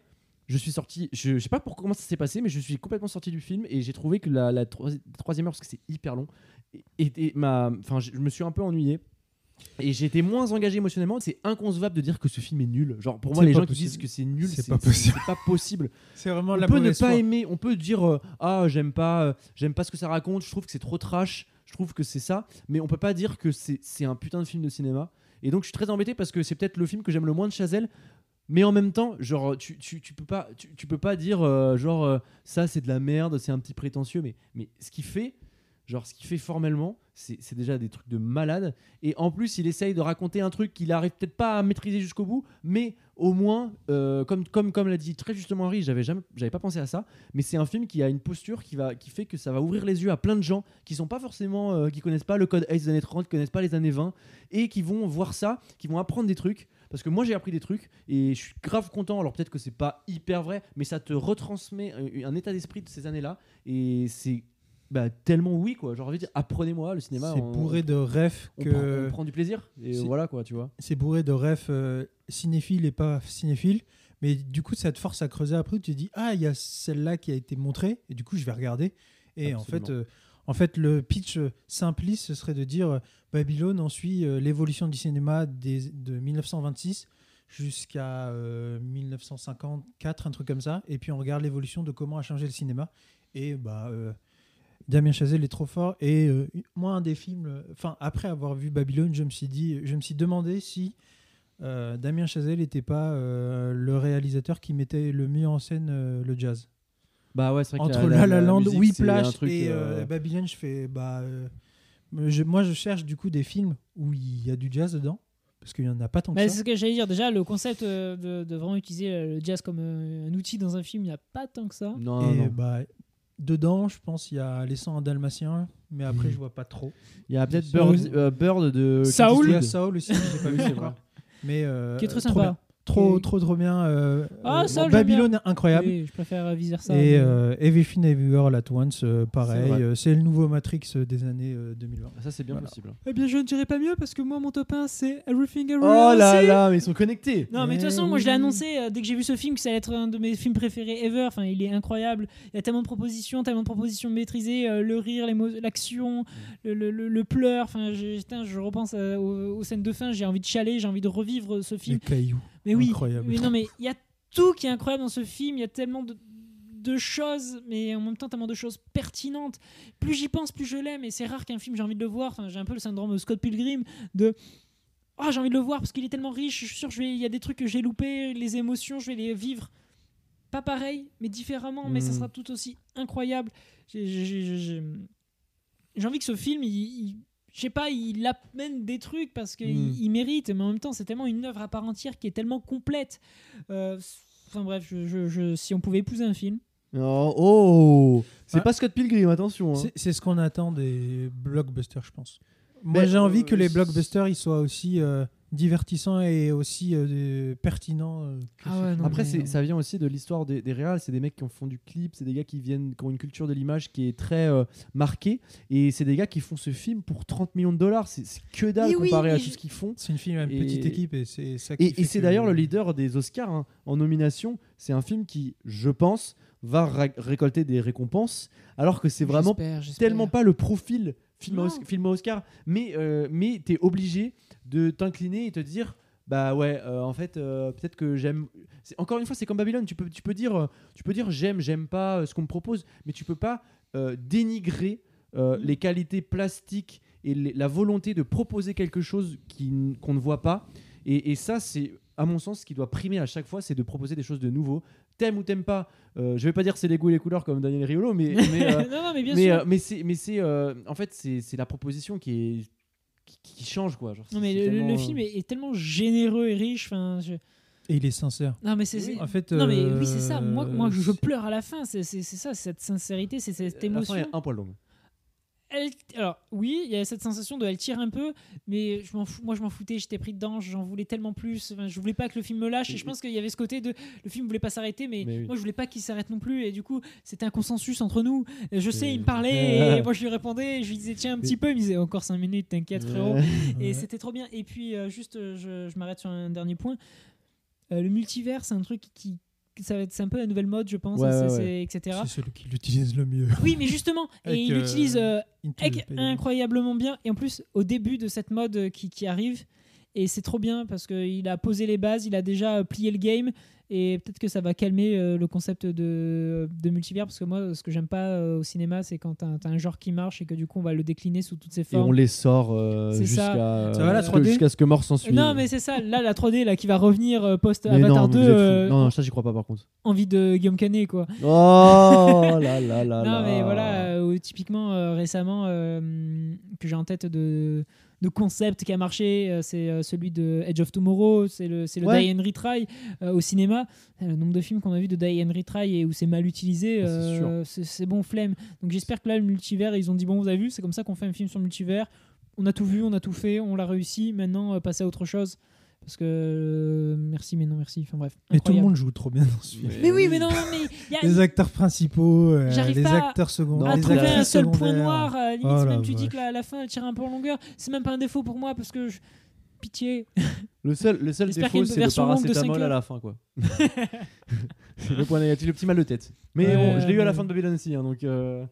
Speaker 1: je suis sorti, je, je sais pas pour comment ça s'est passé, mais je suis complètement sorti du film et j'ai trouvé que la, la troi- troisième heure, parce que c'est hyper long, et, et- et ma, enfin, je je me suis un peu ennuyé. Et été moins engagé émotionnellement. C'est inconcevable de dire que ce film est nul. Genre pour moi, les gens qui disent que c'est nul,
Speaker 2: C'est
Speaker 1: c'est
Speaker 2: pas possible.
Speaker 1: c'est pas possible.
Speaker 2: C'est vraiment
Speaker 1: On
Speaker 2: la
Speaker 1: peut ne pas
Speaker 2: foi.
Speaker 1: aimer, on peut dire euh, ah j'aime pas, euh, j'aime pas ce que ça raconte. Je trouve que c'est trop trash. Je trouve que c'est ça, mais on peut pas dire que c'est c'est un putain de film de cinéma. Et donc je suis très embêté parce que c'est peut-être le film que j'aime le moins de Chazelle. Mais en même temps, genre, tu, tu, tu peux pas, tu, tu peux pas dire euh, genre euh, ça c'est de la merde, c'est un petit prétentieux. Mais, mais ce qu'il fait, genre ce qu'il fait formellement, c'est déjà des trucs de malade. Et en plus, il essaye de raconter un truc qu'il arrive peut-être pas à maîtriser jusqu'au bout, mais au moins, euh, comme, comme, comme l'a dit très justement Henri, j'avais pas pensé à ça, mais c'est un film qui a une posture qui, va, qui fait que ça va ouvrir les yeux à plein de gens qui sont pas forcément, euh, qui connaissent pas le code ACE des années 30, qui connaissent pas les années 20, et qui vont voir ça, qui vont apprendre des trucs. Parce que moi j'ai appris des trucs et je suis grave content. Alors peut-être que c'est pas hyper vrai, mais ça te retransmet un, un état d'esprit de ces années-là. Et c'est bah, tellement oui quoi. J'ai envie de dire apprenez-moi le cinéma.
Speaker 2: C'est
Speaker 1: on-
Speaker 2: bourré de rêves
Speaker 1: on,
Speaker 2: que
Speaker 1: prend, on prend du plaisir et voilà quoi tu vois
Speaker 2: c'est bourré de rêves euh, cinéphiles et pas cinéphiles. Mais du coup, ça te force à creuser après. Tu te dis, ah, il y a celle-là qui a été montrée. Et du coup, je vais regarder. Et en fait, euh, en fait, le pitch euh, simpliste, ce serait de dire euh, Babylone, on suit euh, l'évolution du cinéma des, de 1926 jusqu'à euh, 1954, un truc comme ça. Et puis, on regarde l'évolution de comment a changé le cinéma. Et bah. Damien Chazelle est trop fort et euh, moi un des films euh, enfin après avoir vu Babylone je me suis dit je me suis demandé si euh, Damien Chazelle n'était pas euh, le réalisateur qui mettait le mieux en scène euh, le jazz
Speaker 1: bah ouais c'est vrai que
Speaker 2: entre La La, Land
Speaker 1: musique, c'est un
Speaker 2: Whiplash et
Speaker 1: euh,
Speaker 2: euh, Babylone je fais bah euh, je- moi je cherche du coup des films où il y a du jazz dedans parce qu'il y en a pas tant que
Speaker 3: Bah, c'est
Speaker 2: ça
Speaker 3: ce que j'allais dire. Déjà, le concept de, de vraiment utiliser le jazz comme un outil dans un film, il n'y a pas tant que ça.
Speaker 1: non, non,
Speaker 2: et
Speaker 1: non.
Speaker 2: bah dedans je pense il y a les 101 dalmatiens mais après
Speaker 1: Mhm.
Speaker 2: je vois pas trop
Speaker 1: il y a peut-être. Bird, euh, Bird de
Speaker 3: Saul.
Speaker 2: il y a. Saul aussi j'ai pas vu
Speaker 1: c'est vrai.
Speaker 2: mais euh,
Speaker 3: Qui est très
Speaker 2: trop
Speaker 3: sympa.
Speaker 2: Trop, trop, trop bien. euh,
Speaker 3: Ah, ça,
Speaker 2: Babylone, incroyable.
Speaker 3: Oui, je préfère euh, Viser ça.
Speaker 2: Et euh, Everything Everywhere All At Once, euh, pareil.
Speaker 1: C'est
Speaker 2: euh, le nouveau Matrix des années euh, 2020.
Speaker 1: Ah, Ça, c'est bien
Speaker 2: Voilà.
Speaker 1: possible.
Speaker 3: Eh bien, je ne dirais pas mieux parce que moi, mon top 1, c'est Everything
Speaker 1: Oh
Speaker 3: Everywhere.
Speaker 1: là
Speaker 3: aussi.
Speaker 1: là, mais ils sont connectés.
Speaker 3: Non, mais de toute
Speaker 2: Eh
Speaker 3: façon, moi je l'ai annoncé euh, dès que j'ai vu ce film que ça allait être un de mes films préférés ever. Enfin, il est incroyable. Il y a tellement de propositions, tellement de propositions maîtrisées, euh, le rire, l'action, le, le- le- le pleur. Enfin, je, repense euh, aux, aux scènes de fin. J'ai envie de chialer, j'ai envie de revivre ce
Speaker 2: Les
Speaker 3: film.
Speaker 2: cailloux.
Speaker 3: Mais oui,
Speaker 2: Incroyable.
Speaker 3: mais non, mais il y a tout qui est incroyable dans ce film. Il y a tellement de, de choses, mais en même temps tellement de choses pertinentes. Plus j'y pense, plus je l'aime. Et c'est rare qu'un film j'ai envie de le voir. Enfin, j'ai un peu le syndrome de Scott Pilgrim de oh j'ai envie de le voir parce qu'il est tellement riche. Je suis sûr, je vais, il y a des trucs que j'ai loupés, les émotions, je vais les vivre. Pas pareil, mais différemment, mais ça
Speaker 1: Mm.
Speaker 3: sera tout aussi incroyable. J'ai- envie que ce film, il, il- je sais pas, il amène des trucs parce qu'il
Speaker 1: Mm.
Speaker 3: il mérite, mais en même temps, c'est tellement une œuvre à part entière qui est tellement complète. Euh, Enfin bref, je, je- je- si on pouvait épouser un film.
Speaker 1: Oh, oh. c'est
Speaker 2: Ouais.
Speaker 1: pas Scott Pilgrim, attention. hein.
Speaker 2: C'est- C'est ce qu'on attend des blockbusters, je pense. Moi,
Speaker 1: Mais,
Speaker 2: j'ai envie
Speaker 1: euh,
Speaker 2: que les blockbusters ils soient aussi euh, divertissants et aussi euh, pertinents. euh, que
Speaker 3: Ah ouais, non,
Speaker 1: Après,
Speaker 3: mais-
Speaker 1: ça vient aussi de l'histoire des, des réals. C'est des mecs qui ont font du clip, c'est des gars qui viennent, qui ont une culture de l'image qui est très euh, marquée. Et c'est des gars qui font ce film pour 30 millions de dollars. C'est que dalle
Speaker 3: oui,
Speaker 1: comparé à tout
Speaker 3: je-
Speaker 1: ce qu'ils font.
Speaker 2: C'est une film une
Speaker 1: Et-
Speaker 2: petite équipe et c'est ça qui
Speaker 1: Et, c'est
Speaker 2: que-
Speaker 1: d'ailleurs le leader des Oscars hein, en nomination. C'est un film qui, je pense, va récolter des récompenses, alors que c'est vraiment tellement pas le profil film, à
Speaker 3: Non.
Speaker 1: Os- film à Oscar, mais, euh, mais tu es obligé de t'incliner et te dire bah ouais euh, en fait euh, peut-être que j'aime encore une fois c'est comme Babylone tu peux tu peux dire euh, tu peux dire j'aime j'aime pas ce qu'on me propose mais tu peux pas euh, dénigrer
Speaker 3: Mm.
Speaker 1: les qualités plastiques et les- la volonté de proposer quelque chose qu'on ne voit pas et, et ça c'est à mon sens ce qui doit primer à chaque fois c'est de proposer des choses de nouveau t'aimes ou t'aimes pas euh, je vais pas dire c'est les goûts et les couleurs comme Daniel Riolo mais, mais, euh,
Speaker 3: non, non, mais bien
Speaker 1: mais,
Speaker 3: sûr.
Speaker 1: euh, mais c'est mais c'est euh, en fait c'est c'est la proposition qui est qui, qui change quoi genre,
Speaker 3: non, mais le, le-
Speaker 1: tellement,
Speaker 3: le
Speaker 1: euh,
Speaker 3: film est, est tellement généreux et riche. Enfin, je-
Speaker 2: Et il est sincère.
Speaker 3: Non, mais c'est.
Speaker 1: Oui.
Speaker 3: c'est-
Speaker 2: En fait,
Speaker 3: Non, mais
Speaker 2: euh,
Speaker 3: oui, c'est ça. Moi, moi je, je pleure à la fin. C'est c'est- c'est ça, cette sincérité, c'est cette
Speaker 1: la fin
Speaker 3: émotion.
Speaker 1: est un poil longue
Speaker 3: Elle- alors oui, il y a cette sensation de elle tire un peu, mais je m'en fous, moi je m'en foutais, j'étais pris dedans, j'en voulais tellement plus. Enfin, je voulais pas que le film me lâche et je pense qu'il y avait ce côté de le film voulait pas s'arrêter, mais,
Speaker 1: Mais oui.
Speaker 3: moi je voulais pas qu'il s'arrête non plus et du coup c'était un consensus entre nous. Je sais,
Speaker 1: Et-
Speaker 3: il me parlait et moi je lui répondais, je lui disais tiens un petit peu, il me disait encore 5 minutes, t'inquiète frérot. Et
Speaker 2: Ouais.
Speaker 3: c'était trop bien. Et puis, euh, juste, euh, je, je m'arrête sur un dernier point. Euh, le multivers, c'est un truc qui. Ça va être, c'est un peu la nouvelle mode, je pense,
Speaker 1: Ouais,
Speaker 3: c'est-
Speaker 1: ouais,
Speaker 3: c'est- etc.
Speaker 2: C'est celui qui l'utilise le mieux.
Speaker 3: Oui, mais justement, et il
Speaker 2: euh,
Speaker 3: l'utilise euh, incroyablement bien. Et en plus, au début de cette mode euh, qui, qui arrive, et c'est trop bien parce qu'il a posé les bases, il a déjà euh, plié le game. Et peut-être que ça va calmer euh, le concept de, de multivers. Parce que moi, ce que j'aime pas euh, au cinéma, c'est quand t'as as un genre qui marche et que du coup, on va le décliner sous toutes ses
Speaker 1: et
Speaker 3: formes.
Speaker 1: on les sort euh, jusqu'à
Speaker 2: Ça va, la
Speaker 1: jusqu'à-
Speaker 2: 3D?
Speaker 1: jusqu'à ce que mort s'en suive
Speaker 3: Non, mais c'est ça. Là, la 3D là, qui va revenir post
Speaker 1: Mais
Speaker 3: Avatar
Speaker 1: non,
Speaker 3: 2,
Speaker 1: mais vous êtes fous.
Speaker 3: euh,
Speaker 1: non non ça j'y crois pas par contre
Speaker 3: envie de Guillaume Canet, quoi.
Speaker 1: oh là là là
Speaker 3: non, mais voilà, typiquement récemment, que j'ai en tête de, de concept qui a marché, euh, c'est euh, celui de Edge of Tomorrow, c'est le, c'est le
Speaker 1: Ouais.
Speaker 3: Die and Retry euh, au cinéma. Le nombre de films qu'on a vu de Die and Retry et où c'est mal utilisé,
Speaker 1: Ah, c'est
Speaker 3: bon flemme. Donc j'espère que là, le multivers, ils ont dit bon, vous avez vu, c'est comme ça qu'on fait un film sur le multivers. On a tout vu, on a tout fait, on l'a réussi. Maintenant, passer à autre chose. Parce que euh, merci, mais non, merci. Enfin bref.
Speaker 2: Mais tout le monde joue trop bien dans ce film.
Speaker 3: Mais oui, mais non, mais il y a-
Speaker 2: Les acteurs principaux, euh, les acteurs secondaires,
Speaker 3: à
Speaker 2: les
Speaker 3: trouver un seul point noir. à la limite,
Speaker 2: Oh
Speaker 3: même tu dis que la, la fin elle tire un peu en longueur, c'est même pas un défaut pour moi parce que je- pitié.
Speaker 1: le seul le seul défaut c'est le paracétamol à la fin quoi c'est le point négatif le petit mal de tête mais bon je l'ai eu à la
Speaker 3: mais-
Speaker 1: fin de Babylon aussi hein, donc euh,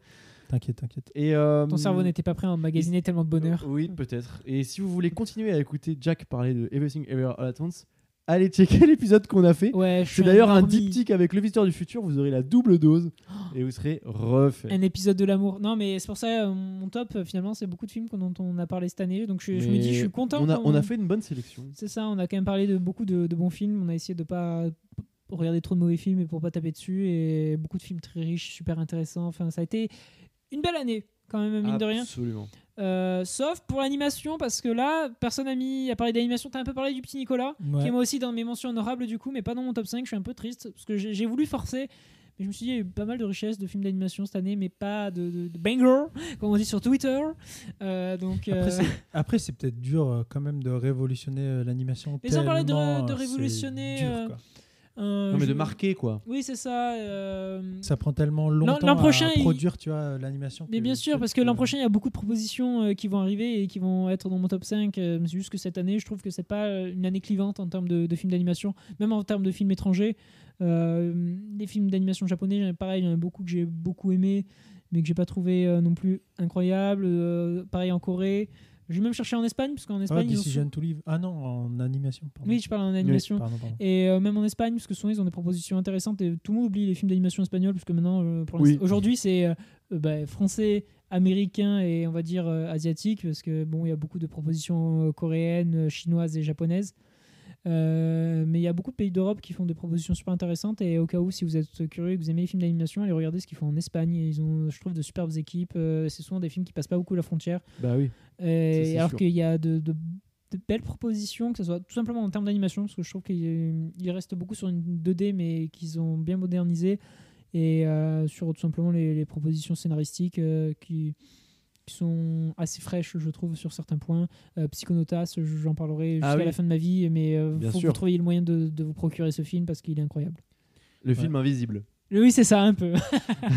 Speaker 2: T'inquiète, t'inquiète.
Speaker 1: et euh,
Speaker 3: Ton cerveau n'était pas prêt à emmagasiner tellement de bonheur.
Speaker 1: Oui, peut-être. Et si vous voulez continuer à écouter Jack parler de Everything Everywhere All At Once, allez checker l'épisode qu'on a fait.
Speaker 3: Ouais, je suis
Speaker 1: C'est d'ailleurs un diptyque avec le visiteur du futur. Vous aurez la double dose et vous serez refait.
Speaker 3: Un épisode de l'amour. Non, mais c'est pour ça, euh, mon top, euh, finalement, c'est beaucoup de films dont on a parlé cette année. Donc je, je me dis, je suis content.
Speaker 1: On a,
Speaker 3: qu'on-
Speaker 1: on a fait une bonne sélection.
Speaker 3: C'est ça, on a quand même parlé de beaucoup de, de bons films. On a essayé de pas regarder trop de mauvais films et pour pas taper dessus. Et beaucoup de films très riches, super intéressants. Enfin, ça a été une belle année, quand même, mine de rien.
Speaker 1: Absolument.
Speaker 3: Euh, sauf pour l'animation, parce que là, personne n'a mis à parler d'animation. T'as un peu parlé du petit Nicolas,
Speaker 2: Ouais.
Speaker 3: qui est moi aussi dans mes mentions honorables du coup, mais pas dans mon top 5. Je suis un peu triste, parce que j'ai voulu forcer, mais je me suis dit, il y a eu pas mal de richesses de films d'animation cette année, mais pas de, de, de banger, comme on dit sur Twitter. Euh, donc, euh,
Speaker 2: Après, c'est- peut-être dur quand même de révolutionner l'animation.
Speaker 3: Mais sans parler de- de révolutionner,
Speaker 2: dur, quoi.
Speaker 3: un
Speaker 1: Non, mais de marquer quoi.
Speaker 3: Oui, c'est ça. euh,
Speaker 2: Ça prend tellement longtemps
Speaker 3: l'an prochain,
Speaker 2: à
Speaker 3: il-
Speaker 2: produire, tu vois, l'animation.
Speaker 3: Mais bien sûr, parce que l'an prochain, il y a beaucoup de propositions euh, qui vont arriver et qui vont être dans mon top 5. euh, c'est juste que cette année, je trouve que c'est pas euh, une année clivante en termes de, de films d'animation, même en termes de films étrangers. Euh, les films d'animation japonais, pareil, il y en a beaucoup que j'ai beaucoup aimé, mais que j'ai pas trouvé euh, non plus incroyable. Euh, pareil en Corée. J'ai même cherché en Espagne, parce qu'en
Speaker 2: Ah,
Speaker 3: Espagne. ils ont
Speaker 2: Decision to Live. Ah non, en animation. Pardon.
Speaker 3: Oui, je parle en animation.
Speaker 2: Pardon, pardon.
Speaker 3: Et euh, même en Espagne, parce que souvent ils ont des propositions intéressantes et tout le monde oublie les films d'animation espagnols, parce que maintenant, euh,
Speaker 1: Oui.
Speaker 3: aujourd'hui, c'est euh, bah, français, américain et on va dire euh, asiatique, parce que bon, il y a beaucoup de propositions coréennes, chinoises et japonaises. Euh, mais il y a beaucoup de pays d'Europe qui font des propositions super intéressantes et au cas où si vous êtes curieux et que vous aimez les films d'animation allez regarder ce qu'ils font en Espagne ils ont je trouve de superbes équipes Euh, c'est souvent des films qui passent pas beaucoup la frontière
Speaker 1: Bah oui. C'est
Speaker 3: alors qu'il y a de, de- de belles propositions, que ce soit tout simplement en termes d'animation, parce que je trouve qu'il il reste beaucoup sur une 2D, mais qu'ils ont bien modernisé, et euh, sur tout simplement les, les propositions scénaristiques euh, qui, qui sont assez fraîches, je trouve, sur certains points. Euh, Psychonautas, j'en parlerai jusqu'à
Speaker 1: Ah oui.
Speaker 3: la fin de ma vie, mais il faut que
Speaker 1: sûr.
Speaker 3: vous trouviez le moyen de, de vous procurer ce film parce qu'il est incroyable.
Speaker 1: Le film invisible.
Speaker 3: Oui, c'est ça, un peu.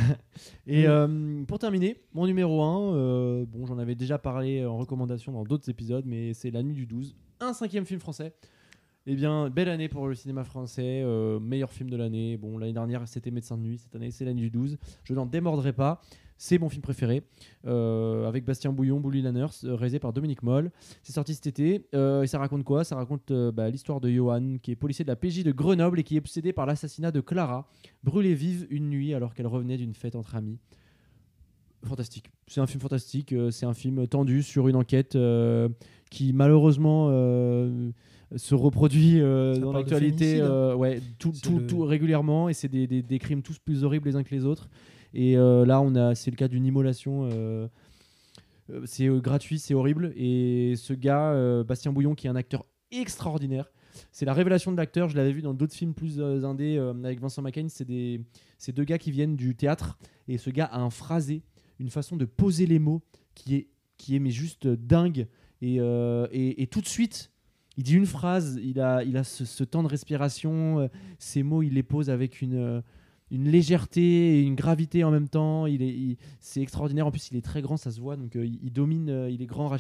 Speaker 1: Et euh, pour terminer, mon numéro 1, bon, j'en avais déjà parlé en recommandation dans d'autres épisodes, mais c'est La Nuit du 12, un cinquième film français. Eh bien, belle année pour le cinéma français, euh, meilleur film de l'année. Bon, l'année dernière c'était Médecin de nuit, cette année c'est La Nuit du 12. Je n'en démordrai pas, c'est mon film préféré, euh, avec Bastien Bouillon, Bouli Lanners, euh, réalisé par Dominique Moll. C'est sorti cet été, euh, et ça raconte quoi? Ça raconte euh, bah, l'histoire de Johan, qui est policier de la PJ de Grenoble et qui est obsédé par l'assassinat de Clara, brûlée vive une nuit alors qu'elle revenait d'une fête entre amis. Fantastique. C'est un film fantastique. C'est un film tendu sur une enquête qui malheureusement se reproduit euh, dans l'actualité euh, ouais, tout, tout,
Speaker 2: le-
Speaker 1: tout régulièrement et c'est des, des- des crimes tous plus horribles les uns que les autres. Et euh, là, on a, c'est le cas d'une immolation. euh, euh, c'est gratuit, c'est horrible. Et ce gars, Bastien Bouillon, qui est un acteur extraordinaire. C'est la révélation de l'acteur. Je l'avais vu dans d'autres films plus euh, indés avec Vincent McCain. C'est des, c'est deux gars qui viennent du théâtre et ce gars a un phrasé, une façon de poser les mots qui est, qui est mais juste dingue. Et, et, tout de suite, il dit une phrase, il a, il a ce, ce temps de respiration, ces mots, il les pose avec une, une légèreté et une gravité en même temps. Il est, c'est extraordinaire. En plus, il est très grand, ça se voit. Donc, euh, il, domine. euh, il est grand,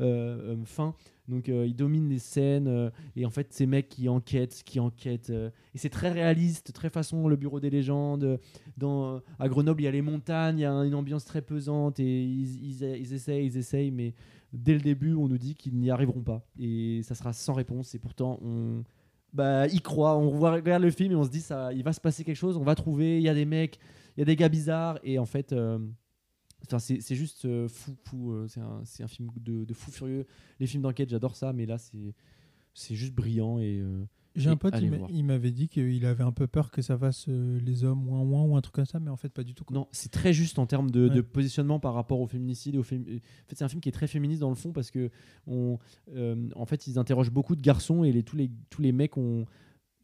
Speaker 1: euh, fin. Donc, il domine les scènes. et en fait, ces mecs qui enquêtent, qui enquêtent. et c'est très réaliste, très façon le Bureau des légendes. Dans, à Grenoble, il y a les montagnes, il y a une ambiance très pesante. Et ils, ils, ils essayent, ils essayent, mais dès le début, on nous dit qu'ils n'y arriveront pas. Et ça sera sans réponse. Et pourtant, on bah, y croit. On regarde le film et on se dit, ça, il va se passer quelque chose. On va trouver. Il y a des mecs, il y a des gars bizarres. Et en fait, euh, c'est juste euh, fou. euh, c'est un, film de, de fou furieux. Les films d'enquête, j'adore ça. Mais là, c'est juste brillant. Et,
Speaker 2: J'ai un pote, il m'avait dit qu'il avait un peu peur que ça fasse euh, les hommes ouin ouin ou un truc comme ça, mais en fait pas du tout. quoi.
Speaker 1: Non, c'est très juste en termes de, positionnement par rapport au féminicide. Et au fém- En fait, c'est un film qui est très féministe dans le fond parce que on, euh, en fait, ils interrogent beaucoup de garçons et les, tous, les, tous les mecs ont,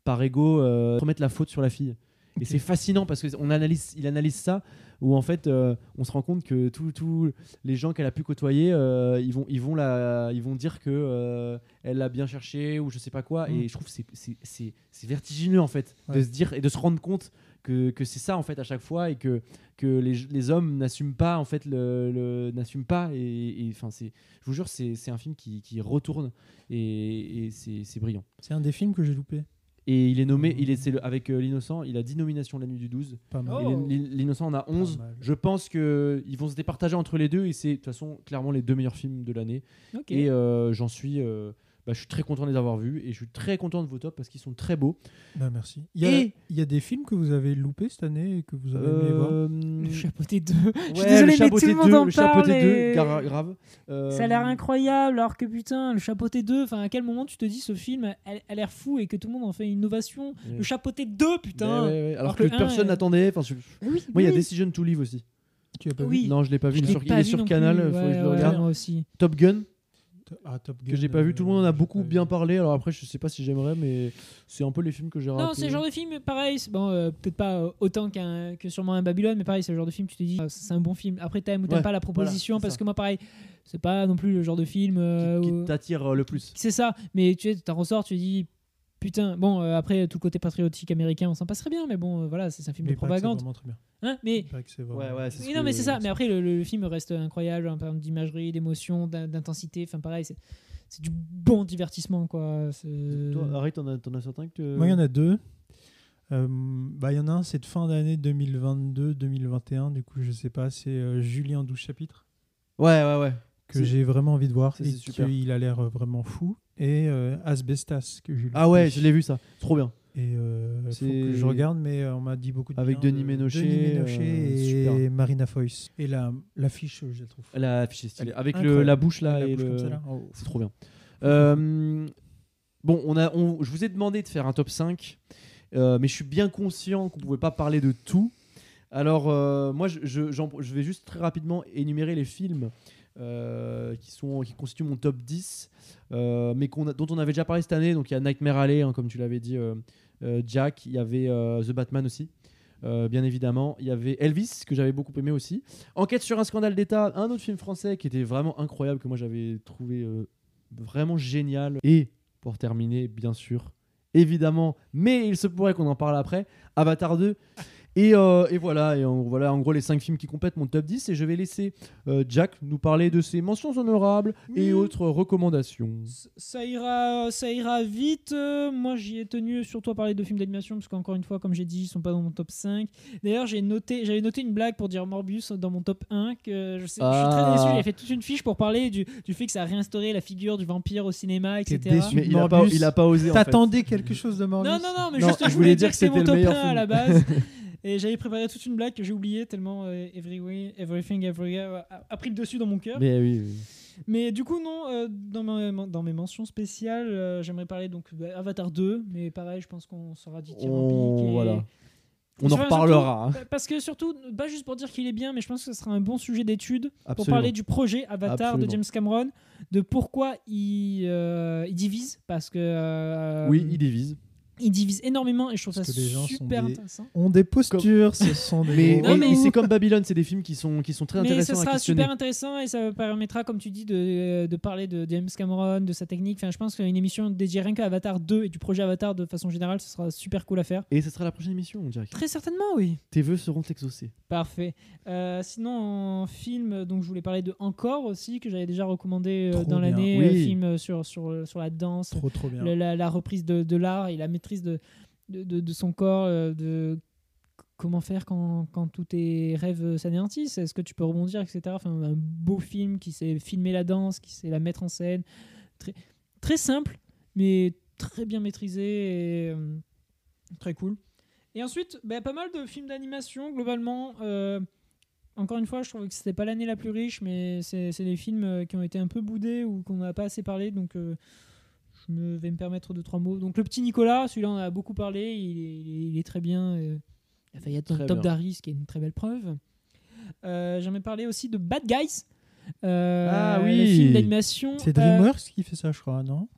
Speaker 1: par ego, euh, remettent la faute sur la fille. Et c'est fascinant parce qu'on analyse, il analyse ça où en fait, euh, on se rend compte que tous les gens qu'elle a pu côtoyer, euh, ils vont, ils vont la, ils vont dire que euh, elle l'a bien cherché ou je sais pas quoi.
Speaker 2: Mm.
Speaker 1: Et je trouve que c'est- vertigineux en fait de se dire et de se rendre compte que, que c'est ça en fait à chaque fois et que que les, les hommes n'assument pas en fait le, le- n'assument pas et enfin c'est je vous jure c'est un film qui, qui retourne et, et c'est brillant
Speaker 2: C'est un des films que j'ai loupé.
Speaker 1: Et il est nommé
Speaker 2: Mhm.
Speaker 1: il est le- avec euh, l'innocent il a 10 nominations la nuit du 12
Speaker 2: Pas mal.
Speaker 3: Oh.
Speaker 1: l'innocent en a 11
Speaker 2: mal.
Speaker 1: je pense que ils vont se départager entre les deux et c'est de toute façon clairement les deux meilleurs films de l'année et euh, j'en suis euh, bah, je suis très content de les avoir vus et je suis très content de vos tops parce qu'ils sont très beaux
Speaker 2: Bah, merci. Il y, a,
Speaker 1: Et-
Speaker 2: il y a des films que vous avez loupés cette année et que vous avez aimé voir?
Speaker 1: Euh,
Speaker 3: Le chapeauté 2.
Speaker 1: Ouais,
Speaker 3: Je suis désolée,
Speaker 1: le
Speaker 3: mais
Speaker 1: chapeauté
Speaker 3: tout le monde
Speaker 1: 2,
Speaker 3: en
Speaker 1: le
Speaker 3: parle
Speaker 1: 2,
Speaker 3: et-
Speaker 1: gra- grave. Euh,
Speaker 3: Ça a l'air incroyable, alors que putain, le chapeauté 2, enfin à quel moment tu te dis ce film a, a l'air fou et que tout le monde en fait une innovation
Speaker 1: Ouais.
Speaker 3: Le chapeauté 2, putain
Speaker 1: Ouais, ouais, ouais. Alors,
Speaker 3: Alors
Speaker 1: que, personne
Speaker 3: est-
Speaker 1: n'attendait. Je-
Speaker 3: Oui,
Speaker 1: Moi, il y a
Speaker 3: oui.
Speaker 1: Decision to Live aussi.
Speaker 2: Tu as pas
Speaker 3: Oui.
Speaker 2: vu?
Speaker 1: Non, je l'ai pas vu.
Speaker 3: Je
Speaker 1: Il est
Speaker 3: l'ai
Speaker 1: sur, il
Speaker 3: pas
Speaker 1: est
Speaker 3: vu
Speaker 1: sur
Speaker 3: non
Speaker 1: Canal.
Speaker 3: plus.
Speaker 1: faut que
Speaker 3: Ouais,
Speaker 1: je le
Speaker 3: ouais,
Speaker 1: regarde.
Speaker 3: aussi.
Speaker 1: Top Gun?
Speaker 2: Ah, Top
Speaker 1: que j'ai pas vu. Tout le monde en
Speaker 2: euh,
Speaker 1: a
Speaker 2: j'ai
Speaker 1: beaucoup bien parlé. Alors après, je sais pas si j'aimerais, mais c'est un peu les films que j'ai ratés.
Speaker 3: Non, c'est le genre de film, pareil, c'est- bon, euh, peut-être pas euh, autant qu'un que sûrement un Babylone, mais pareil, c'est le genre de film, tu te dis, ah, c'est un bon film. Après, t'aimes ou t'aimes
Speaker 1: Ouais,
Speaker 3: pas la proposition,
Speaker 1: voilà,
Speaker 3: parce
Speaker 1: ça.
Speaker 3: que moi, pareil, c'est pas non plus le genre de film. euh,
Speaker 1: qui, t'attire euh, le plus.
Speaker 3: C'est ça, mais tu sais, t'en ressors, tu te dis, putain, bon, euh, après, tout le côté patriotique américain, on s'en passerait bien, mais bon, euh, voilà, c'est un film
Speaker 2: Mais
Speaker 3: de
Speaker 2: que c'est
Speaker 3: propagande.
Speaker 2: vraiment très bien.
Speaker 3: Hein, mais
Speaker 2: vraiment-
Speaker 1: Ouais, ouais,
Speaker 3: non,
Speaker 1: que-
Speaker 3: mais c'est ça. Mais après, le, film reste incroyable en termes d'imagerie, d'émotion, d'in- d'intensité. Enfin, pareil, c'est du bon divertissement, quoi. C'est-
Speaker 1: Toi, Harry, t'en as, t'en as certains que.
Speaker 2: Moi, il y en a deux. Euh, bah, il y en a un, c'est de fin d'année 2022-2021. Du coup, je sais pas, c'est euh, Julien 12 chapitres
Speaker 1: Ouais, ouais, ouais.
Speaker 2: Que j'ai vraiment envie de voir
Speaker 1: Ça,
Speaker 2: et qu'il a l'air euh, vraiment fou. Et euh, Asbestas que j'ai.
Speaker 1: Ah ouais, je l'ai vu ça. Trop bien.
Speaker 2: Et euh, faut que je regarde, mais on m'a dit beaucoup de
Speaker 1: Avec
Speaker 2: bien
Speaker 1: Denis
Speaker 2: de-
Speaker 1: Ménochet,
Speaker 2: Denis Ménochet
Speaker 1: euh,
Speaker 2: et. Marina Foïs. Et la l'affiche, je la trouve.
Speaker 1: La affiche est stylée. Avec le, la bouche là
Speaker 2: La
Speaker 1: et
Speaker 2: bouche
Speaker 1: le.
Speaker 2: Oh.
Speaker 1: C'est trop bien. Euh, bon, on a, on- je vous ai demandé de faire un top 5, euh, mais je suis bien conscient qu'on ne pouvait pas parler de tout. Alors, moi, je, je vais juste très rapidement énumérer les films euh, qui, sont, qui constituent mon top 10, euh, mais dont on avait déjà parlé cette année. Donc, il y a Nightmare Alley, hein, comme tu l'avais dit, euh, Jack. Il y avait The Batman aussi. bien évidemment, il y avait Elvis que j'avais beaucoup aimé aussi. Enquête sur un scandale d'État, un autre film français qui était vraiment incroyable que moi j'avais trouvé vraiment génial. Et pour terminer, bien sûr, évidemment, mais il se pourrait qu'on en parle après, Avatar 2. Et, euh, et voilà, et en, voilà en gros les 5 films qui complètent mon top 10. Et je vais laisser euh, Jack nous parler de ses mentions honorables et
Speaker 3: Mm.
Speaker 1: autres recommandations.
Speaker 3: Ça ira, ça ira vite. Euh, moi, j'y ai tenu surtout à parler de films d'animation parce qu'encore une fois, comme j'ai dit, ils sont pas dans mon top 5. D'ailleurs, j'ai noté, j'avais noté une blague pour dire Morbius dans mon top 1 que je, sais, je suis
Speaker 1: Ah.
Speaker 3: très déçu. J'ai fait toute une fiche pour parler du, du fait que ça a réinstauré la figure du vampire au cinéma, etc.
Speaker 2: déçu
Speaker 1: Mais il a, pas,
Speaker 2: Morbius.
Speaker 1: il a pas osé. en fait.
Speaker 2: T'attendais quelque chose de Morbius
Speaker 3: Non, non, non, mais
Speaker 1: Non,
Speaker 3: juste,
Speaker 1: je voulais dire
Speaker 3: dire
Speaker 1: que
Speaker 3: c'était mon top
Speaker 1: le
Speaker 3: 1
Speaker 1: meilleur
Speaker 3: à la base. Et j'avais préparé toute une blague que j'ai oubliée tellement euh, Everywhere- Everything Everywhere a, a pris le dessus dans mon cœur.
Speaker 1: Mais oui, oui.
Speaker 3: Mais du coup, non, euh, dans, ma- dans mes mentions spéciales, euh, j'aimerais parler donc d'Avatar 2, mais pareil, je pense qu'on sera dit
Speaker 1: On- voilà. On en
Speaker 3: Surtout-
Speaker 1: reparlera. hein.
Speaker 3: Parce que surtout, pas juste pour dire qu'il est bien, mais je pense que ce sera un bon sujet d'étude pour parler du projet Avatar
Speaker 1: Absolument.
Speaker 3: de James Cameron, de pourquoi il, euh, il divise, parce que euh,
Speaker 1: Oui, il divise.
Speaker 3: Il divise énormément et je trouve
Speaker 2: Parce
Speaker 3: ça
Speaker 2: que les gens sont
Speaker 3: super
Speaker 2: des-
Speaker 3: intéressant.
Speaker 2: ont des postures, ce sont des.
Speaker 1: Mais,
Speaker 2: gros-
Speaker 3: Non,
Speaker 1: mais
Speaker 3: mais-
Speaker 1: c'est comme Babylone, c'est des films qui sont, qui sont très
Speaker 3: Mais
Speaker 1: intéressants
Speaker 3: ça
Speaker 1: à
Speaker 3: sera
Speaker 1: questionner.
Speaker 3: super intéressant et ça permettra, comme tu dis, de, de parler de James Cameron, de sa technique. Enfin, je pense qu'une émission dédiée rien qu'à Avatar 2 et du projet Avatar de façon générale, ce sera super cool à faire.
Speaker 1: Et ce sera la prochaine émission, on dirait.
Speaker 3: Très certainement, oui.
Speaker 1: Tes vœux seront exaucés.
Speaker 3: Parfait. Euh, sinon, en film, donc je voulais parler de Encore aussi, que j'avais déjà recommandé euh,
Speaker 2: Trop
Speaker 3: dans
Speaker 2: bien.
Speaker 3: l'année,
Speaker 1: Oui.
Speaker 3: euh, film sur, sur, sur la danse,
Speaker 2: Trop, trop bien.
Speaker 3: le- la, la reprise de, de l'art et la de, son corps, euh, de comment faire quand, quand tous tes rêves s'anéantissent, est-ce que tu peux rebondir, etc. Enfin, un beau film qui sait filmer la danse, qui sait la mettre en scène. Très, très simple, mais très bien maîtrisé et euh, très cool. Et ensuite, bah, pas mal de films d'animation, globalement. euh, encore une fois, je trouve que c'était pas l'année la plus riche, mais c'est des films qui ont été un peu boudés ou qu'on n'a pas assez parlé, donc je me vais me permettre deux trois mots. Donc le petit Nicolas, celui-là on a beaucoup parlé, il est, il est- il est très bien. euh, il a failli être dans le top ce qui est une très belle preuve. Euh, J'aimerais parler aussi de Bad Guys. euh,
Speaker 1: Ah
Speaker 3: le
Speaker 1: oui.
Speaker 3: film d'animation.
Speaker 2: C'est
Speaker 3: Euh,
Speaker 2: DreamWorks qui fait ça, je crois, non?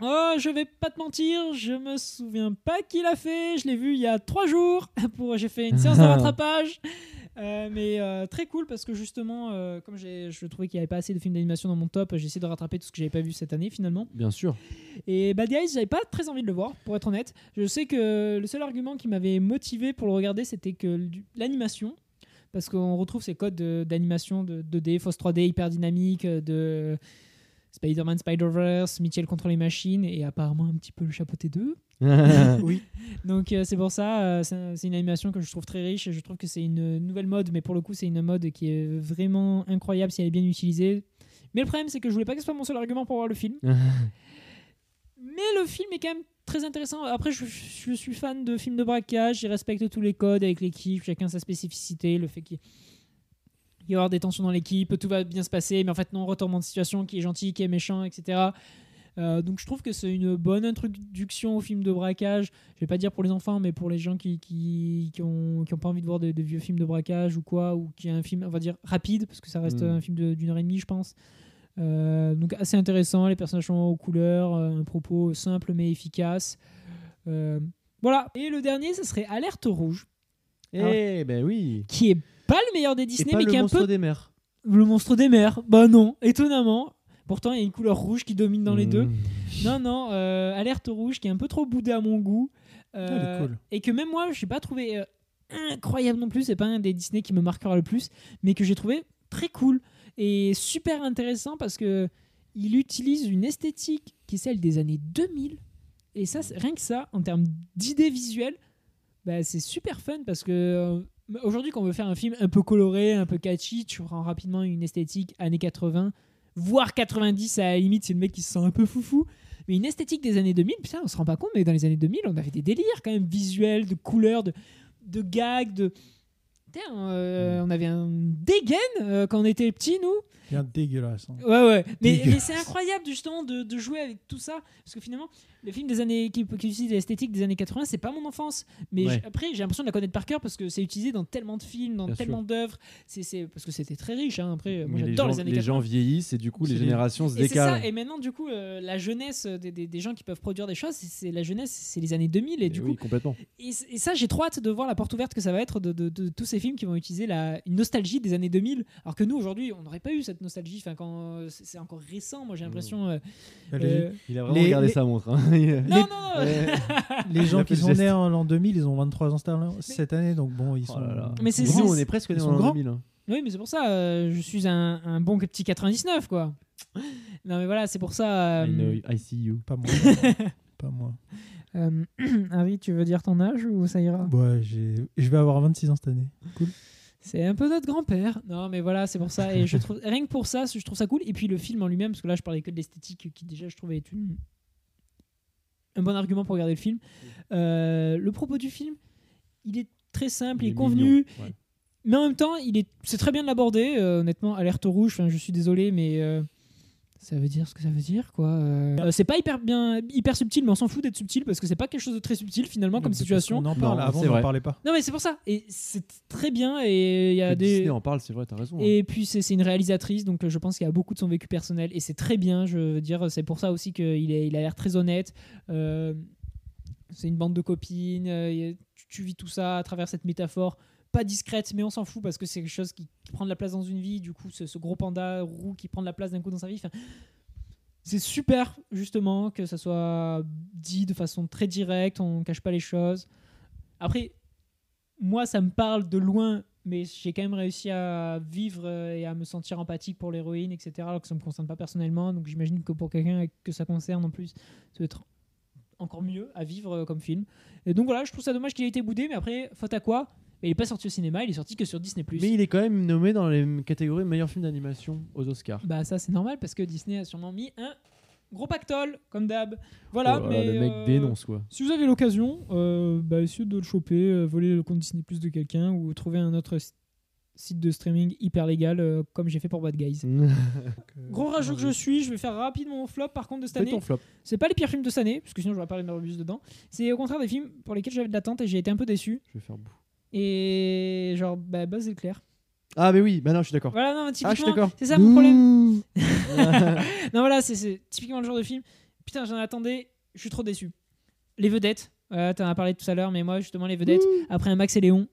Speaker 3: Oh, je vais pas te mentir, je me souviens pas qui l'a fait. Je l'ai vu il y a trois jours. Pour, j'ai fait une séance de rattrapage. Euh, mais euh, très cool parce que justement, euh, comme je trouvais qu'il n'y avait pas assez de films d'animation dans mon top, j'ai essayé de rattraper tout ce que j'avais pas vu cette année finalement.
Speaker 1: Bien sûr.
Speaker 3: Et Bad Guys, j'avais pas très envie de le voir, pour être honnête. Je sais que le seul argument qui m'avait motivé pour le regarder, c'était que l'animation, parce qu'on retrouve ces codes de- d'animation de 2D, fausse 3D, hyper dynamique, de Spider-Man, Spider-Verse, Mitchell contre les machines, et apparemment un petit peu le chapeauté 2.
Speaker 2: Oui.
Speaker 3: Donc euh, c'est pour ça, euh, c'est une animation que je trouve très riche et je trouve que c'est une nouvelle mode, mais pour le coup c'est une mode qui est vraiment incroyable si elle est bien utilisée. Mais le problème c'est que je voulais pas que ce soit mon seul argument pour voir le film. Mais le film est quand même très intéressant. Après, je, je suis fan de films de braquage. Je respecte tous les codes avec l'équipe, chacun sa spécificité. Le fait qu'il il y avoir des tensions dans l'équipe, tout va bien se passer, mais en fait, non, retournement de situation, qui est gentil, qui est méchant, etc. Euh, donc, je trouve que c'est une bonne introduction au film de braquage. Je vais pas dire pour les enfants, mais pour les gens qui, qui, qui ont, qui ont pas envie de voir de, de vieux films de braquage ou quoi, ou qui a un film, on va dire, rapide, parce que ça reste
Speaker 1: Mm.
Speaker 3: un film d'une heure et demie, je pense. Euh, donc assez intéressant, les personnages sont aux couleurs, euh, un propos simple mais efficace. Euh, voilà. Et le dernier, ce serait Alerte Rouge,
Speaker 1: Eh ben oui.
Speaker 3: qui est pas le meilleur des Disney, mais
Speaker 1: le
Speaker 3: qui est un
Speaker 1: monstre
Speaker 3: peu
Speaker 1: des mers.
Speaker 3: le monstre des mers. Bah non, étonnamment. Pourtant, il y a une couleur rouge qui domine dans les deux.
Speaker 1: Mmh.
Speaker 3: Non, non, euh, Alerte Rouge qui est un peu trop boudé à mon goût.
Speaker 2: Ah, elle est
Speaker 3: Euh,
Speaker 2: cool.
Speaker 3: Et que même moi, je n'ai pas trouvé euh, incroyable non plus. C'est pas un des Disney qui me marquera le plus, mais que j'ai trouvé très cool et super intéressant parce que il utilise une esthétique qui est celle des années 2000. Et ça, c'est- rien que ça, en termes d'idées visuelles, bah, c'est super fun parce que euh, aujourd'hui, quand on veut faire un film un peu coloré, un peu catchy, tu prends rapidement une esthétique années 80, voire 90 à la limite, c'est le mec qui se sent un peu foufou. Mais une esthétique des années 2000, putain, on se rend pas compte, mais dans les années 2000, on avait des délires quand même visuels, de couleurs, de, de gags, de. Putain, euh, on avait un dégaine euh, quand on était petits, nous.
Speaker 2: Bien dégueulasse. hein.
Speaker 3: Ouais, ouais. Mais, mais c'est incroyable justement de, de jouer avec tout ça. Parce que finalement, le film des années qui, qui utilise l'esthétique des années 80, c'est pas mon enfance. Mais
Speaker 1: Ouais.
Speaker 3: après, j'ai l'impression de la connaître par cœur parce que c'est utilisé dans tellement de films, dans
Speaker 1: Bien
Speaker 3: tellement d'œuvres. C'est, parce que c'était très riche. hein. Après, moi
Speaker 1: les
Speaker 3: j'adore les années
Speaker 1: les
Speaker 3: 80.
Speaker 1: gens vieillissent et du coup les
Speaker 2: les-
Speaker 1: générations se décalent.
Speaker 3: et maintenant du coup, euh, la jeunesse des, des- des gens qui peuvent produire des choses, c'est, la jeunesse, c'est les années 2000 et du coup,
Speaker 1: complètement.
Speaker 3: et, ça, j'ai trop hâte de voir la porte ouverte que ça va être de, de- de tous ces films qui vont utiliser la, une nostalgie des années 2000. Alors que nous, aujourd'hui, on n'aurait pas eu cette nostalgie. Enfin, quand euh, c'est encore récent, moi j'ai l'impression. euh,
Speaker 2: les-
Speaker 3: euh,
Speaker 1: Il a vraiment
Speaker 2: Les-
Speaker 1: regardé
Speaker 2: les-
Speaker 1: sa montre. hein.
Speaker 3: Non, non.
Speaker 2: Les gens qui sont nés en l'an 2000, ils ont 23 ans cette année- donc bon, ils
Speaker 1: Oh
Speaker 2: sont.
Speaker 1: là là.
Speaker 3: Mais c'est-
Speaker 1: on est presque
Speaker 2: ils
Speaker 1: né
Speaker 2: sont
Speaker 1: en l'an
Speaker 2: grands.
Speaker 1: 2000. hein.
Speaker 3: Oui, mais c'est pour ça, euh, je suis un, un bon petit 99, quoi. Non, mais voilà, c'est pour ça.
Speaker 1: I, know I see you.
Speaker 2: Pas moi. pas moi.
Speaker 3: euh, Harry, tu veux dire ton âge ou ça ira?
Speaker 2: Ouais, j'ai- je vais avoir 26 ans cette année. Cool.
Speaker 3: C'est un peu notre grand-père. Non, mais voilà, c'est pour ça. Et je trouve, rien que pour ça, je trouve ça cool. Et puis le film en lui-même, parce que là, je parlais que de l'esthétique, qui déjà, je trouvais être une- un bon argument pour regarder le film. Euh, le propos du film, il est très simple, il, est convenu.
Speaker 1: mignon. Ouais.
Speaker 3: Mais en même temps, il est, c'est très bien de l'aborder. euh, honnêtement, alerte rouge. Enfin, je suis désolé, mais euh, ça veut dire ce que ça veut dire, quoi. Euh, euh, c'est pas hyper bien, hyper subtil, mais on s'en fout d'être subtil parce que c'est pas quelque chose de très subtil finalement comme situation.
Speaker 2: qu'on en parle.
Speaker 1: Non,
Speaker 2: Avant, on n'en
Speaker 1: vrai.
Speaker 2: parlait pas.
Speaker 3: Non, mais c'est pour ça. Et c'est très bien. Et il y a
Speaker 1: Que
Speaker 3: des.
Speaker 1: Disney en parle, c'est vrai, t'as raison. hein.
Speaker 3: Et puis c'est c'est une réalisatrice, donc euh, je pense qu'il y a beaucoup de son vécu personnel et c'est très bien. Je veux dire, c'est pour ça aussi qu'il est- il a l'air très honnête. Euh, c'est une bande de copines. euh, tu vis tout ça à travers cette métaphore, pas discrète, mais on s'en fout parce que c'est quelque chose qui, prend de la place dans une vie. Du coup, ce, ce gros panda roux qui prend de la place d'un coup dans sa vie. C'est super justement que ça soit dit de façon très directe. On cache pas les choses. Après, moi, ça me parle de loin, mais j'ai quand même réussi à vivre euh, et à me sentir empathique pour l'héroïne, etc. Alors que ça me concerne pas personnellement. Donc j'imagine que pour quelqu'un que ça concerne en plus, ça doit être encore mieux à vivre euh, comme film. Et donc voilà, je trouve ça dommage qu'il ait été boudé, mais après, faute à quoi Mais Il est pas sorti au cinéma, il est sorti que sur Disney+.
Speaker 1: Mais il est quand même nommé dans les catégories meilleurs films d'animation aux Oscars.
Speaker 3: Bah ça c'est normal parce que Disney a sûrement mis un gros pactole, comme d'hab. Voilà,
Speaker 1: Oh
Speaker 3: mais...
Speaker 1: le mec
Speaker 3: euh,
Speaker 1: dénonce quoi.
Speaker 3: Si vous avez l'occasion, euh, bah, essayez de le choper, euh, voler le compte Disney Plus de quelqu'un ou trouver un autre site de streaming hyper légal comme j'ai fait pour Bad Guys. Gros rageux que je suis, je vais faire rapidement mon flop par contre de cette année.
Speaker 1: ton flop.
Speaker 3: C'est pas les pires films de cette année, parce que sinon j'aurais parlé de Morbius dedans. C'est au contraire des films pour lesquels j'avais de l'attente et j'ai été un peu déçu.
Speaker 1: Je vais faire bout.
Speaker 3: Et genre, bah, Buzz éclair.
Speaker 1: Ah, mais oui, bah non, je suis d'accord.
Speaker 3: Voilà, non,
Speaker 1: Ah, je suis
Speaker 3: typiquement,
Speaker 1: d'accord.
Speaker 3: c'est ça mon problème.
Speaker 1: Ouh.
Speaker 3: non, voilà, c'est- typiquement le genre de film. Putain, j'en attendais, je suis trop déçu. Les vedettes, voilà, t'en as parlé tout à l'heure, mais moi, justement, les vedettes, après un Max et Léon,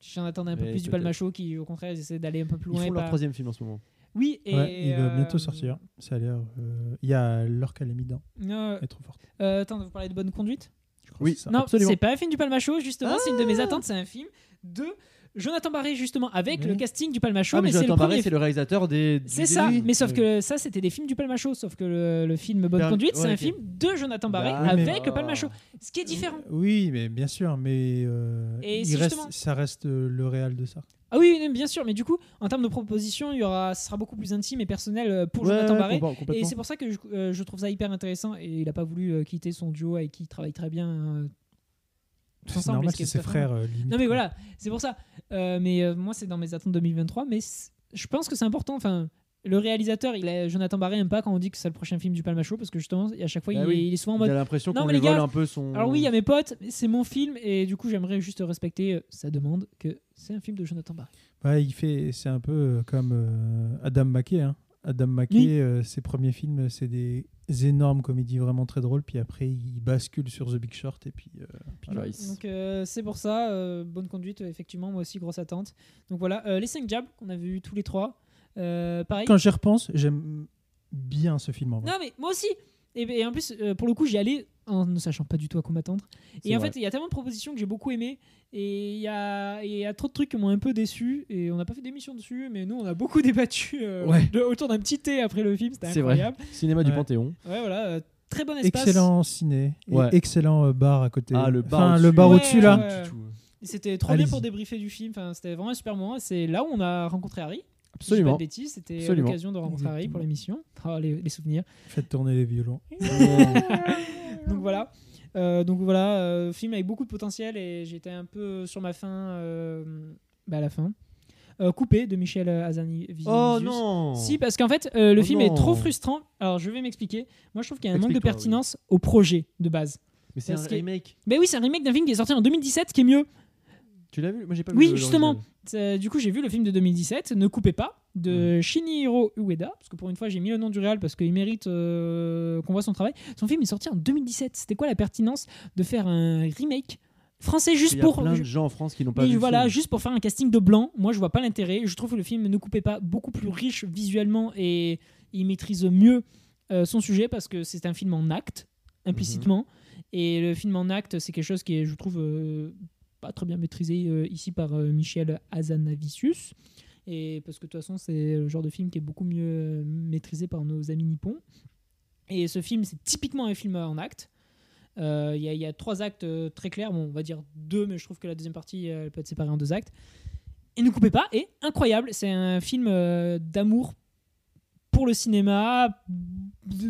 Speaker 3: j'en attendais un peu plus du. Palmacho qui, au contraire, ils essaient d'aller un peu plus
Speaker 1: Ils
Speaker 3: loin.
Speaker 1: font
Speaker 3: et
Speaker 1: leur
Speaker 3: pas-
Speaker 1: troisième film en ce moment.
Speaker 3: Oui, et.
Speaker 2: Ouais, il va
Speaker 3: euh,
Speaker 2: bientôt sortir. Ça a l'air. euh, Il y a l'or qu'elle a mis dedans.
Speaker 3: non,
Speaker 2: Elle est trop forte.
Speaker 3: euh, attends, vous parlez de bonne conduite?
Speaker 1: Oui.
Speaker 2: ça.
Speaker 3: Non,
Speaker 1: absolument.
Speaker 3: c'est pas un film du Palmacho, justement, c'est une de mes
Speaker 1: Ah.
Speaker 3: attentes, c'est un film de Jonathan Barré, justement, avec
Speaker 2: Oui.
Speaker 3: le casting du Palmacho,
Speaker 1: Ah, mais Jonathan Barré, c'est le réalisateur des.
Speaker 3: C'est ça, mais sauf que ça, c'était des films du Palmacho. Sauf que le, le film Bonne Conduite, c'est un film de Jonathan Barré
Speaker 1: Bah,
Speaker 2: oui, mais-
Speaker 3: avec le Palmacho. Ce qui est différent.
Speaker 2: Oui, mais bien sûr, mais euh,
Speaker 3: Et
Speaker 2: il
Speaker 3: c'est
Speaker 2: reste,
Speaker 3: justement-
Speaker 2: ça reste le réel de ça.
Speaker 3: Ah oui, bien sûr, mais du coup, en termes de proposition, il y aura, ce sera beaucoup plus intime et personnel euh, pour
Speaker 1: Ouais,
Speaker 3: Jonathan Barré. Et c'est pour ça que je, euh, je trouve ça hyper intéressant. Et il a pas voulu euh, quitter son duo avec qui il travaille très bien. euh,
Speaker 2: C'est normal, c'est ses frères. limite,
Speaker 3: Non mais
Speaker 2: quoi.
Speaker 3: voilà, c'est pour ça. Mais moi c'est dans mes attentes 2023, mais je pense que c'est important. Enfin, le réalisateur, il a, Jonathan Barré aime pas quand on dit que c'est le prochain film du Palmacho parce que justement, à chaque fois,
Speaker 1: Bah
Speaker 3: il,
Speaker 1: oui.
Speaker 3: est, il est souvent en
Speaker 1: Il
Speaker 3: mode.
Speaker 1: a l'impression qu'on lui
Speaker 3: gars,
Speaker 1: vole un peu son.
Speaker 3: Alors oui, il y a mes potes, c'est mon film et du coup, j'aimerais juste respecter sa demande que c'est un film de Jonathan Barré.
Speaker 2: Ouais, il fait, c'est un peu euh, comme euh, Adam McKay. hein. Adam McKay,
Speaker 3: Oui.
Speaker 2: euh, ses premiers films, c'est des énormes comédies vraiment très drôles. Puis après, il bascule sur The Big Short. Et puis, euh, puis
Speaker 1: Voilà,
Speaker 3: Donc euh, c'est pour ça, euh, bonne conduite, effectivement, moi aussi, grosse attente. Donc voilà, euh, les 5 diables qu'on a vus tous les trois. Euh, pareil.
Speaker 2: Quand j'y repense, j'aime bien ce film en vrai.
Speaker 3: Non mais moi aussi. Et, et en plus, euh, pour le coup, j'y allais en ne sachant pas du tout à quoi m'attendre. Et en
Speaker 1: vrai.
Speaker 3: fait, il y a tellement de propositions que j'ai beaucoup aimé. Et il y a, il y a trop de trucs qui m'ont un peu déçu. Et on n'a pas fait d'émission dessus, mais nous, on a beaucoup débattu euh,
Speaker 1: Ouais.
Speaker 3: de- autour d'un petit thé après le film. C'était
Speaker 1: vrai.
Speaker 3: incroyable.
Speaker 1: Cinéma du. Panthéon.
Speaker 3: Ouais, voilà. euh, très bon espace.
Speaker 2: Excellent ciné. et
Speaker 1: Ouais.
Speaker 2: excellent euh, bar à côté.
Speaker 1: Ah, le bar
Speaker 2: Enfin,
Speaker 1: au-dessus.
Speaker 2: le bar
Speaker 3: Ouais,
Speaker 2: au-dessus là.
Speaker 3: C'était trop bien pour débriefer du film. Enfin, c'était vraiment un super moment. C'est là où on a rencontré Harry. Si pas
Speaker 1: Absolument.
Speaker 3: de bêtises, c'était l'occasion de rencontrer Harry pour l'émission. Oh, les, les souvenirs.
Speaker 2: Faites tourner les violons.
Speaker 3: donc voilà. Euh, donc voilà, euh, film avec beaucoup de potentiel et j'étais un peu sur ma fin euh, bah, à la fin. Coupé de Michel Azani.
Speaker 1: Oh non
Speaker 3: Si, parce qu'en fait, le
Speaker 1: Oh
Speaker 3: film est trop frustrant. Alors, je vais m'expliquer. Moi, je trouve qu'il y a un manque de pertinence au projet de base.
Speaker 1: Mais c'est un
Speaker 3: Parce que-
Speaker 1: remake.
Speaker 3: Mais oui, c'est un remake d'un film qui est sorti en 2017, qui est mieux.
Speaker 1: Tu l'as vu? Moi j'ai pas
Speaker 3: Oui,
Speaker 1: vu. le-
Speaker 3: justement. Du coup, j'ai vu le film de 2017, Ne coupez pas, de Shinihiro Ueda. Parce que pour une fois, j'ai mis le nom du réal parce qu'il mérite euh, qu'on voit son travail. Son film est sorti en 2017. C'était quoi la pertinence de faire un remake français juste
Speaker 1: Il y a
Speaker 3: pour.
Speaker 1: plein de gens en France qui n'ont pas
Speaker 3: Et
Speaker 1: vu. le
Speaker 3: voilà,
Speaker 1: film.
Speaker 3: juste pour faire un casting de blanc, moi je vois pas l'intérêt. Je trouve que le film Ne coupez pas beaucoup plus riche visuellement et il maîtrise mieux euh, son sujet parce que c'est un film en acte, implicitement.
Speaker 1: Mhm.
Speaker 3: Et le film en acte, c'est quelque chose qui est, je trouve, euh, pas très bien maîtrisé ici par Michel Hazanavicius. Et parce que de toute façon, c'est le genre de film qui est beaucoup mieux euh, maîtrisé par nos amis nippons. Et ce film, c'est typiquement un film en acte. Euh, Il y, a- il y a trois actes euh, très clairs. Bon, on va dire deux, mais je trouve que la deuxième partie, euh, elle peut être séparée en deux actes. Et ne coupez pas, et incroyable. C'est un film euh, d'amour pour le cinéma.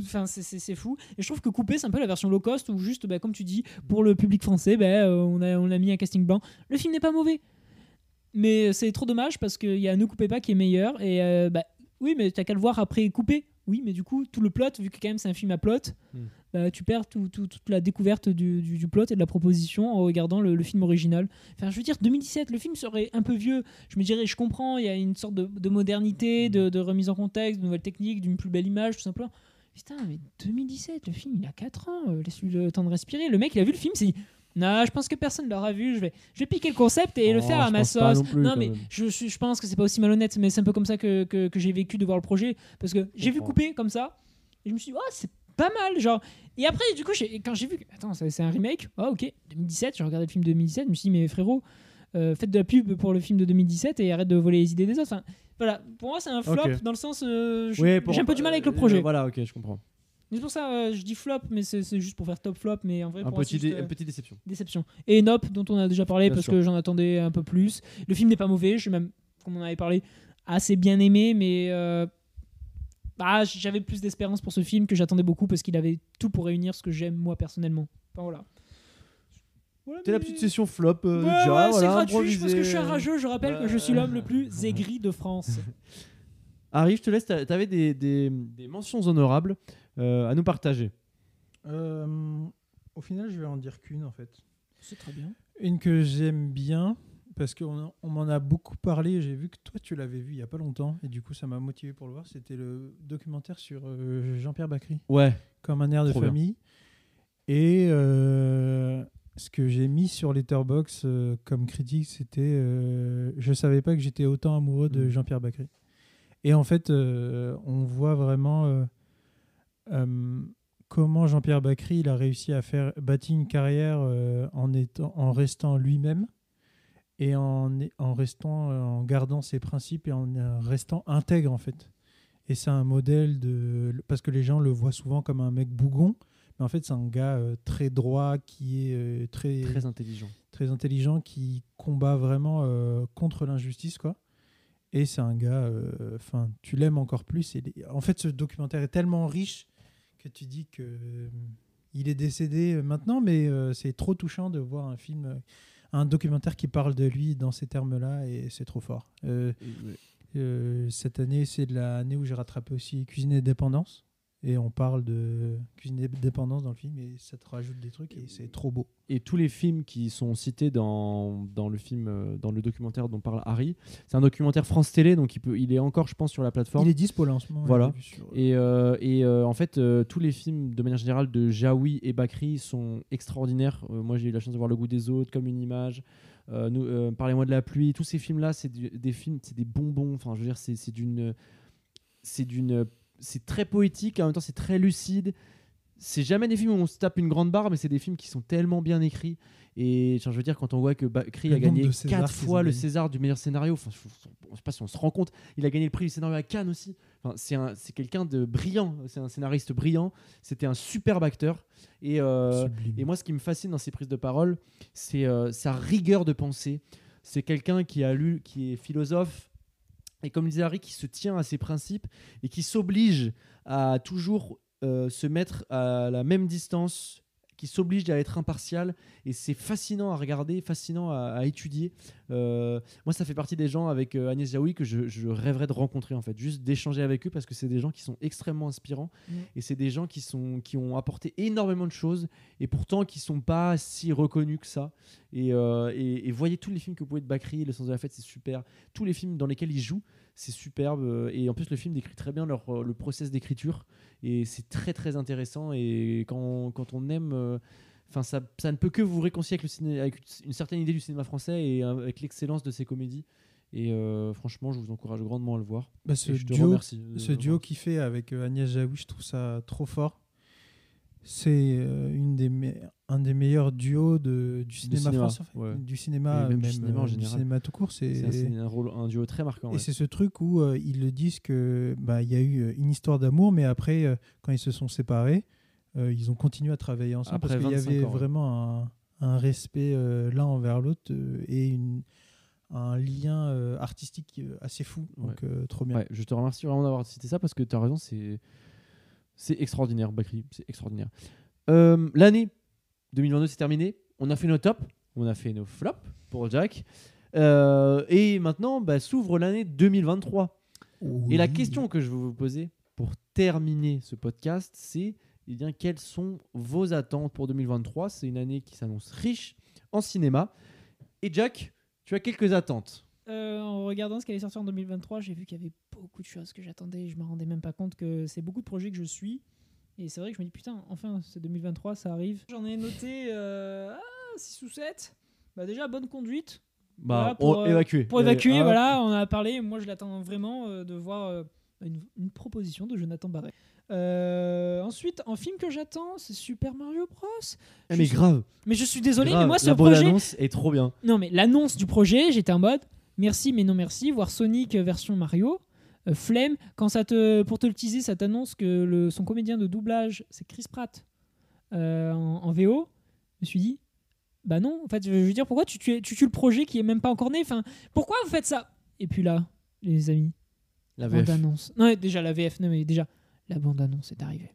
Speaker 3: Enfin, c'est- fou. Et je trouve que Coupé, c'est un peu la version low cost où juste, bah, comme tu dis, pour le public français, bah, euh, on, a, on a mis un casting blanc. Le film n'est pas mauvais. Mais c'est trop dommage parce qu'il y a Ne coupez pas qui est meilleur. Et euh, bah, oui, mais t'as qu'à le voir après Coupé. Oui, mais du coup, tout le plot, vu que quand même c'est un film à plot,
Speaker 1: Hmm.
Speaker 3: bah, tu perds tout- tout- toute la découverte du, du- du plot et de la proposition en regardant le, le film original. Enfin, je veux dire, 2017, le film serait un peu vieux. Je me dirais, je comprends, il y a une sorte de, de modernité, de, de remise en contexte, de nouvelles techniques, d'une plus belle image, tout simplement. Putain, mais 2017, le film, il a 4 ans, euh, laisse-lui le temps de respirer. Le mec, il a vu le film, c'est non, je pense que personne l'aura vu, je vais, je vais piquer le concept et le
Speaker 1: Oh,
Speaker 3: faire à ma sauce.
Speaker 1: non plus,
Speaker 3: non,
Speaker 1: quand
Speaker 3: mais je, pense que c'est pas aussi malhonnête, mais c'est un peu comme ça que, que, que j'ai vécu de voir le projet. Parce que j'ai vu couper comme ça, et je me suis dit, oh, c'est pas mal, genre. Et après, du coup, quand j'ai vu, attends, c'est un remake, ah ok, 2017, j'ai regardé le film de 2017, je me suis dit, mais frérot, euh, faites de la pub pour le film de 2017 et arrête de voler les idées des autres. Enfin, voilà, pour moi, c'est un flop dans le sens, euh, j'ai un peu du mal avec le
Speaker 1: euh,
Speaker 3: projet.
Speaker 1: Voilà, ok, je comprends.
Speaker 3: C'est pour ça, euh, je dis flop, mais c'est c'est juste pour faire top flop, mais en vrai,
Speaker 1: Un
Speaker 3: pour moi,
Speaker 1: petit,
Speaker 3: juste, euh,
Speaker 1: une petite déception.
Speaker 3: déception. Et Nope, dont on a déjà parlé
Speaker 1: Bien
Speaker 3: parce
Speaker 1: sûr.
Speaker 3: que j'en attendais un peu plus. Le film n'est pas mauvais, je même, comme on en avait parlé, assez bien aimé, mais euh, bah, j'avais plus d'espérance pour ce film que j'attendais beaucoup parce qu'il avait tout pour réunir ce que j'aime moi personnellement. Enfin, voilà. Voilà,
Speaker 1: C'était la
Speaker 3: mais-
Speaker 1: petite session flop euh,
Speaker 3: Ouais,
Speaker 1: déjà.
Speaker 3: ouais, c'est
Speaker 1: voilà,
Speaker 3: gratuit, je pense que je suis un
Speaker 1: improvisé.
Speaker 3: rageux. Je rappelle que je suis l'homme le plus aigri de France.
Speaker 1: Harry, je te laisse. t'a- T'avais des, des, des mentions honorables euh, à nous partager.
Speaker 2: Euh, au final, je vais en dire qu'une en fait.
Speaker 3: C'est très bien.
Speaker 2: Une que j'aime bien parce qu'on on m'en a beaucoup parlé. J'ai vu que toi tu l'avais vu il y a pas longtemps et du coup ça m'a motivé pour le voir. C'était le documentaire sur euh, Jean-Pierre Bacry,
Speaker 1: Ouais.
Speaker 2: comme un air de
Speaker 1: Trop bien.
Speaker 2: famille. Et euh, ce que j'ai mis sur Letterboxd euh, comme critique, c'était euh, je savais pas que j'étais autant amoureux de
Speaker 1: Mm.
Speaker 2: Jean-Pierre Bacry. Et en fait, euh, on voit vraiment euh, euh, comment Jean-Pierre Bacry il a réussi à faire bâtir une carrière euh, en étant en restant lui-même et en, en restant euh, en gardant ses principes et en euh, restant intègre en fait. Et c'est un modèle de parce que les gens le voient souvent comme un mec bougon, mais en fait c'est un gars euh, très droit qui est euh, très
Speaker 1: Très intelligent.
Speaker 2: très intelligent qui combat vraiment euh, contre l'injustice quoi et c'est un gars enfin tu l'aimes encore plus et en fait ce documentaire est tellement riche que tu dis que euh, il est décédé euh, maintenant mais euh, c'est trop touchant de voir un film un documentaire qui parle de lui dans ces termes là et c'est trop fort. Euh, euh, cette année c'est l'année où j'ai rattrapé aussi Cuisine et Dépendance Et on parle de cuisine de dépendance dans le film et ça te rajoute des trucs et c'est trop beau.
Speaker 1: Et tous les films qui sont cités dans, dans le film, euh, dans le documentaire dont parle Harry, c'est un documentaire France Télé, donc il, peut, il est encore, je pense, sur la plateforme.
Speaker 2: Il est dispo là en ce moment.
Speaker 1: Voilà.
Speaker 2: sur-
Speaker 1: Et, euh, et, euh, en fait, euh, tous les films, de manière générale, de Jaoui et Bakri sont extraordinaires. Euh, moi, j'ai eu la chance de voir Le goût des autres, comme une image. Euh, euh, Parlez-moi de la pluie. Tous ces films-là, c'est des films, c'est des bonbons. Enfin, je veux dire, c'est d'une, c'est d'une, c'est très poétique. En même temps, c'est très lucide. C'est jamais des films où on se tape une grande barre, mais c'est des films qui sont tellement bien écrits. Et genre, je veux dire, quand on voit que Bakri a gagné quatre
Speaker 2: qu'ils
Speaker 1: fois
Speaker 2: ont
Speaker 1: le. César du meilleur scénario, enfin, je, je sais pas si on se rend compte, il a gagné le prix du scénario à Cannes aussi. Enfin, c'est un- c'est quelqu'un de brillant, c'est un scénariste brillant. C'était un superbe acteur. Et, euh, et moi, ce qui me fascine dans ses prises de parole, c'est euh, sa rigueur de pensée. C'est quelqu'un qui a lu, qui est philosophe, et comme disait Harry, qui se tient à ses principes et qui s'oblige à toujours euh, se mettre à la même distance, qui s'oblige à être impartial. Et c'est fascinant à regarder, fascinant à, à étudier. Euh, moi, ça fait partie des gens avec euh, Agnès Jaoui que je, je rêverais de rencontrer, en fait, juste d'échanger avec eux parce que c'est des gens qui sont extrêmement inspirants
Speaker 3: Mm.
Speaker 1: et c'est des gens qui, sont, qui ont apporté énormément de choses et pourtant qui sont pas si reconnus que ça. Et, euh, et, et voyez tous les films que vous pouvez de Bakri, Le sens de la fête, c'est super. Tous les films dans lesquels ils jouent, c'est superbe. Euh, Et en plus, le film décrit très bien leur, euh, le process d'écriture et c'est très très intéressant. Et quand, quand on aime. euh, Enfin, ça, ça ne peut que vous réconcilier avec, le ciné, avec une certaine idée du cinéma français et avec l'excellence de ses comédies. Et euh, franchement, je vous encourage grandement à le voir.
Speaker 2: Bah, ce
Speaker 1: te
Speaker 2: duo,
Speaker 1: de
Speaker 2: ce duo qu'il fait avec Agnès Jaoui, je trouve ça trop fort. C'est euh, une des un des meilleurs duos de, du cinéma,
Speaker 1: cinéma,
Speaker 2: français,
Speaker 1: ouais.
Speaker 2: du cinéma,
Speaker 1: Et même du
Speaker 2: même,
Speaker 1: cinéma en
Speaker 2: euh, du
Speaker 1: général.
Speaker 2: cinéma tout court.
Speaker 1: C'est un, un rôle, un duo très marquant.
Speaker 2: Et
Speaker 1: ouais.
Speaker 2: c'est ce truc où euh, ils le disent que bah, il y a eu une histoire d'amour, mais après, euh, quand ils se sont séparés, euh, ils ont continué à travailler ensemble
Speaker 1: Après
Speaker 2: parce qu'il y
Speaker 1: 25
Speaker 2: avait
Speaker 1: ans, ouais.
Speaker 2: vraiment un, un respect l'un envers l'autre et une, un lien artistique assez fou. Donc, trop bien.
Speaker 1: Je te remercie vraiment d'avoir cité ça parce que tu as raison, c'est c'est extraordinaire, Bakri, c'est extraordinaire. Euh, L'année 2022 c'est terminé, on a fait nos tops, on a fait nos flops pour Jack, Euh, et maintenant bah, s'ouvre l'année 2023. Et la question que je veux vous poser pour terminer ce podcast, c'est eh bien, quelles sont vos attentes pour 2023 C'est une année qui s'annonce riche en cinéma. Et Jack, tu as quelques attentes.
Speaker 3: Euh, en regardant ce qui allait sortir en 2023, j'ai vu qu'il y avait beaucoup de choses que j'attendais. Je me rendais même pas compte que c'est beaucoup de projets que je suis. Et c'est vrai que je me dis, putain, enfin, c'est 2023, ça arrive. J'en ai noté 6 ou 7. Bah, déjà, bonne conduite.
Speaker 1: Bah,
Speaker 3: Voilà, pour,
Speaker 1: on-
Speaker 3: euh,
Speaker 1: évacuer.
Speaker 3: Pour évacuer,
Speaker 1: Euh, hop.
Speaker 3: voilà, on a parlé. Moi, je l'attends vraiment euh, de voir euh, une, une proposition de Jonathan Barré. Euh, ensuite, en film que j'attends, c'est Super Mario Bros.
Speaker 1: Eh, mais grave.
Speaker 3: Mais je suis désolé,
Speaker 1: grave.
Speaker 3: mais moi, ce
Speaker 1: la
Speaker 3: projet.
Speaker 1: bande-annonce est trop bien.
Speaker 3: Non, mais l'annonce du projet, j'étais en mode merci, mais non merci. Voir Sonic version Mario. Euh, flemme. Quand ça te, pour te le teaser, ça t'annonce que le, son comédien de doublage, c'est Chris Pratt euh, en, en VO. Je me suis dit, bah non, en fait, je veux dire, pourquoi tu tues, tu tues le projet qui est même pas encore né? Enfin, Pourquoi vous faites ça? Et puis là, les amis,
Speaker 1: La VF.
Speaker 3: bande-annonce. Non, déjà, la VF, non, mais déjà, la bande-annonce est arrivée.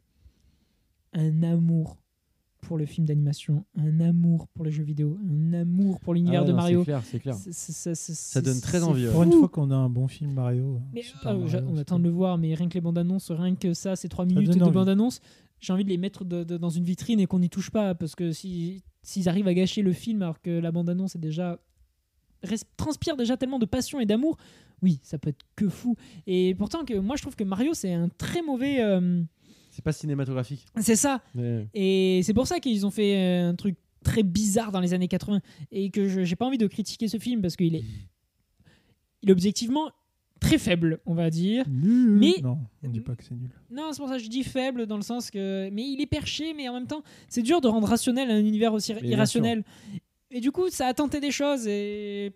Speaker 3: Un amour pour le film d'animation, un amour pour les jeux vidéo, un amour pour l'univers
Speaker 1: Ah ouais,
Speaker 3: de
Speaker 1: non,
Speaker 3: Mario.
Speaker 1: C'est clair, c'est clair. Ça donne très envie.
Speaker 2: Pour une fois qu'on a un bon film Mario.
Speaker 3: Mais,
Speaker 2: Super
Speaker 3: ah,
Speaker 2: Mario,
Speaker 3: on attend de le voir, mais rien que les bandes annonces, rien que ça, ces trois minutes
Speaker 2: donne
Speaker 3: de
Speaker 2: envie.
Speaker 3: bande annonce, j'ai envie de les mettre de- de- dans une vitrine et qu'on n'y touche pas parce que si s'ils arrivent à gâcher le film alors que la bande annonce est déjà transpire déjà tellement de passion et d'amour, oui, ça peut être que fou. Et pourtant que moi je trouve que Mario c'est un très mauvais, euh,
Speaker 1: C'est pas cinématographique.
Speaker 3: c'est ça. Et c'est pour ça qu'ils ont fait euh, un truc très bizarre dans les années 80 et que je j'ai pas envie de critiquer ce film parce qu'il est, il est objectivement très faible, on va dire.
Speaker 2: Nul.
Speaker 3: Mais-
Speaker 2: Non, on dit pas que c'est nul.
Speaker 3: Non, c'est pour ça que je dis faible dans le sens que. Mais il est perché, mais en même temps, c'est dur de rendre rationnel un univers aussi irrationnel. Et du coup, ça a tenté des choses et.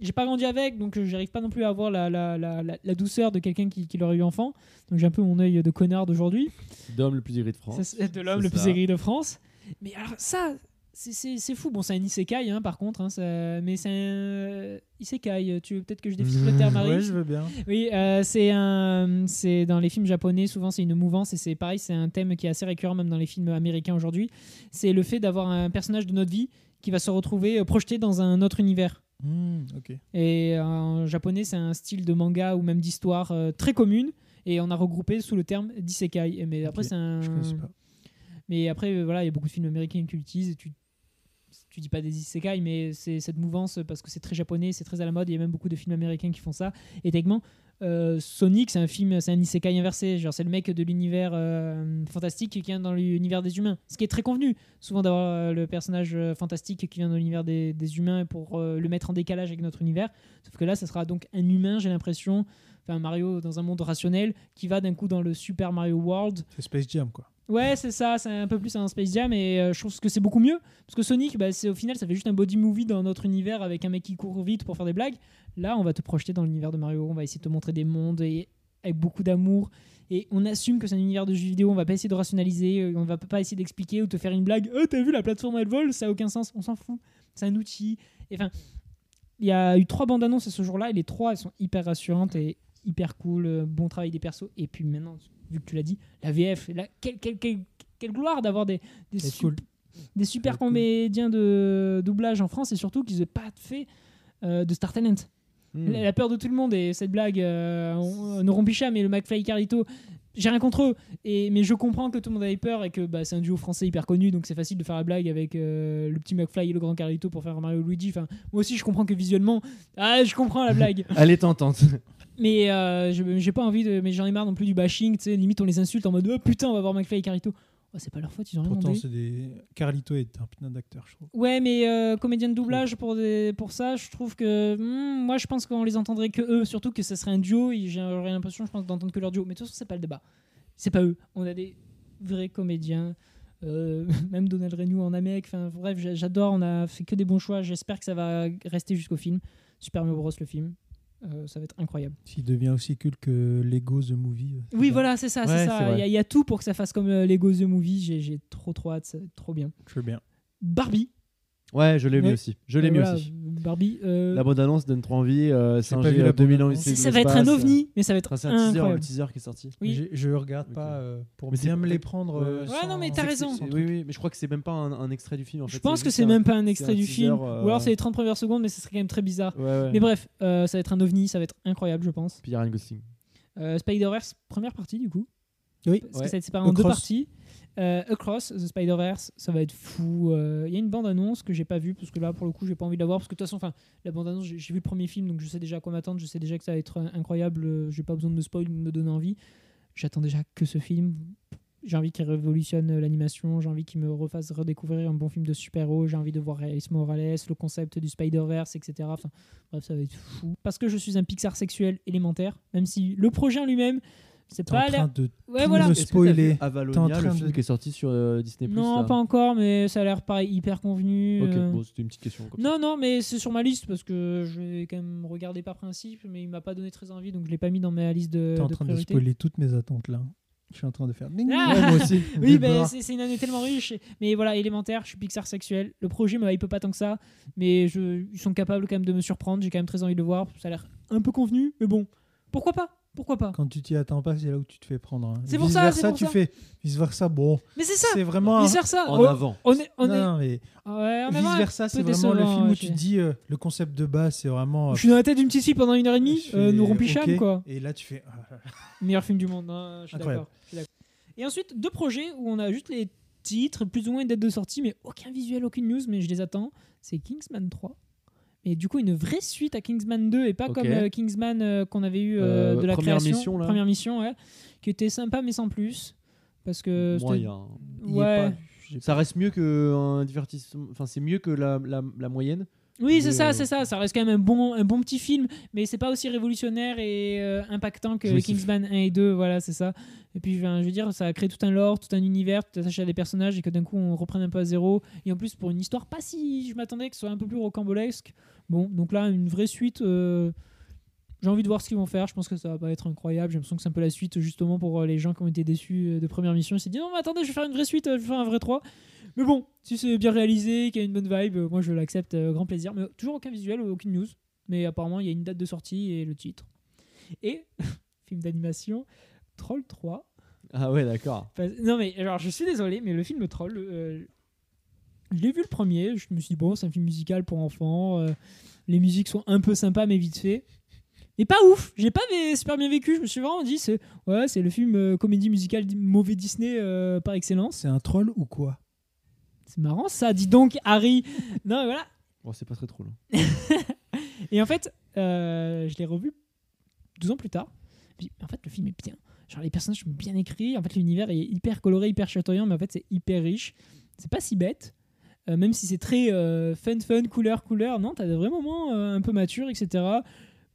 Speaker 3: J'ai pas grandi avec, donc euh, j'arrive pas non plus à avoir la, la, la, la- la douceur de quelqu'un qui, qui l'aurait eu enfant. Donc j'ai un peu mon œil de connard d'aujourd'hui.
Speaker 1: D'homme le plus aigri de France.
Speaker 3: Ça, de l'homme le plus aigri de France. Mais alors, ça, c'est- c'est c'est fou. Bon, c'est un isekai, hein, par contre. hein, ça- mais c'est un. Isekai, tu veux peut-être que je définisse le terme, Marie
Speaker 2: Ouais, je veux bien.
Speaker 3: oui, euh, c'est un, c'est dans les films japonais souvent c'est une mouvance et c'est pareil, c'est un thème qui est assez récurrent même dans les films américains aujourd'hui. C'est le fait d'avoir un personnage de notre vie qui va se retrouver euh, projeté dans un autre univers.
Speaker 2: Hmm.
Speaker 3: Et euh, en japonais, c'est un style de manga ou même d'histoire euh, très commune. et on a regroupé sous le terme d'isekai. Mais après, c'est un.
Speaker 2: Je connais pas.
Speaker 3: Mais après, euh, voilà, il y a beaucoup de films américains qui l'utilisent. Et tu, tu dis pas des isekai, mais c'est cette mouvance parce que c'est très japonais, c'est très à la mode. Il y a même beaucoup de films américains qui font ça. Et techniquement, euh, Sonic, c'est un film, c'est un isekai inversé. Genre, c'est le mec de l'univers euh, fantastique qui vient dans l'univers des humains. Ce qui est très convenu, souvent d'avoir euh, le personnage fantastique qui vient dans l'univers des, des humains pour le mettre en décalage avec notre univers. Sauf que là, ça sera donc un humain, j'ai l'impression. Enfin, Mario dans un monde rationnel qui va d'un coup dans le Super Mario World
Speaker 2: C'est Space Jam, quoi.
Speaker 3: Ouais, c'est ça, c'est un peu plus un Space Jam et euh, je trouve que c'est beaucoup mieux parce que Sonic, bah, au final, ça fait juste un body movie dans notre univers avec un mec qui court vite pour faire des blagues. Là, on va te projeter dans l'univers de Mario, on va essayer de te montrer des mondes et avec beaucoup d'amour et on assume que c'est un univers de jeux vidéo, on va pas essayer de rationaliser, euh, on va pas essayer d'expliquer ou te faire une blague. Oh, t'as vu la plateforme elle vole, ça a aucun sens, on s'en fout. C'est un outil. Enfin, il y a eu trois bandes annonces ce jour-là et les trois elles sont hyper rassurantes et hyper cool, euh, bon travail des persos et puis maintenant vu que tu l'as dit, la VF, la, quelle, quelle, quelle, quelle gloire d'avoir des, des,
Speaker 2: C'est
Speaker 3: sup-
Speaker 2: cool.
Speaker 3: des super
Speaker 2: cool.
Speaker 3: comédiens de doublage en France et surtout qu'ils n'aient pas fait euh, de Star Talent.
Speaker 1: Hmm.
Speaker 3: La, la peur de tout le monde et cette blague, euh, on- ne rompicha, mais le McFly et Carlito, j'ai rien contre eux, et, mais je comprends que tout le monde avait peur et que bah, c'est un duo français hyper connu, donc c'est facile de faire la blague avec euh, le petit McFly et le grand Carlito pour faire Mario Luigi. Enfin, moi aussi, je comprends que visuellement, ah, je comprends la blague.
Speaker 1: Elle est tentante.
Speaker 3: Mais euh, j'ai pas envie de. Mais j'en ai marre non plus du bashing, tu sais. Limite, on les insulte en mode oh, putain, on va voir McFly et Carlito. Oh, c'est pas leur faute, ils ont rien
Speaker 2: Pourtant, c'est des. Carlito est un putain d'acteur, je trouve.
Speaker 3: Ouais, mais euh, comédien de doublage pour, des, pour ça, je trouve que. hmm, moi, je pense qu'on les entendrait que eux, surtout que ce serait un duo. J'aurais l'impression, je pense, d'entendre que leur duo. Mais de toute façon, c'est pas le débat. C'est pas eux. On a des vrais comédiens. euh, même Donald Renew en Amérique. Enfin, bref, j'a- j'adore. On a fait que des bons choix. J'espère que ça va rester jusqu'au film. Super Mario Bros. le film. Euh, ça va être incroyable.
Speaker 2: S'il devient aussi culte que Lego The Movie. euh,
Speaker 3: Oui, voilà, c'est ça.
Speaker 1: Ouais,
Speaker 3: c'est ça. Il y, y a tout pour que ça fasse comme euh, Lego The Movie. J'ai- trop, trop hâte. Ça va être trop bien.
Speaker 2: Je veux bien.
Speaker 3: Barbie.
Speaker 1: Ouais, je l'ai mis aussi. Je l'ai
Speaker 3: Euh,
Speaker 1: mis
Speaker 3: voilà,
Speaker 1: aussi.
Speaker 3: Barbie. euh,
Speaker 1: La bande annonce donne trop envie. Euh, Singer,
Speaker 2: la
Speaker 1: 2000 ans,
Speaker 2: bande-annonce.
Speaker 3: Ça va être un ovni, mais ça va être
Speaker 1: Enfin, c'est un teaser, le teaser qui est sorti.
Speaker 3: Oui.
Speaker 2: Je, je regarde pas euh, pour
Speaker 1: Mais
Speaker 2: bien me les prendre. euh,
Speaker 1: Ouais,
Speaker 2: sans-
Speaker 3: non, mais t'as raison.
Speaker 1: Oui, oui, mais je crois que c'est même pas un, un extrait du film. En
Speaker 3: Je
Speaker 1: fait,
Speaker 3: pense que c'est même pas un extrait
Speaker 1: un
Speaker 3: du
Speaker 1: teaser,
Speaker 3: film. Ou alors c'est les 30 premières secondes, mais ce serait quand même très bizarre.
Speaker 1: Ouais, ouais.
Speaker 3: Mais bref, ça va être un ovni, ça va être incroyable, je pense.
Speaker 1: Puis il y a Ryan Gosling.
Speaker 3: Spider-Verse, première partie du coup.
Speaker 2: Oui.
Speaker 3: Parce que ça va être séparé en deux parties. Euh, Across the Spider-Verse, ça va être fou. Euh, Il y a une bande-annonce que j'ai pas vue, parce que là, pour le coup, j'ai pas envie de la voir. Parce que de toute façon, enfin, la bande-annonce, j'ai vu le premier film, donc je sais déjà à quoi m'attendre. Je sais déjà que ça va être euh, incroyable. J'ai pas besoin de me spoil, de me donner envie. J'attends déjà que ce film. J'ai envie qu'il révolutionne l'animation. J'ai envie qu'il me refasse redécouvrir un bon film de super-héros. J'ai envie de voir Miles Morales, le concept du Spider-Verse, etc. Enfin, bref, ça va être fou. Parce que je suis un Pixar sexuel élémentaire, même si le projet en lui-même, c'est pas
Speaker 2: en
Speaker 3: l'air.
Speaker 2: train de
Speaker 3: Ouais, voilà.
Speaker 2: spoiler.
Speaker 1: Avalonia, le film
Speaker 2: de-
Speaker 1: qui est sorti sur euh, Disney+.
Speaker 3: Non,
Speaker 1: là
Speaker 3: pas encore, mais ça a l'air pareil, hyper convenu.
Speaker 1: Ok,
Speaker 3: euh.
Speaker 1: bon, c'était une petite question. comme ça.
Speaker 3: Non, non, mais c'est sur ma liste parce que je vais quand même regarder par principe, mais il m'a pas donné très envie, donc je l'ai pas mis dans ma liste de,
Speaker 2: T'es en
Speaker 3: de
Speaker 2: train de spoiler toutes mes attentes là. Je suis en train de faire. ding,
Speaker 3: Ah
Speaker 2: ouais, moi aussi.
Speaker 3: Oui,
Speaker 2: barres.
Speaker 3: c'est une année tellement riche. Mais voilà, élémentaire, je suis Pixar sexuel. Le projet me hype pas tant que ça, mais je, ils sont capables quand même de me surprendre. J'ai quand même très envie de le voir. Ça a l'air un peu convenu, mais bon, pourquoi pas? Pourquoi pas
Speaker 2: Quand tu t'y attends pas, c'est là où tu te fais prendre. hein.
Speaker 3: C'est pour
Speaker 2: Vice
Speaker 3: ça,
Speaker 2: versa,
Speaker 3: c'est pour
Speaker 2: tu
Speaker 3: ça.
Speaker 2: fais vice versa. Bon,
Speaker 3: Mais c'est ça
Speaker 2: c'est vraiment.
Speaker 3: Vice versa
Speaker 1: En
Speaker 3: Oh,
Speaker 1: avant.
Speaker 3: On est. On
Speaker 2: non,
Speaker 3: est...
Speaker 2: non, mais
Speaker 3: Ouais, en
Speaker 2: vice
Speaker 3: avant,
Speaker 2: versa, c'est vraiment le film où
Speaker 3: ouais,
Speaker 2: tu dis euh, le concept de base, c'est vraiment. euh,
Speaker 3: Je suis dans la tête d'une petite fille pendant une heure et demie, euh, nous rompicham,
Speaker 2: ok.
Speaker 3: quoi.
Speaker 2: Et là, tu fais. ah, là.
Speaker 3: Meilleur film du monde, d'accord. je suis d'accord. Et ensuite, deux projets où on a juste les titres, plus ou moins une date de sortie, mais aucun visuel, aucune news, mais je les attends. C'est Kingsman 3. Et du coup, une vraie suite à Kingsman 2 et pas comme euh, Kingsman euh, qu'on avait eu euh,
Speaker 1: Euh,
Speaker 3: de la
Speaker 1: première
Speaker 3: création.
Speaker 1: mission, là.
Speaker 3: Première mission, ouais. Qui était sympa, mais sans plus. Parce que.
Speaker 1: Moyen.
Speaker 3: Ouais.
Speaker 2: pas-
Speaker 1: Ça reste mieux que un divertissement. Enfin, c'est mieux que la, la, la moyenne.
Speaker 3: Oui, c'est
Speaker 1: Mais,
Speaker 3: ça, c'est ça. Ça reste quand même un bon, un bon petit film, mais c'est pas aussi révolutionnaire et euh, impactant que. Kingsman 1 et 2. Voilà, c'est ça. Et puis, je veux dire, ça a créé tout un lore, tout un univers, tu t'attaches à des personnages et que d'un coup on reprenne un peu à zéro. Et en plus, pour une histoire pas si je m'attendais que ce soit un peu plus rocambolesque. Bon, donc là, une vraie suite. euh, J'ai envie de voir ce qu'ils vont faire. Je pense que ça va pas être incroyable. J'ai l'impression que c'est un peu la suite, justement, pour euh, les gens qui ont été déçus euh, de première mission. Ils s'est dit non, mais attendez, je vais faire une vraie suite, je vais faire un vrai 3. Mais bon, si c'est bien réalisé, qu'il y a une bonne vibe, moi je l'accepte, euh, grand plaisir. Mais toujours aucun visuel, aucune news. Mais apparemment, il y a une date de sortie et le titre. Et, film d'animation, Troll 3.
Speaker 1: Ah ouais, d'accord.
Speaker 3: Non, mais alors je suis désolé, mais le film Troll, euh, je l'ai vu le premier. Je me suis dit, bon, c'est un film musical pour enfants. euh, les musiques sont un peu sympas, mais vite fait. Et pas ouf, j'ai pas super bien vécu. Je me suis vraiment dit, c'est ouais, c'est le film euh, comédie musicale mauvais Disney euh, par excellence.
Speaker 2: C'est un troll ou quoi?
Speaker 3: C'est marrant ça, dis donc, Harry. non, voilà.
Speaker 1: Bon, c'est pas très drôle. hein.
Speaker 3: Et en fait, euh, je l'ai revu 12 ans plus tard. Puis, en fait, le film est bien. Genre, les personnages sont bien écrits. En fait, l'univers est hyper coloré, hyper chatoyant, mais en fait, c'est hyper riche. C'est pas si bête. Euh, même si c'est très euh, fun, fun, couleur, couleur. Non, t'as des vrais moments euh, un peu matures, etc.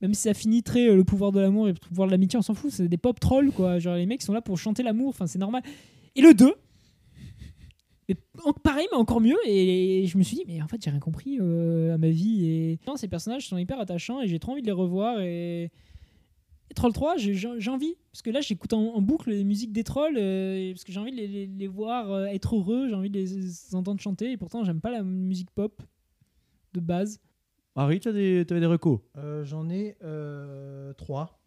Speaker 3: Même si ça finit très le pouvoir de l'amour et le pouvoir de l'amitié, on s'en fout. C'est des pop trolls, quoi. Genre, les mecs sont là pour chanter l'amour. Enfin, c'est normal. Et le 2, mais en- pareil, mais encore mieux. Et je me suis dit, mais en fait, j'ai rien compris à ma vie. Et Non, ces personnages sont hyper attachants et j'ai trop envie de les revoir. Et, et Troll 3, j'ai envie. Parce que là, j'écoute en, en boucle les musiques des trolls. euh, parce que j'ai envie de les, les- les voir euh, être heureux. J'ai envie de les, les entendre chanter. Et pourtant, j'aime pas la musique pop de base.
Speaker 1: Harry, tu as des, t'avais des recos?
Speaker 2: Euh, J'en ai euh, trois.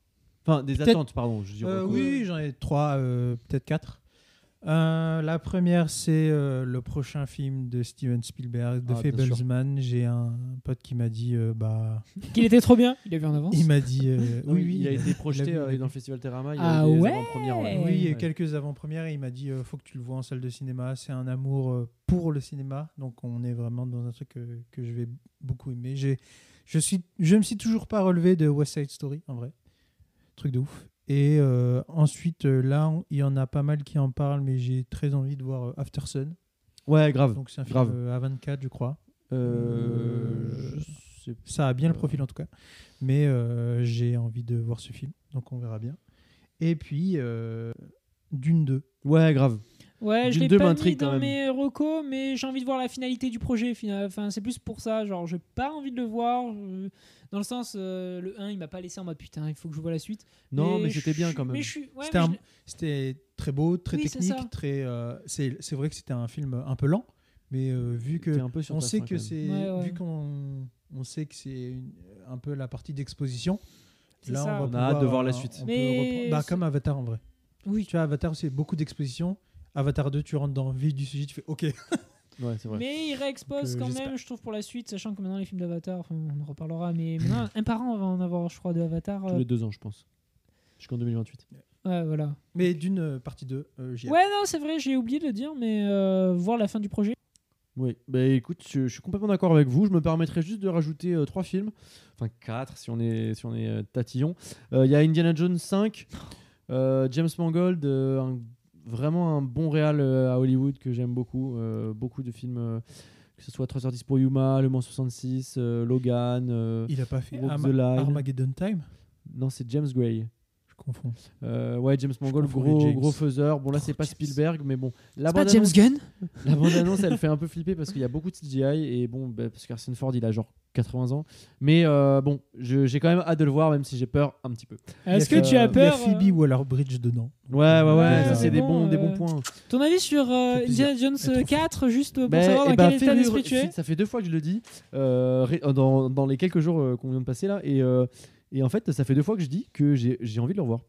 Speaker 1: Enfin, des
Speaker 2: Peut-être-
Speaker 1: attentes, pardon. Je dis
Speaker 2: Euh, oui, j'en ai trois, euh, peut-être quatre. Euh, la première, c'est euh, le prochain film de Steven Spielberg, The
Speaker 1: Ah.
Speaker 2: Fablesman. J'ai un pote qui m'a dit, euh, bah,
Speaker 3: Qu'il était trop bien. Il a vu en avance.
Speaker 2: il m'a dit, euh,
Speaker 1: Oui,
Speaker 2: oui, oui,
Speaker 1: il a été projeté euh, dans le festival Terrama. Il y
Speaker 3: Ah
Speaker 1: a eu des
Speaker 3: ouais
Speaker 1: avant-premières, ouais.
Speaker 2: Oui, il y a
Speaker 1: Ouais.
Speaker 2: quelques avant-premières et il m'a dit euh, faut que tu le vois en salle de cinéma. C'est un amour euh, pour le cinéma. Donc on est vraiment dans un truc que, que je vais beaucoup aimer. J'ai, je, suis, je me suis toujours pas relevé de West Side Story, en vrai. Truc de ouf. Et euh, ensuite, euh, là, il y en a pas mal qui en parlent, mais j'ai très envie de voir euh, After Sun.
Speaker 1: Ouais, grave.
Speaker 2: Donc c'est un film
Speaker 1: Grave.
Speaker 2: euh, A24, je crois.
Speaker 1: Je sais-
Speaker 2: Ça a bien le profil en tout cas. Mais j'ai envie de voir ce film. Donc on verra bien. Et puis, Dune 2.
Speaker 1: Ouais, grave.
Speaker 3: Ouais, je l'ai
Speaker 1: 2
Speaker 3: pas mis dans mes recos, mais j'ai envie de voir la finalité du projet. Enfin, c'est plus pour ça. Genre, j'ai pas envie de le voir. Dans le sens, euh, le 1, il m'a pas laissé en mode putain, il faut que je vois la suite.
Speaker 1: Non, mais c'était bien quand même.
Speaker 3: Ouais,
Speaker 2: C'était très beau, très
Speaker 3: Oui,
Speaker 2: technique, très. euh, c'est vrai que c'était un film un peu lent, mais euh, vu que
Speaker 1: un peu
Speaker 2: on sait que c'est
Speaker 3: Ouais, ouais.
Speaker 2: vu qu'on on sait que c'est un peu la partie d'exposition. Là,
Speaker 3: ça.
Speaker 2: on, va
Speaker 1: On a hâte de voir la suite.
Speaker 3: Mais
Speaker 2: bah, comme Avatar en vrai.
Speaker 3: Oui.
Speaker 2: Tu vois, Avatar, c'est beaucoup d'exposition. Avatar 2, tu rentres dans le vif du sujet, tu fais OK.
Speaker 1: Ouais, c'est vrai.
Speaker 3: Mais il réexpose
Speaker 2: Donc, euh,
Speaker 3: quand même, je trouve, pour la suite, sachant que maintenant les films d'Avatar, enfin, on en reparlera, mais maintenant, un par an, on va en avoir, je crois, de Avatar.
Speaker 1: Tous
Speaker 3: euh,
Speaker 1: les deux ans, je pense. Jusqu'en 2028.
Speaker 3: Ouais, voilà.
Speaker 2: Mais d'une euh, partie 2, euh, j'y ai-
Speaker 3: Ouais, non, c'est vrai, j'ai oublié de le dire, mais euh, voir la fin du projet.
Speaker 1: Oui, bah écoute, je, je suis complètement d'accord avec vous. Je me permettrai juste de rajouter euh, trois films, enfin quatre si on est, si on est euh, tatillon. Euh, Il y a Indiana Jones 5, euh, James Mangold, euh, un- vraiment un bon réal euh, à Hollywood que j'aime beaucoup. Euh, beaucoup de films, euh, que ce soit 3h10 pour Yuma, Le Mans 66, euh, Logan. euh,
Speaker 2: Il a pas fait Arma-. Armageddon Time
Speaker 1: Non, c'est James Gray.
Speaker 2: Je confonds.
Speaker 1: Euh, ouais, James Mangold, gros,
Speaker 2: James.
Speaker 1: gros faiseur. Bon, là, c'est
Speaker 3: Oh,
Speaker 1: pas. Spielberg, mais bon. La
Speaker 3: C'est pas James
Speaker 1: bande-annonce-
Speaker 3: Gunn
Speaker 1: La bande-annonce, elle fait un peu flipper parce qu'il y a beaucoup de CGI et bon, bah, parce qu'Harrison Ford, il a genre 80 ans. Mais euh, bon, je- j'ai quand même hâte de le voir, même si j'ai peur un petit peu.
Speaker 3: Est-ce que tu as peur
Speaker 2: Il y a Phoebe
Speaker 3: euh,
Speaker 2: Waller-Bridge dedans?
Speaker 1: Ouais, ouais, ouais,
Speaker 3: Ouais,
Speaker 1: ça c'est
Speaker 3: c'est
Speaker 1: des,
Speaker 3: bon,
Speaker 1: bons, des
Speaker 3: euh,
Speaker 1: bons points.
Speaker 3: Ton avis sur euh,
Speaker 2: Ça fait plaisir.
Speaker 3: Indiana Jones
Speaker 2: Elle est trop
Speaker 3: 4, juste pour
Speaker 1: Ben,
Speaker 3: savoir
Speaker 1: eh
Speaker 3: dans
Speaker 1: ben,
Speaker 3: quel état
Speaker 1: fais-lui-
Speaker 3: d'esprit tu es?
Speaker 1: Ça fait deux fois que je le dis euh, ré- dans, dans les quelques jours euh, qu'on vient de passer là. Et, euh, et en fait, ça fait deux fois que je dis que j'ai j'ai envie de le revoir.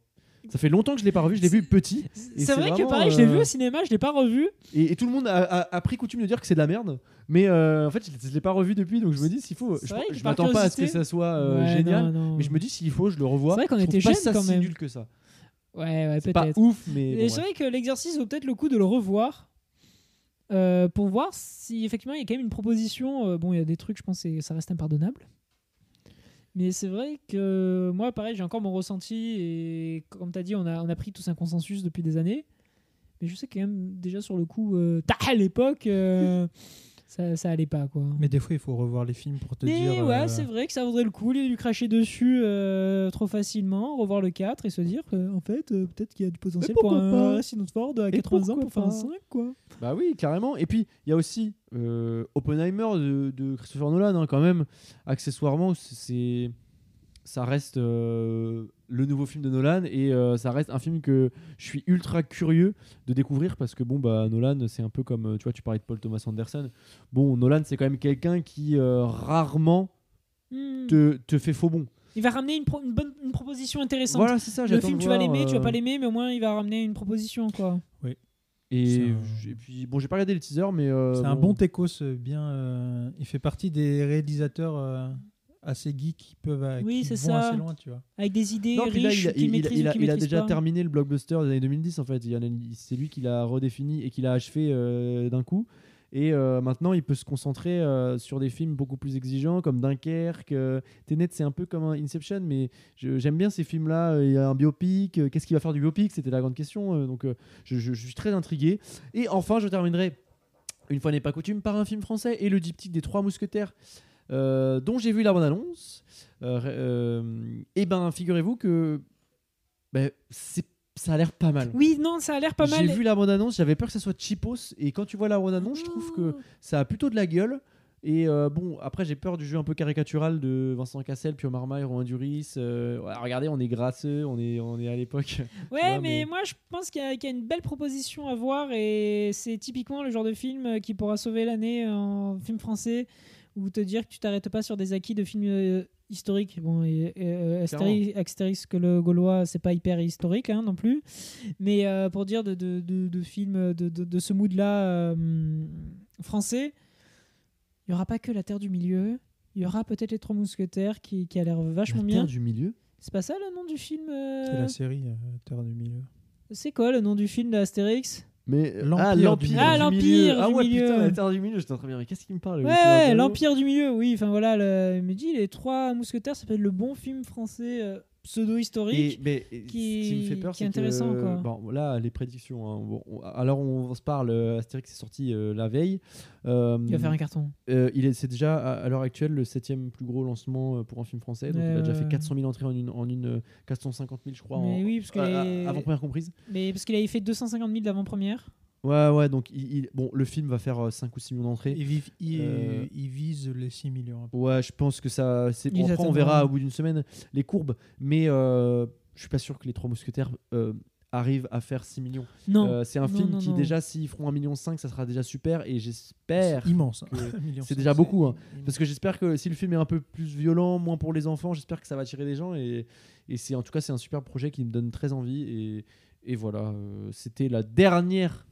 Speaker 1: Ça fait longtemps que je l'ai pas revu, je l'ai vu petit. Et
Speaker 3: C'est vrai que pareil, je l'ai vu
Speaker 1: euh,
Speaker 3: au cinéma, je l'ai pas revu.
Speaker 1: Et, et tout le monde a, a- a pris coutume de dire que c'est de la merde. Mais euh, en fait, je, je l'ai pas revu depuis, donc je me dis s'il faut. Je, je m'attends pas à ce que ça soit euh,
Speaker 3: Ouais,
Speaker 1: génial.
Speaker 3: non, non.
Speaker 1: Mais je me dis s'il faut, je le revois.
Speaker 3: C'est vrai qu'on était jeunes quand
Speaker 1: si
Speaker 3: même.
Speaker 1: nul que ça.
Speaker 3: Ouais, ouais,
Speaker 1: C'est pas
Speaker 3: peut-être.
Speaker 1: ouf, mais. Bon,
Speaker 3: c'est vrai que l'exercice vaut peut-être le coup de le revoir euh, pour voir si effectivement il y a quand même une proposition. euh, bon, il y a des trucs, je pense, que ça reste impardonnable. Mais c'est vrai que moi, pareil, j'ai encore mon ressenti et comme tu as dit, on a, on a pris tous un consensus depuis des années. Mais je sais quand même déjà sur le coup, euh, à l'époque, euh, ça, ça allait pas quoi.
Speaker 2: Mais des fois, il faut revoir les films pour te
Speaker 3: Mais
Speaker 2: dire.
Speaker 3: ouais,
Speaker 2: euh,
Speaker 3: c'est vrai que ça vaudrait le coup, de lui cracher dessus euh, trop facilement, revoir le 4 et se dire que, en fait, euh, peut-être qu'il y a du potentiel pour
Speaker 1: pourquoi
Speaker 3: un
Speaker 1: pas
Speaker 3: Harrison Ford à
Speaker 1: Et
Speaker 3: 80 ans pour faire un
Speaker 1: pas
Speaker 3: 5, quoi.
Speaker 1: Bah oui, carrément. Et puis, il y a aussi euh, Oppenheimer de, de Christopher Nolan, hein, quand même. Accessoirement, c'est ça reste euh, le nouveau film de Nolan et euh, ça reste un film que je suis ultra curieux de découvrir parce que bon bah Nolan c'est un peu comme euh, tu vois tu parlais de Paul Thomas Anderson bon Nolan c'est quand même quelqu'un qui euh, rarement
Speaker 3: Hmm.
Speaker 1: te, te fait faux bon
Speaker 3: Il va ramener une, pro- une bonne une proposition intéressante.
Speaker 1: voilà c'est ça
Speaker 3: le film, tu vas l'aimer, tu vas pas l'aimer, mais au moins il va ramener une proposition, quoi.
Speaker 1: et,
Speaker 2: un-
Speaker 1: j- et puis bon j'ai pas regardé les teasers mais euh,
Speaker 2: C'est un bon techos, bien. euh, il fait partie des réalisateurs euh, assez geeks qui peuvent euh,
Speaker 3: Oui,
Speaker 2: qui vont
Speaker 3: ça.
Speaker 2: assez loin, tu vois.
Speaker 3: Avec des idées
Speaker 1: Non, puis là,
Speaker 3: riches
Speaker 1: il a, il-
Speaker 3: maîtrise
Speaker 1: il
Speaker 3: ou
Speaker 1: a- il déjà
Speaker 3: pas.
Speaker 1: terminé le blockbuster des années 2010 en fait. C'est lui qui l'a redéfini et qui l'a achevé euh, d'un coup. Et euh, maintenant, il peut se concentrer euh, sur des films beaucoup plus exigeants comme Dunkerque. euh, Tenet, c'est un peu comme un Inception, mais j'aime bien ces films-là. Il y a un biopic. euh, Qu'est-ce qu'il va faire du biopic? C'était la grande question. euh, donc, euh, je, je- je suis très intrigué. Et enfin, je terminerai, une fois n'est pas coutume, par un film français et le diptyque des Trois Mousquetaires. Euh, dont j'ai vu la bande-annonce. Euh, euh, et ben, figurez-vous que ben, c'est- ça a l'air pas mal.
Speaker 3: Oui, non, ça a l'air pas mal.
Speaker 1: J'ai vu la bande-annonce, j'avais peur que ça soit cheapos. Et quand tu vois la bande-annonce, je trouve que ça a plutôt de la gueule. Et euh, bon, après, j'ai peur du jeu un peu caricatural de Vincent Cassel, Pio Marmaille, Romain Duris. Euh, regardez, on est grasseux, on est, on est à l'époque.
Speaker 3: Ouais,
Speaker 1: vois,
Speaker 3: mais,
Speaker 1: mais-
Speaker 3: moi je pense qu'il y, a- qu'il y a une belle proposition à voir et c'est typiquement le genre de film qui pourra sauver l'année en film français ou te dire que tu t'arrêtes pas sur des acquis de films euh, historiques. Bon, et, et, euh, Astérix, Astérix que le Gaulois, c'est pas hyper historique hein, non plus, mais euh, pour dire de, de, de- de films de, ce mood-là euh, français, il y aura pas que La Terre du Milieu. Il y aura peut-être les Trois Mousquetaires qui, qui a l'air vachement
Speaker 1: La
Speaker 3: bien.
Speaker 1: Terre du milieu?
Speaker 3: C'est pas ça le nom du film
Speaker 2: C'est la série Terre du Milieu.
Speaker 3: C'est quoi le nom du film d'Astérix?
Speaker 1: Mais
Speaker 2: L'Empire
Speaker 1: ah,
Speaker 2: du
Speaker 1: l'Empire
Speaker 2: milieu.
Speaker 3: Ah,
Speaker 1: du
Speaker 3: l'Empire
Speaker 1: milieu. Ah
Speaker 3: du
Speaker 1: ouais,
Speaker 3: milieu.
Speaker 1: putain, la Terre du milieu, j'étais en train de me dire, qu'est-ce qui me parle
Speaker 3: Ouais, ouais, l'Empire du Milieu, oui. Enfin voilà, le- il me dit les trois mousquetaires, ça s'appelle le bon film français euh, pseudo-historique. qui-
Speaker 1: ce qui me fait peur,
Speaker 3: qui est
Speaker 1: c'est que
Speaker 3: intéressant, quoi.
Speaker 1: bon, là, les prédictions. hein, bon, on- alors, on se parle. euh, Astérix est sorti euh, la veille. Euh,
Speaker 3: Il va faire un carton.
Speaker 1: euh, il est, c'est déjà à, à l'heure actuelle le septième plus gros lancement pour un film français. Donc, il a déjà fait 400 000 entrées en une, en une euh, 450 000, je crois. En-
Speaker 3: oui, parce que
Speaker 1: à- à-
Speaker 3: les-
Speaker 1: avant première comprise.
Speaker 3: Mais parce qu'il avait fait 250 000 d'avant-première.
Speaker 1: Ouais, ouais. Donc, il, il- bon, le film va faire euh, 5 ou 6 millions d'entrées.
Speaker 2: Ils, vivent- ils-
Speaker 1: Euh,
Speaker 2: ils visent les 6 millions.
Speaker 1: Ouais, je pense que ça. C'est...
Speaker 3: Ils
Speaker 1: Bon, après, on
Speaker 3: atteindront.
Speaker 1: verra au bout d'une semaine les courbes. Mais euh, je suis pas sûr que les Trois Mousquetaires euh, arrivent à faire 6 millions.
Speaker 3: Non.
Speaker 1: Euh, c'est un
Speaker 3: Non,
Speaker 1: film
Speaker 3: non,
Speaker 1: qui,
Speaker 3: non.
Speaker 1: déjà, s'ils feront 1,5 million, ça sera déjà super. Et j'espère.
Speaker 2: C'est immense. hein.
Speaker 1: que-
Speaker 2: Un million
Speaker 1: c'est déjà beaucoup, hein.
Speaker 2: immense.
Speaker 1: Parce que j'espère que si le film est un peu plus violent, moins pour les enfants, j'espère que ça va attirer des gens. Et, et c'est en tout cas, c'est un super projet qui me donne très envie. Et, et voilà, euh, c'était la dernière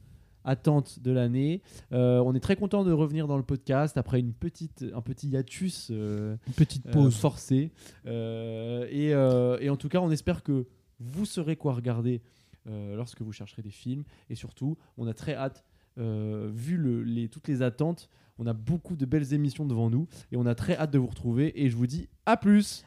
Speaker 1: attente de l'année. Euh, on est très content de revenir dans le podcast après une petite, un petit hiatus. euh,
Speaker 2: Une petite
Speaker 1: euh,
Speaker 2: pause.
Speaker 1: forcée. Et, et en tout cas, on espère que vous saurez quoi regarder lorsque vous chercherez des films. Et surtout, on a très hâte, vu le- les, toutes les attentes, on a beaucoup de belles émissions devant nous et on a très hâte de vous retrouver. Et je vous dis à plus